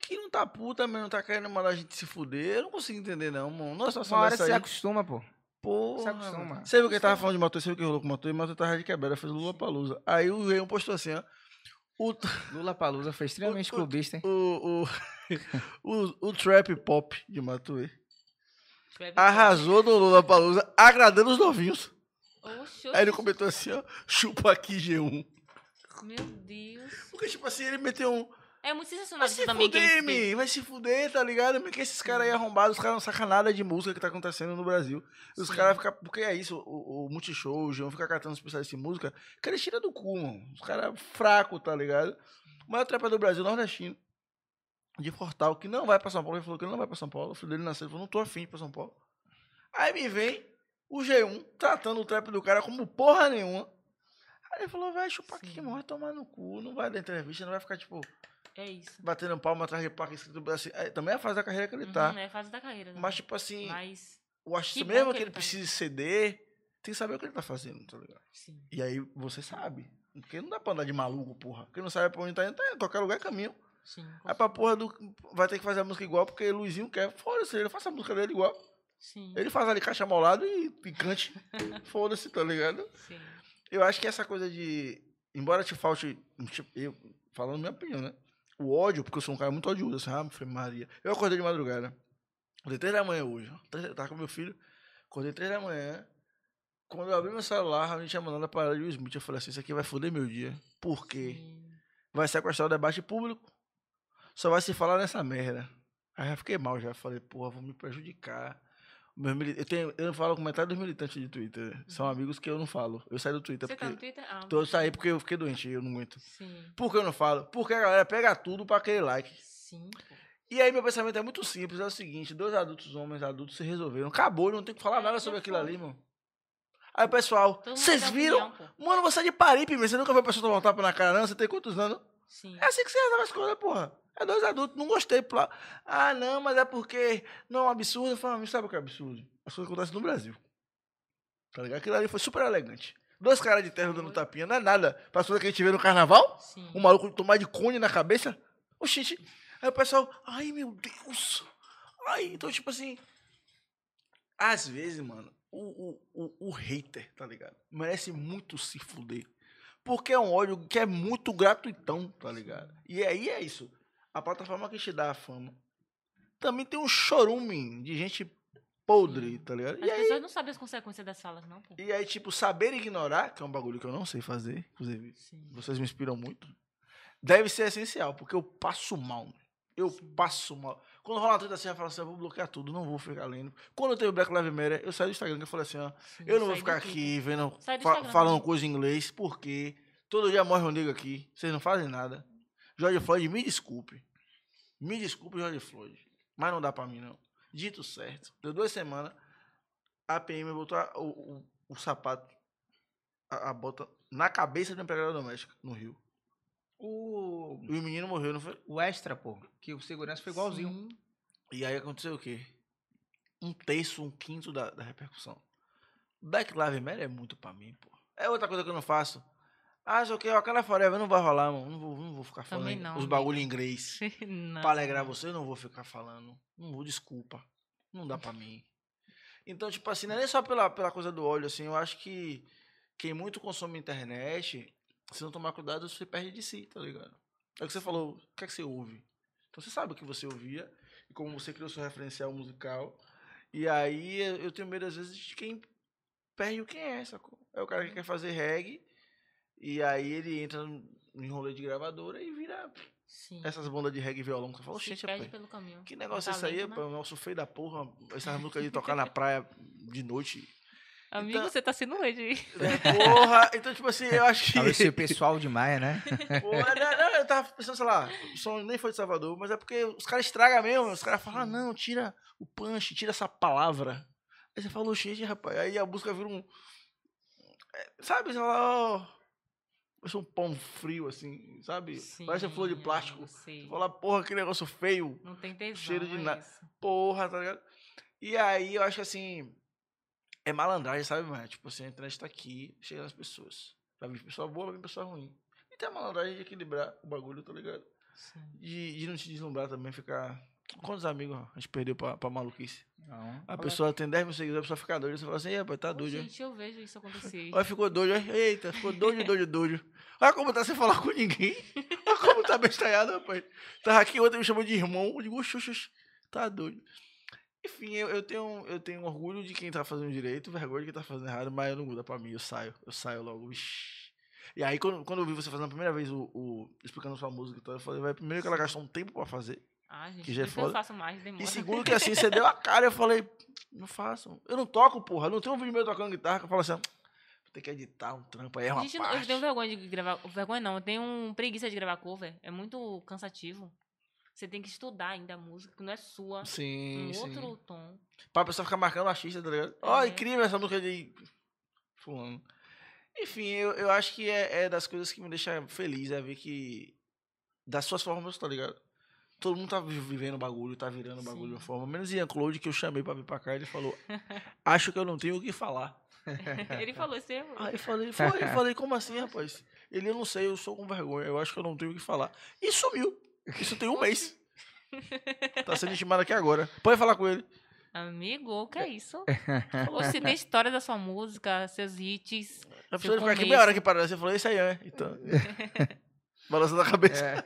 Que não tá puta, mas não tá querendo mandar a gente se fuder. Eu não consigo entender, não, mano. Nossa, Uma hora dessa você aí. acostuma, pô. Porra, se acostuma. Você viu que ele tava falando de motor? Você viu que rolou com o motor? E o motor tava de quebrada, fez Lula Palusa. Aí o Reião postou assim, ó. O, Lula Palusa foi [laughs] extremamente O- o- clubista, hein? o, o, [laughs] o, o trap pop de Matuê arrasou no Lula Palusa, agradando os novinhos. Oxe, Aí ele comentou assim, ó, chupa aqui G1. Meu Deus. Porque, tipo assim, ele meteu um. É muito Vai sensacionalista se também que fuder, eles mi, vai se fuder, tá ligado? mi? Que esses caras aí arrombados, os caras não sacam nada de música que tá acontecendo no Brasil. Os caras ficam. Porque é isso, o, o Multishow, o João fica catando os especialistas em música, que eles tiram do cu, mano. Os caras fracos, tá ligado? O maior trapper do Brasil, nordestino, de Fortal, que não vai pra São Paulo. Ele falou que ele não vai pra São Paulo. O filho dele nasceu, ele falou, não tô afim de ir pra São Paulo. Aí me vem o G1 tratando o trap do cara como porra nenhuma. Aí ele falou, vai chupar aqui, Sim. mano, vai tomar no cu, não vai dar entrevista, não vai ficar, tipo, É isso. batendo palma atrás de placa escrito assim. também é a fase da carreira que ele tá. Uhum, é a fase da carreira. Mas, Mas, tipo assim, Mas, o artista, que mesmo que que ele ele tá precise ceder, tem que saber o que ele tá fazendo, tá ligado? sim. E aí você sabe. Porque não dá pra andar de maluco, porra. Quem não sabe pra onde tá indo, tá indo. Qualquer lugar é caminho. Sim. Aí pra porra do. Vai ter que fazer a música igual, porque Luizinho quer. Foda-se, ele faça a música dele igual. Sim. Ele faz ali caixa molado e, e cante. [laughs] Foda-se, tá ligado? Sim. Eu acho que essa coisa de. Embora te falte. tipo, eu, falando minha opinião, né? O ódio, porque eu sou um cara muito odioso, assim, ah, Maria. Eu acordei de madrugada. Acordei três da manhã hoje. Três- Tava com meu filho. Acordei três da manhã. Quando eu abri meu celular, a gente tinha mandado a parada de Will Smith. Eu falei assim: Isso aqui vai foder meu dia. Por quê? Sim. Vai sequestrar o debate público. Só vai se falar nessa merda. Aí eu fiquei mal já. Falei, porra, vou me prejudicar. Eu, tenho, eu não falo com metade dos militantes de Twitter. São amigos que eu não falo. Eu saí do Twitter Você porque. tá no Twitter? Ah, Tô, eu saí porque eu fiquei doente, eu não aguento. Sim. Por que eu não falo? Porque a galera pega tudo pra aquele like. Sim. E aí meu pensamento é muito simples, é o seguinte, dois adultos, homens adultos, se resolveram. Acabou, não tem que falar É, nada já sobre aquilo foi. ali, mano. Aí o pessoal, vocês viram? opinião. Mano, você é de Paripe. Você nunca viu a pessoa tomar um tapa na cara, não? Você tem quantos anos? Sim. É assim que você resolve as coisas, porra. É dois adultos, não gostei. Pla... Ah, não, mas é porque não é um absurdo. Eu falo, sabe o que é absurdo? As coisas acontecem no Brasil. Tá ligado? Aquilo ali foi super elegante. Dois caras de terno dando tapinha, não é nada. Pra coisa que a gente vê no carnaval? Sim. Um maluco tomar de cone na cabeça? Oxente. Aí o pessoal, ai meu Deus. Ai, então, tipo assim. Às vezes, mano, o, o, o, o hater, tá ligado? Merece muito se fuder. Porque é um ódio que é muito gratuitão, tá ligado? E aí é isso. A plataforma que te dá a fama também tem um chorume de gente podre, tá ligado? As E aí, pessoas não sabem as consequências das falas, não, pô. e aí, tipo, saber ignorar, que é um bagulho que eu não sei fazer, inclusive, Sim. vocês me inspiram muito. Deve ser essencial, porque eu passo mal. né? Eu Sim. passo mal. Quando rola uma treta assim, eu falo assim, eu vou bloquear tudo, não vou ficar lendo. Quando teve o Black Lives Matter, eu saí do Instagram, eu falei assim, ó, Sim. eu não vou ficar aqui vendo, fa- falando também. coisa em inglês, porque todo dia morre um nego aqui, vocês não fazem nada. George Floyd, me desculpe. Me desculpe, George Floyd. Mas não dá pra mim, não. Dito certo. Deu duas semanas, a PM botou a- o, o, o sapato, a, a bota, na cabeça de uma empregada doméstica, no Rio. O, E o menino morreu, não foi? o extra, pô, que o segurança foi igualzinho. Sim. E aí aconteceu o quê? Um terço, um quinto da, da repercussão. Black Lives Matter é muito pra mim, pô. É outra coisa que eu não faço. Ah, o que, aquela Forever não vai rolar, mano. Não vou, não vou ficar falando não, os bagulho em inglês. [laughs] não. pra alegrar você, eu não vou ficar falando. Não vou, desculpa. Não dá pra mim. Então, tipo assim, não é nem só pela, pela coisa do óleo, assim. Eu acho que quem muito consome internet, se não tomar cuidado, você perde de si, tá ligado? É o que você falou, o que é que você ouve? Então você sabe o que você ouvia e como você criou seu referencial musical. E aí eu eu tenho medo, às vezes, de quem perde o quem é, sacou? É o cara que quer fazer reggae e aí ele entra em rolê de gravadora e vira Sim. essas bandas de reggae e violão que você fala, Se gente, perde rapaz, pelo caminho. que negócio é Um isso aí, né? pô? Um negócio feio da porra. Essas [laughs] músicas de tocar na praia de noite. Amigo, Então- você tá sendo hoje. [laughs] Porra, então, tipo assim, eu acho que. Talvez ser pessoal demais, né? [laughs] Porra, não, não, eu tava pensando, sei lá, o som nem foi de Salvador, mas é porque os caras estragam mesmo. Os caras falam, ah, não, tira o punch, tira essa palavra. Aí você fala, gente, rapaz. Aí a música vira um. é, Sabe, você fala, ó. Parece um pão frio, assim, sabe? Parece uma flor de Sim, plástico. Você fala, porra, que negócio feio. Não tem tesão, cheiro de é na- isso. Porra, tá ligado? E aí eu acho que assim. É malandragem, sabe, mano? Tipo assim, a internet tá aqui, chega nas pessoas. Vai vir pessoa boa, vai vir pessoa ruim. E tem a malandragem de equilibrar o bagulho, tá ligado? Sim. De, de não te deslumbrar também, ficar. Quantos amigos a gente perdeu pra, pra maluquice? Não. A pessoa tem 10 mil seguidores, a pessoa fica doida. Você fala assim, "Ih, rapaz, tá doido. hein?" gente, eu vejo isso acontecer. Olha, ficou doido, eita, ficou doido, doido, doido. Olha como tá sem falar com ninguém. Olha como tá bestalhado, rapaz. Tava aqui, ontem me chamou de irmão. Eu digo, oxe, oxe, oxe, tá doido. Enfim, eu, eu, tenho, eu tenho orgulho de quem tá fazendo direito, vergonha de quem tá fazendo errado, mas eu não muda pra mim, eu saio. Eu saio logo, vixi. E aí, quando, quando eu vi você fazendo a primeira vez o, o- explicando sua música, e tal, eu falei, vai, primeiro que ela gastou um tempo pra fazer. Gente, que já é eu faço mais, demora. E segundo que assim, você deu a cara, eu falei, não faço. Eu não toco, porra. Não tem um vídeo meu tocando guitarra que eu falo assim, ter que editar um trampo aí, é uma Gente, eu parte. tenho vergonha de gravar. Vergonha não, eu tenho um preguiça de gravar cover. É muito cansativo. Você tem que estudar ainda a música, que não é sua. Sim, um sim. outro tom. Pra pessoa ficar marcando o artista, tá ligado? Ó, É. incrível essa música de fulano. Enfim, eu, eu acho que é, é das coisas que me deixa feliz, é ver que das suas formas, tá ligado? Todo mundo tá vi- vivendo o bagulho, tá virando o bagulho de uma Sim. forma. Menos Ian Claude, que eu chamei pra vir pra cá, ele falou, acho que eu não tenho o que falar. [laughs] Ele falou isso aí. Aí eu falei, foi, eu [laughs] falei, como assim, rapaz? Ele, eu não sei, eu sou com vergonha, eu acho que eu não tenho o que falar. E sumiu. Isso tem um mês. [laughs] Tá sendo intimado aqui agora. Pode falar com ele. Amigo, o que é isso? Você tem história da sua música, seus hits. A pessoa ficar aqui meia hora aqui parada. Você falou, isso aí, é. Então. Balançando a cabeça. É.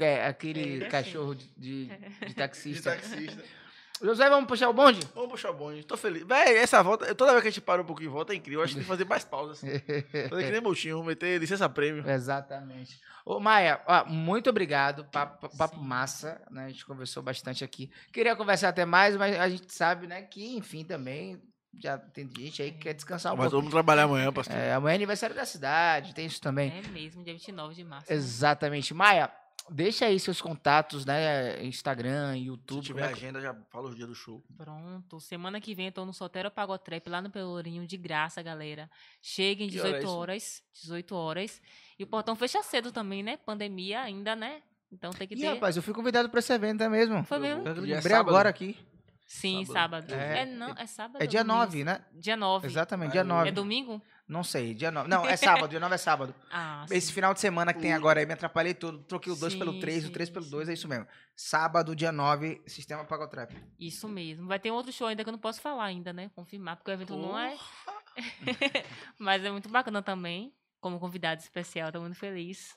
É, Aquele Ele é assim. cachorro de, de, de De taxista. taxista. [laughs] José, vamos puxar o bonde? Vamos puxar o bonde. Tô feliz. Véi, essa volta, toda vez que a gente para um pouquinho e volta, é incrível. Eu acho que tem que fazer mais pausas. [laughs] Fazer que nem Moutinho, meter licença prêmio. Exatamente. Ô, Maia, ó, muito obrigado. Papo, papo massa, né? A gente conversou bastante aqui. Queria conversar até mais, mas a gente sabe, né, que, enfim, também já tem gente aí que quer descansar um Mas pouco. vamos trabalhar amanhã, pastor. É, amanhã é aniversário da cidade, tem isso também. É mesmo, dia 29 de março. né? Exatamente. Maia, deixa aí seus contatos, né? Instagram, Se YouTube. tiver como é que- agenda, já fala os dias do show. Pronto. Semana que vem eu tô no Solteiro Pagotrap lá no Pelourinho, de graça, galera. Cheguem Que hora é 18 horas. 18 horas. E o portão fecha cedo também, né? Pandemia ainda, né? Então tem que Ih, ter. rapaz, eu fui convidado pra esse evento é mesmo. Foi mesmo? Eu lembrei sábado? agora aqui. Sim, Sábado. sábado. É, É, não, é sábado. É dia domingo? 9, né? Dia 9. Exatamente, dia eu- 9. É domingo? Não sei, dia 9. [laughs] Não, é sábado, dia 9 é sábado. Ah, Esse sim. final de semana que tem agora aí, me atrapalhei todo. Troquei o 2 pelo Sim, 3, o sim, 3 pelo 2, sim. é isso mesmo. Sábado, dia 9, Sistema Pagotrap. Isso mesmo. Vai ter outro show ainda que eu não posso falar ainda, né? Confirmar, porque o evento não é. [laughs] Mas é muito bacana também, como convidado especial, tô muito feliz.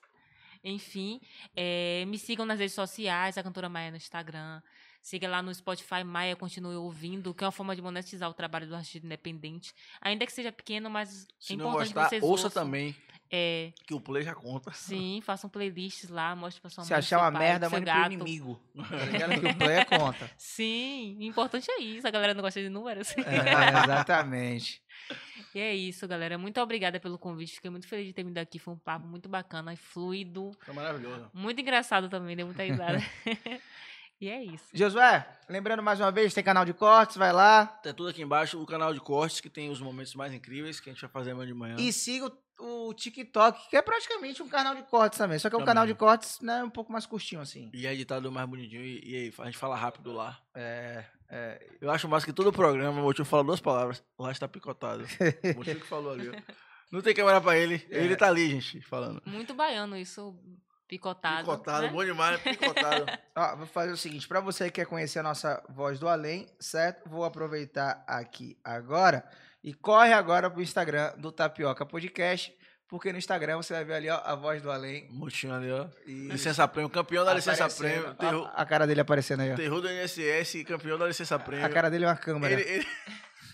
Enfim, eh, me sigam nas redes sociais, a cantora Maia no Instagram. Siga lá no Spotify, Maia Continue Ouvindo, que é uma forma de monetizar o trabalho do artista independente. Ainda que seja pequeno, mas Se é importante gostar, que vocês ouça ouçam. também, É, que o play já conta. sim, [laughs] façam playlists lá, mostre pra sua Se mãe, achar seu uma pai, merda, seu mande pro gato. inimigo. [laughs] Tá ligado? que o play é conta. Sim, o importante é isso. A galera não gosta de números. É, exatamente. [laughs] E é isso, galera. Muito obrigada pelo convite. Fiquei muito feliz de ter vindo aqui. Foi um papo muito bacana e fluido. Tá maravilhoso. Muito engraçado também, deu muita risada. E é isso. Josué, lembrando mais uma vez, tem canal de cortes, vai lá. Tá tudo aqui embaixo, o canal de cortes, que tem os momentos mais incríveis que a gente vai fazer amanhã de manhã. E siga o, o TikTok, que é praticamente um canal de cortes também. Só que é um Também. canal de cortes né, um pouco mais curtinho, assim. E é editado mais bonitinho e, e aí, a gente fala rápido lá. É, é, Eu acho mais que todo o programa, o Motinho fala duas palavras. Lá está picotado. O Motinho que falou ali, ó. [laughs] Não tem câmera pra ele. É. Ele tá ali, gente, falando. Muito baiano isso, picotado. Picotado, né? bom demais, picotado. [laughs] Ó, vou fazer o seguinte, pra você que quer conhecer a nossa voz do além, certo? Vou aproveitar aqui agora e corre agora pro Instagram do Tapioca Podcast, porque no Instagram você vai ver ali, ó, a voz do além. Motinho ali, ó. E Licença prêmio, campeão da licença aparecendo. prêmio. Ó, Terror, A, cara dele aparecendo aí, ó. terror do INSS, campeão da licença prêmio. A cara dele é uma câmera. Ele, ele...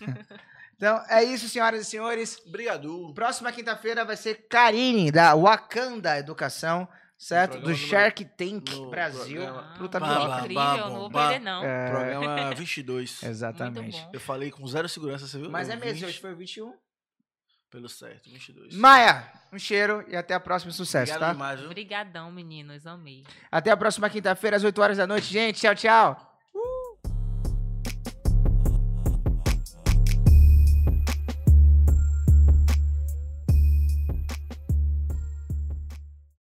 [laughs] [laughs] Então, é isso, senhoras e senhores. Brigadu. Próxima quinta-feira vai ser Karine, da Wakanda Educação. Certo? Do Shark Tank no Brasil. programa- piloca. bah, incrível, não vou perder não. É, Programa [laughs] 22. exatamente. Eu falei com zero segurança, você viu? Mas Eu é mesmo, 20 hoje foi o 21. Pelo certo, 22. Maia, um cheiro e até a próxima. Sucesso, Obrigado tá? demais? Obrigadão, meninos. Amei. Até a próxima quinta-feira, às 8 horas da noite, gente. Tchau, tchau.